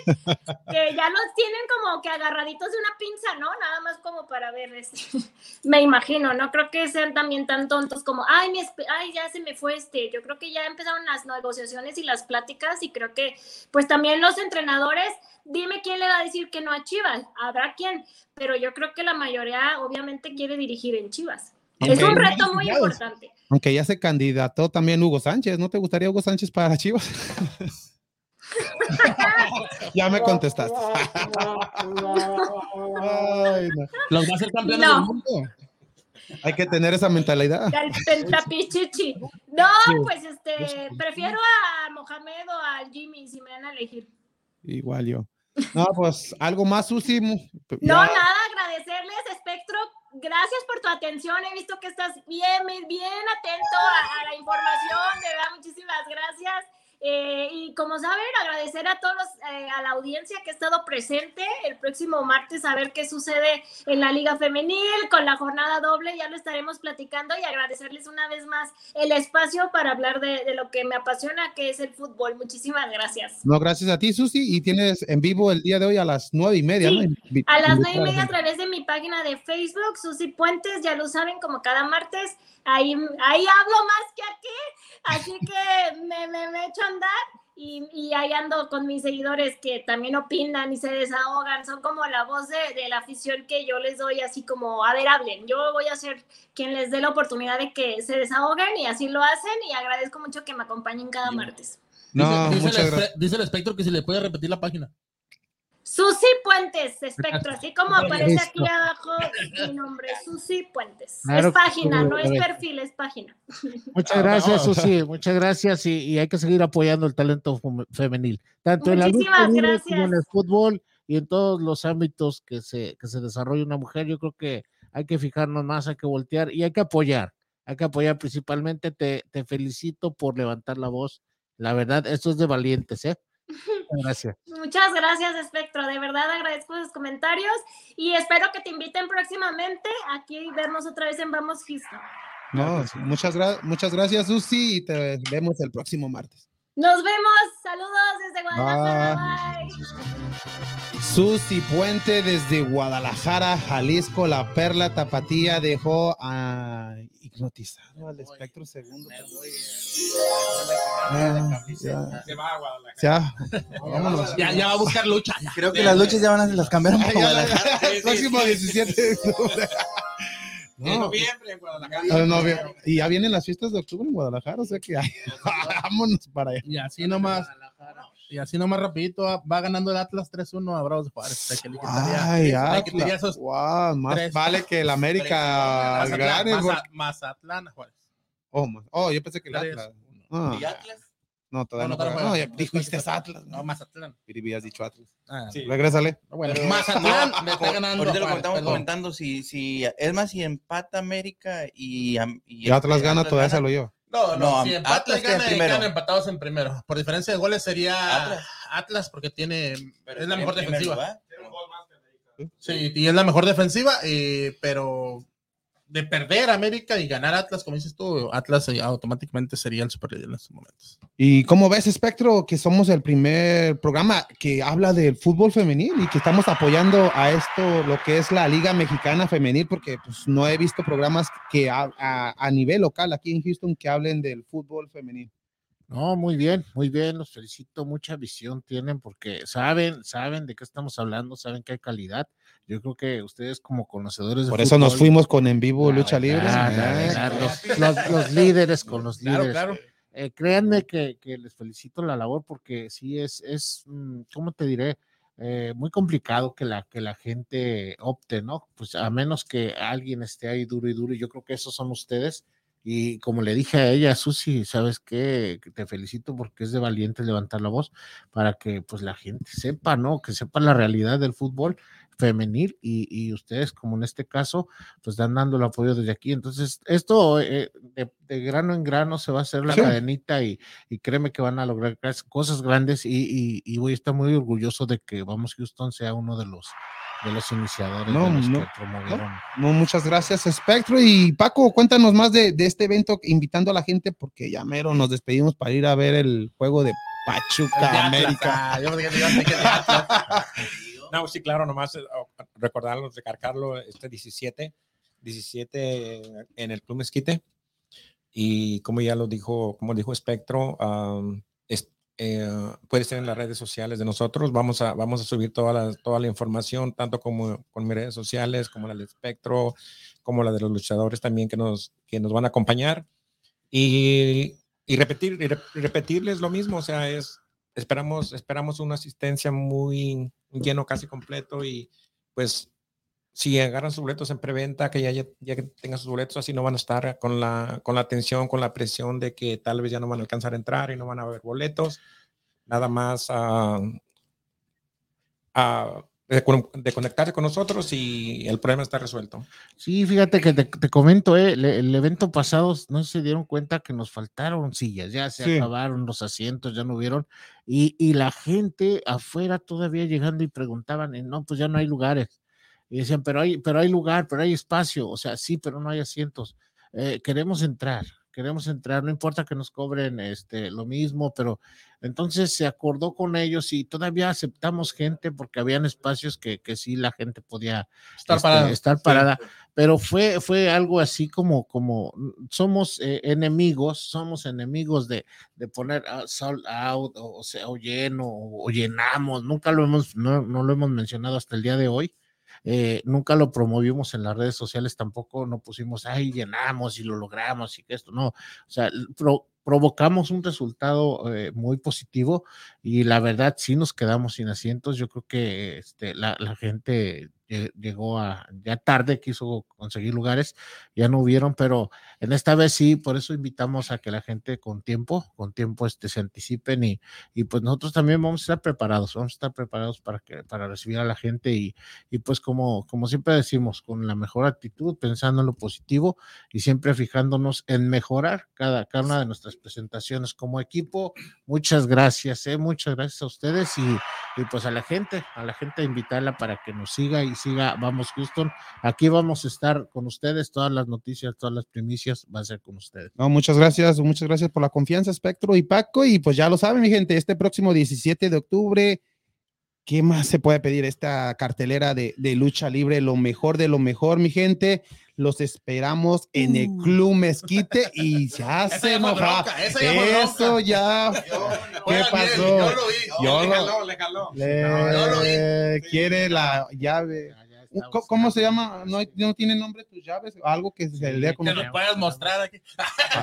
que ya los tienen como que agarraditos de una pinza, ¿no? Nada más como para ver, este, me imagino, no creo que sean también tan tontos como, ay, mi ay, ya se me fue este. Yo creo que ya empezaron las negociaciones y las pláticas y creo que, pues también los entrenadores, dime quién le va a decir que no a Chivas, habrá quien, pero yo creo que la mayoría obviamente quiere dirigir en Chivas. Es un reto muy importante. Aunque ya se candidató también Hugo Sánchez, ¿no te gustaría Hugo Sánchez para Chivas? ya me contestaste. Ay, no. Los va a hacer campeones No. del mundo. Hay que tener esa mentalidad. Al pentapichichi. No, pues este, prefiero a Mohamed o al Jimmy si me van a elegir. Igual yo. No, pues algo más, Susi. mu- No, ya- nada, agradecerles, Espectro. Gracias por tu atención. He visto que estás bien, bien atento a, a la información. De verdad, muchísimas gracias. Eh, y como saben, agradecer a todos, eh, a la audiencia que ha estado presente el próximo martes a ver qué sucede en la Liga Femenil con la jornada doble. Ya lo estaremos platicando y agradecerles una vez más el espacio para hablar de, de lo que me apasiona, que es el fútbol. Muchísimas gracias. No, gracias a ti, Susi. Y tienes en vivo el día de hoy a las nueve y media, Sí, ¿no? A las nueve y media a través de mi página de Facebook, Susi Puentes, ya lo saben, como cada martes. Ahí, ahí hablo más que aquí, así que me, me, me echo a andar y, y ahí ando con mis seguidores que también opinan y se desahogan. Son como la voz de, de la afición que yo les doy, así como, a ver, hablen. Yo voy a ser quien les dé la oportunidad de que se desahoguen y así lo hacen y agradezco mucho que me acompañen cada martes. No, dice, dice muchas el, gracias. dice el espectro que si le puede repetir la página. Susi Puentes, espectro, así como aparece Listo. aquí abajo mi nombre, Susi Puentes. Claro es página, no es perfil, es página. Muchas Ah, gracias, no. Susi, muchas gracias y, y hay que seguir apoyando el talento fem- femenil, tanto en la lucha como en el fútbol y en todos los ámbitos que se, que se desarrolla una mujer. Yo creo que hay que fijarnos más, hay que voltear y hay que apoyar, hay que apoyar principalmente. Te, te felicito por levantar la voz. La verdad, esto es de valientes, ¿eh? Muchas Gracias. Muchas gracias, Espectro. De verdad agradezco sus comentarios y espero que te inviten próximamente aquí y vernos otra vez en Vamos Houston. No, muchas, gra- muchas gracias, Susi, y te vemos el próximo martes. Nos vemos. Saludos desde Guadalajara. Bye. Susi Puente desde Guadalajara, Jalisco, la perla tapatía dejó a hipnotizado al espectro segundo. Ah, ya, Se va a Guadalajara. ya, vámonos. Ya, ya va a buscar lucha. Creo que las luchas ya van a las cambiaron para Guadalajara. próximo 17 de octubre. En No, noviembre en Guadalajara. ah, no, y ya vienen las fiestas de octubre en Guadalajara, o sea que ay, vámonos para allá. Y así nomás. Y así nomás rapidito va, va ganando el Atlas 3-1 a Bravos de Juárez. O sea, que le quitaría- Ay, Atlas. esos Wow, más tres- vale que el América Mazatlán, gane. Mazatlán a Juárez. Oh, oh, yo pensé que el Atlas. Ah, ¿Y Atlas? No, todavía No, no. no, juega. no No, juega. ya dijiste Atlas. No, No, Mazatlán. Y habías dicho Atlas. Ah, Sí. Regrésale. Bueno, Pero- Mazatlán no, me está ganando. Ahorita lo estamos perdón. comentando. Si, si, es más, si empata América y, y Y Atlas gana, Atlas todavía gana, se lo lleva. No, no, No, si Atlas empata y queda gana, primero. empatados en primero. Por diferencia de goles sería Atlas. Atlas, porque tiene pero es la mejor defensiva. lugar. Sí, y es la mejor defensiva, eh, pero de perder América y ganar Atlas, como dices tú, Atlas eh, automáticamente sería el superior en estos momentos. ¿Y cómo ves, Espectro, que somos el primer programa que habla del fútbol femenil y que estamos apoyando a esto, lo que es la Liga Mexicana Femenil, porque pues, no he visto programas que a, a- a nivel local aquí en Houston que hablen del fútbol femenil? No, muy bien, muy bien, los felicito, mucha visión tienen porque saben, saben de qué estamos hablando, saben que hay calidad. Yo creo que ustedes como conocedores de Por eso nos fuimos con en vivo la lucha libre. Eh, verdad, los, los- los líderes con los líderes. claro. Eh, créanme que, que les felicito la labor porque sí es, es mm, ¿cómo te diré? Eh, muy complicado que la, que la gente opte, ¿no? Pues a menos que alguien esté ahí duro y duro, y yo creo que esos son ustedes. Y como le dije a ella, Susi, ¿sabes qué? Te felicito porque es de valiente levantar la voz para que pues la gente sepa, ¿no? Que sepa la realidad del fútbol femenil y, y ustedes, como en este caso, pues están dando el apoyo desde aquí. Entonces, esto eh, de, de grano en grano se va a hacer la Sí. cadenita y, y créeme que van a lograr cosas grandes y, y- y voy a estar muy orgulloso de que Vamos Houston sea uno de los de los iniciadores No, de los no, que promovieron. No, muchas gracias, Espectro. Y Paco, cuéntanos más de, de este evento, invitando a la gente, porque ya mero nos despedimos para ir a ver el juego de De Pachuca Atlas, América. ah, yo de. No, sí, claro, nomás eh, oh, recordarlos, recargarlo este 17, 17 en el Club Mezquite. Y como ya lo dijo, como dijo Espectro, es- eh, puede ser en las redes sociales de nosotros. Vamos a, vamos a subir toda la, toda la información, tanto como con mis redes sociales, como la del Espectro, como la de los luchadores también que nos, que nos van a acompañar. Y, y repetir, repetirles lo mismo, o sea, es, esperamos, esperamos una asistencia muy lleno, casi completo y pues si agarran sus boletos en preventa, que ya, ya, ya que tengan sus boletos, así no van a estar con la, con la tensión, con la presión de que tal vez ya no van a alcanzar a entrar y no van a haber boletos. Nada más ah, ah, de, con- de conectarse con nosotros y el problema está resuelto. Sí, fíjate que te, te comento, eh, le- el evento pasado no se dieron cuenta que nos faltaron sillas, ya se Sí. acabaron los asientos, ya no hubieron, y, y la gente afuera todavía llegando y preguntaban, y no, pues ya no hay lugares. Y decían, pero hay, pero hay lugar, pero hay espacio, o sea, sí, pero no hay asientos. Eh, queremos entrar, queremos entrar, no importa que nos cobren este, lo mismo, pero entonces se acordó con ellos y todavía aceptamos gente porque habían espacios que, que sí la gente podía Estar este, parada. estar parada, pero fue, fue algo así como, como mm, somos eh, enemigos, somos enemigos de, de poner ah, sold out o, o sea, o lleno o, o llenamos, nunca lo hemos, no, no lo hemos mencionado hasta el día de hoy. Eh, nunca lo promovimos en las redes sociales tampoco, no pusimos, ay, llenamos y lo logramos y que esto, no, o sea, pro- provocamos un resultado eh, muy positivo y la verdad sí nos quedamos sin asientos. Yo creo que este, la, la gente llegó a ya tarde, quiso conseguir lugares, ya no hubieron, pero en esta vez sí, por eso invitamos a que la gente con tiempo, con tiempo este, se anticipen y, y pues nosotros también vamos a estar preparados, vamos a estar preparados para que para recibir a la gente y, y pues como, como siempre decimos, con la mejor actitud, pensando en lo positivo y siempre fijándonos en mejorar cada, cada una de nuestras presentaciones como equipo. Muchas gracias, eh, muchas gracias a ustedes y, y pues a la gente, a la gente invitarla para que nos siga y siga Vamos Houston. Aquí vamos a estar con ustedes, todas las noticias, todas las primicias va a ser con ustedes. No, muchas gracias, muchas gracias por la confianza, Espectro y Paco. Y pues ya lo saben, mi gente, este próximo 17 de octubre, ¿qué más se puede pedir? Esta cartelera de, de lucha libre, lo mejor de lo mejor, mi gente. Los esperamos en el Club Mezquite y ya Esa se enoja. bronca, Eso ya. ¿Qué Oigan, pasó? miren, Yo lo vi. Yo le lo- jaló, le jaló. Le yo lo vi. quiere la llave. ¿Cómo, se llama? ¿No, hay- no tiene nombre tus llaves? Algo que se le dé como. Que nos puedas mostrar aquí.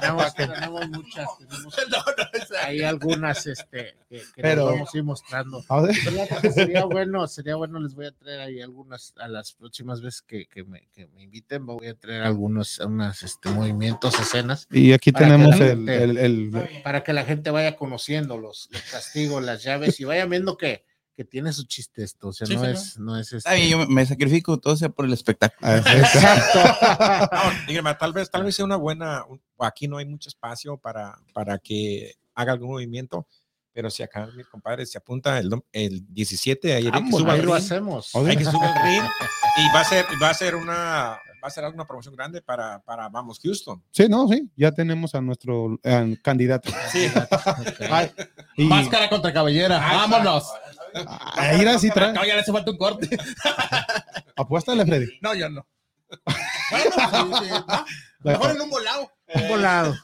Tenemos, tenemos muchas, tenemos No, no, esa- hay algunas este, que, que Pero- nos vamos a ir mostrando. A ver. ¿Verdad que Sería bueno, sería bueno, les voy a traer ahí algunas, a las próximas veces que, que me, que me inviten, voy a traer algunos unas, este, movimientos, escenas, Y aquí tenemos la el, gente- el- el- para que la gente vaya conociendo los, los castigos, las llaves y vaya viendo que, que tiene su chiste esto, o sea, Sí, no, señor. es, no es este. bien, yo me- sacrifico todo sea por el espectáculo. Exacto. No, dígame, tal vez, tal vez sea una buena, aquí no hay mucho espacio para, para que haga algún movimiento, pero si acá mi compadre se apunta el, el 17, ahí, hay que Vamos, suba ahí lo ring, hacemos. Hay que subir el ring y va a ser, va a ser una, va a ser alguna promoción grande para, para Vamos Houston. Sí, no, sí, ya tenemos a nuestro eh, candidato. Sí. Ay, y, Máscara contra cabellera. Vámonos. Ahí era así trae. No, ya le hace falta un corte. Apuéstale, Freddy. No, yo no. Bueno, sí, sí, no. Mejor en un volado. Un volado.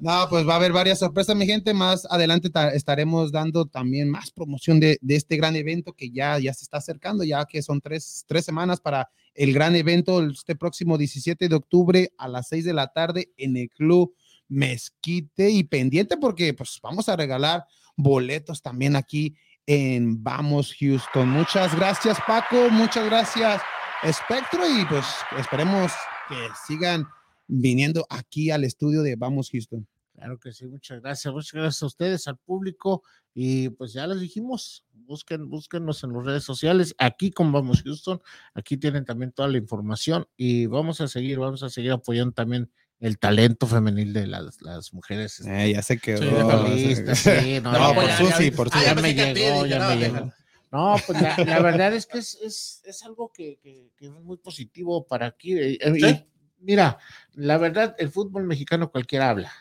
No, pues va a haber varias sorpresas, mi gente. Más adelante ta- estaremos dando también más promoción de, de este gran evento que ya, ya se está acercando, ya que son tres, tres semanas para el gran evento este próximo 17 de octubre a las 6 de la tarde en el Club Mezquite y pendiente porque pues vamos a regalar boletos también aquí en Vamos Houston. Muchas gracias Paco, muchas gracias Espectro y pues esperemos que sigan viniendo aquí al estudio de Vamos Houston. Claro que sí, muchas gracias. Muchas gracias a ustedes, al público. Y pues ya les dijimos, busquen, búsquenos en las redes sociales, aquí con Vamos Houston, aquí tienen también toda la información y vamos a seguir, vamos a seguir apoyando también el talento femenil de las, las mujeres. este, Eh, ya se quedó. Sí, futbolistas, sí, no, No, ya- por ya- Susi, por Susi. Ah, ya me llegó, ya no, me llegó. No, pues la, la verdad es que es, es, es algo que, que- que es muy positivo para aquí. eh, eh, Sí. y mira, la verdad, el fútbol mexicano cualquiera habla,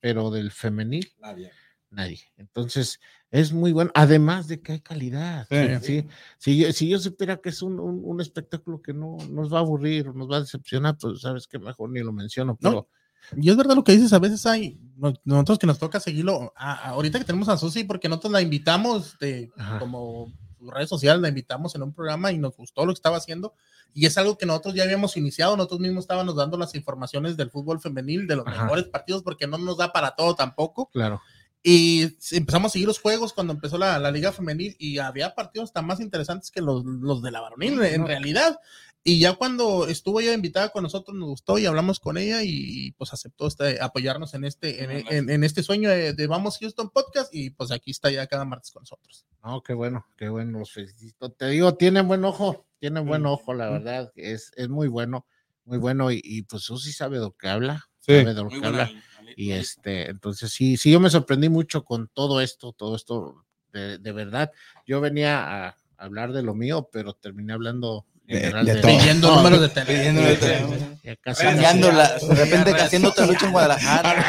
pero del femenil Nadie. nadie. Entonces, es muy bueno, además de que hay calidad. Sí. Sí, Si, yo, si yo supiera que es un, un- un espectáculo que no nos va a aburrir nos va a decepcionar, pues sabes que mejor ni lo menciono, No. pero Y es verdad lo que dices, a veces hay, no- nosotros que nos toca seguirlo, a- ahorita que tenemos a Susi, porque nosotros la invitamos, de, Ajá. como redes sociales, la invitamos en un programa y nos gustó lo que estaba haciendo, y es algo que nosotros ya habíamos iniciado, nosotros mismos estábamos dando las informaciones del fútbol femenil, de los Ajá. mejores partidos, porque no nos da para todo tampoco, claro. Y empezamos a seguir los juegos cuando empezó la, la liga femenil, y había partidos tan más interesantes que los, los de la varonil, en No. realidad, y ya cuando estuvo ella invitada con nosotros, nos gustó y hablamos con ella y pues aceptó este, apoyarnos en este, en, en- en este sueño de, de Vamos Houston Podcast y pues aquí está ya cada martes con nosotros. No, qué bueno, qué bueno, los felicito. Te digo, tiene buen ojo, tiene buen ojo, la verdad, es, es muy bueno, muy bueno, y, y pues Susi sabe de lo que habla, Sí. sabe de lo que habla, y este, entonces sí, sí, yo me sorprendí mucho con todo esto, todo esto, de, de verdad, yo venía a hablar de lo mío, pero terminé hablando De- de de- todo. Pidiendo No, números de teléfono. De teléfono. Cambiándola, de repente haciendo otra lucha en Guadalajara.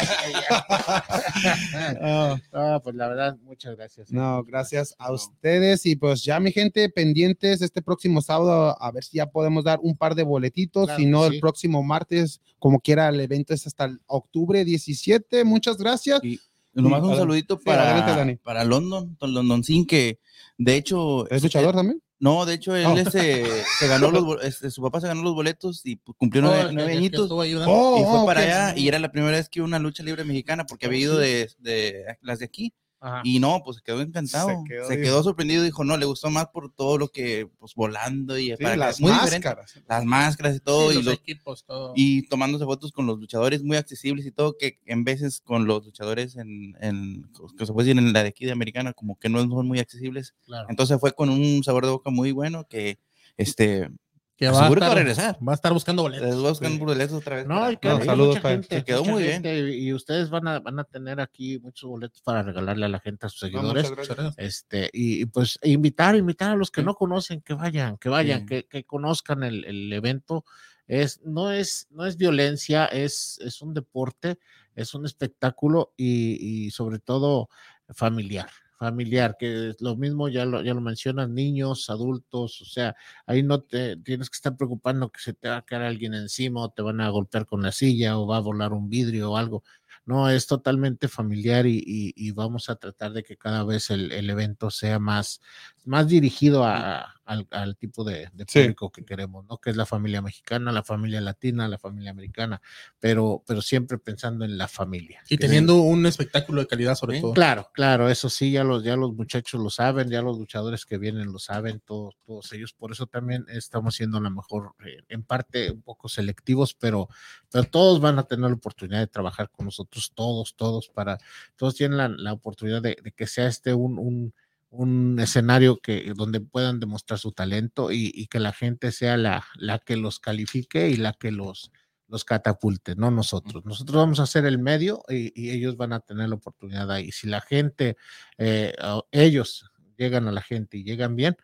Ah, Ah, pues la verdad, muchas gracias. no, gracias a ustedes y pues ya mi gente pendientes este próximo sábado a ver si ya podemos dar un par de boletitos, Claro si no que el sí. próximo martes, como quiera el evento es hasta el octubre 17, muchas gracias. Y nomás un saludito Sí, adelante, para, para London, Don London Sin, que de hecho. ¿Es luchador también? No, de hecho, él Oh. ese, se ganó los, este, su papá se ganó los boletos y pues, cumplió No, nueve, nueve añitos. Oh, y fue oh, para ok. allá y era la primera vez que iba a una lucha libre mexicana porque había ido de, de las de aquí Ajá. y no, pues se quedó encantado. Se Se quedó, quedó, dijo. sorprendido, dijo, no, le gustó más por todo lo que, pues volando y Sí, para las muy diferente. máscaras. Las máscaras y todo Sí, y, los los- equipos, todo. y tomándose fotos con los luchadores muy accesibles y todo, que en veces con los luchadores en, en que se puede decir en la de aquí de Americana, como que no son muy accesibles. Claro. Entonces fue con un sabor de boca muy bueno que, este, que va a, seguro que va a estar, regresar. va a estar buscando boletos. Les voy a buscar un boleto otra vez. No, y que No, hay saludos, mucha gente, Se quedó mucha muy bien. gente, Y y ustedes van a, van a tener aquí muchos boletos para regalarle a la gente, a sus seguidores. este, y, y, pues invitar, invitar a los que no conocen, que vayan, que vayan, Sí. que, que conozcan el, el evento. Es, no, es, no es violencia, es, es un deporte, es un espectáculo y, y sobre todo familiar, familiar, que es lo mismo ya lo, ya lo mencionan, niños, adultos, o sea, ahí no te tienes que estar preocupando que se te va a caer alguien encima o te van a golpear con la silla o va a volar un vidrio o algo. No, es totalmente familiar y, y- y vamos a tratar de que cada vez el, el evento sea más, más dirigido a- al, al tipo de, de Sí. público que queremos, ¿no? Que es la familia mexicana, la familia latina, la familia americana, pero, pero siempre pensando en la familia. Y teniendo un espectáculo de calidad sobre todo. Claro, claro, eso sí, ya los, ya los muchachos lo saben, ya los luchadores que vienen lo saben, todos, todos ellos. Por eso también estamos siendo a lo mejor, eh, en parte, un poco selectivos, pero, pero todos van a tener la oportunidad de trabajar con nosotros, todos, todos, para, todos tienen la, la oportunidad de, de que sea este un, un, un escenario que, donde puedan demostrar su talento y, y que la gente sea la, la que los califique y la que los, los catapulte, no nosotros. Nosotros vamos a ser el medio y, y ellos van a tener la oportunidad ahí. Si la gente, eh, ellos llegan a la gente y llegan bien,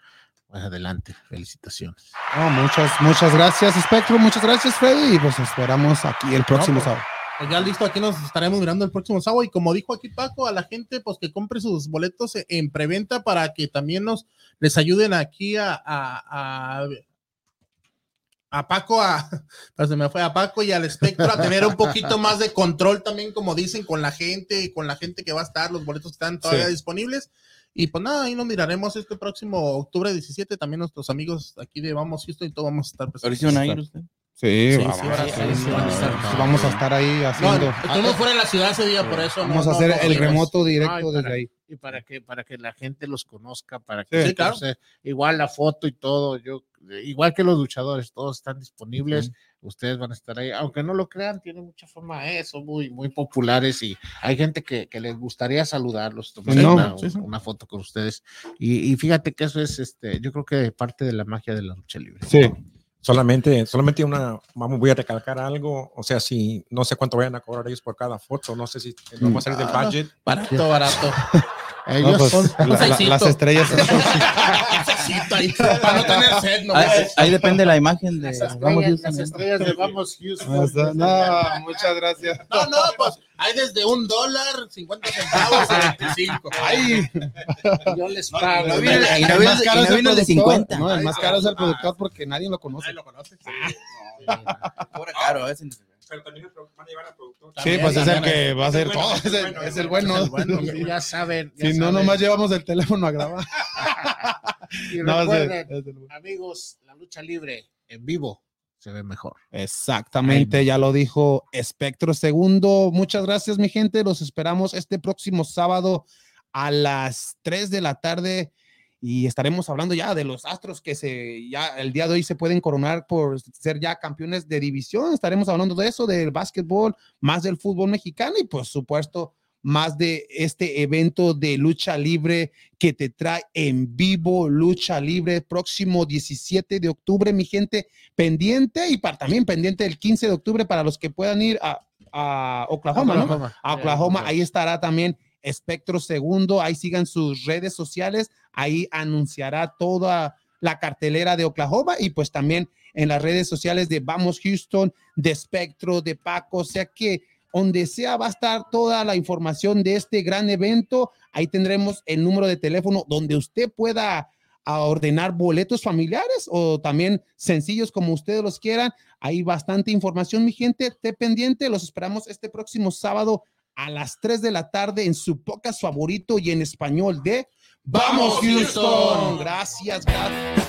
pues adelante, felicitaciones. Muchas, muchas gracias, Spectrum. Muchas gracias, Freddy. Y pues esperamos aquí el próximo pues, sábado. Pues ya listo, aquí nos estaremos mirando el próximo sábado. Y como dijo aquí Paco, a la gente, pues que compre sus boletos e- en preventa para que también nos les ayuden aquí a, a, a, a Paco, a, pues se me fue a Paco y al espectro a tener un poquito más de control también, como dicen, con la gente y con la gente que va a estar, los boletos están todavía Sí. disponibles. Y pues nada, ahí nos miraremos este próximo octubre 17. También nuestros amigos aquí de Vamos Houston y todo vamos a estar presentes. Sí a. Sí, vamos, sí, ahora sí, a estar. vamos a estar ahí No, haciendo. estuvimos fuera de la ciudad ese día, por eso. no- vamos a no- hacer no el remoto directo Ay, desde para- ahí. Y para que, para que la gente los conozca, para que Sí, claro. entonces, igual la foto y todo, yo, igual que los luchadores, todos están disponibles, ustedes van a estar ahí, aunque no lo crean, tienen mucha fama, eh, son muy, muy populares y hay gente que, que les gustaría saludarlos, tomar No, una, sí, sí. una foto con ustedes. Y, y fíjate que eso es, este, yo creo que parte de la magia de la lucha libre. Sí. Solamente, solamente una, vamos, voy a recalcar algo, o sea, si no sé cuánto vayan a cobrar ellos por cada foto, no sé si vamos a salir del Ah, budget. Barato, barato. Ellos No, pues, son, la- la- sexito. las estrellas. Ahí, para no tener sed, no Ahí, ahí depende la imagen de las Vamos estrellas, Houston, las ¿no? estrellas de Vamos Houston. No, muchas gracias. No, no, pues hay desde un dólar, 50 centavos a 25. Ay, Yo les pago. no viene- y no el más caro y no es el el de productor. 50. No, el más caro es el productor porque nadie lo conoce. Lo conoces. Cobra caro, ese. Pero también van a llevar al productor. Sí, pues es el que va a hacer todo. es el, bueno, es el. Ya, saben. ya Si no, nomás llevamos el teléfono a grabar. Y No, es el- recuerden, es el amigos, la lucha libre en vivo se ve mejor. Exactamente, ya lo dijo Espectro Segundo. Muchas gracias, mi gente. Los esperamos este próximo sábado a las 3 de la tarde y estaremos hablando ya de los Astros que se ya el día de hoy se pueden coronar por ser ya campeones de división. Estaremos hablando de eso, del básquetbol, más del fútbol mexicano y por supuesto más de este evento de lucha libre que te trae en vivo lucha libre próximo 17 de octubre, mi gente pendiente y para, también pendiente el 15 de octubre para los que puedan ir a, a Oklahoma, ¿no? A Oklahoma, ahí estará también Espectro Segundo, ahí sigan sus redes sociales, ahí anunciará toda la cartelera de Oklahoma y pues también en las redes sociales de Vamos Houston, de Espectro, de Paco, o sea que donde sea va a estar toda la información de este gran evento, ahí tendremos el número de teléfono donde usted pueda a ordenar boletos familiares o también sencillos como ustedes los quieran. Hay bastante información, mi gente. Esté pendiente. Los esperamos este próximo sábado a las 3 de la tarde en su podcast favorito y en español de Vamos, Houston. Gracias, gracias.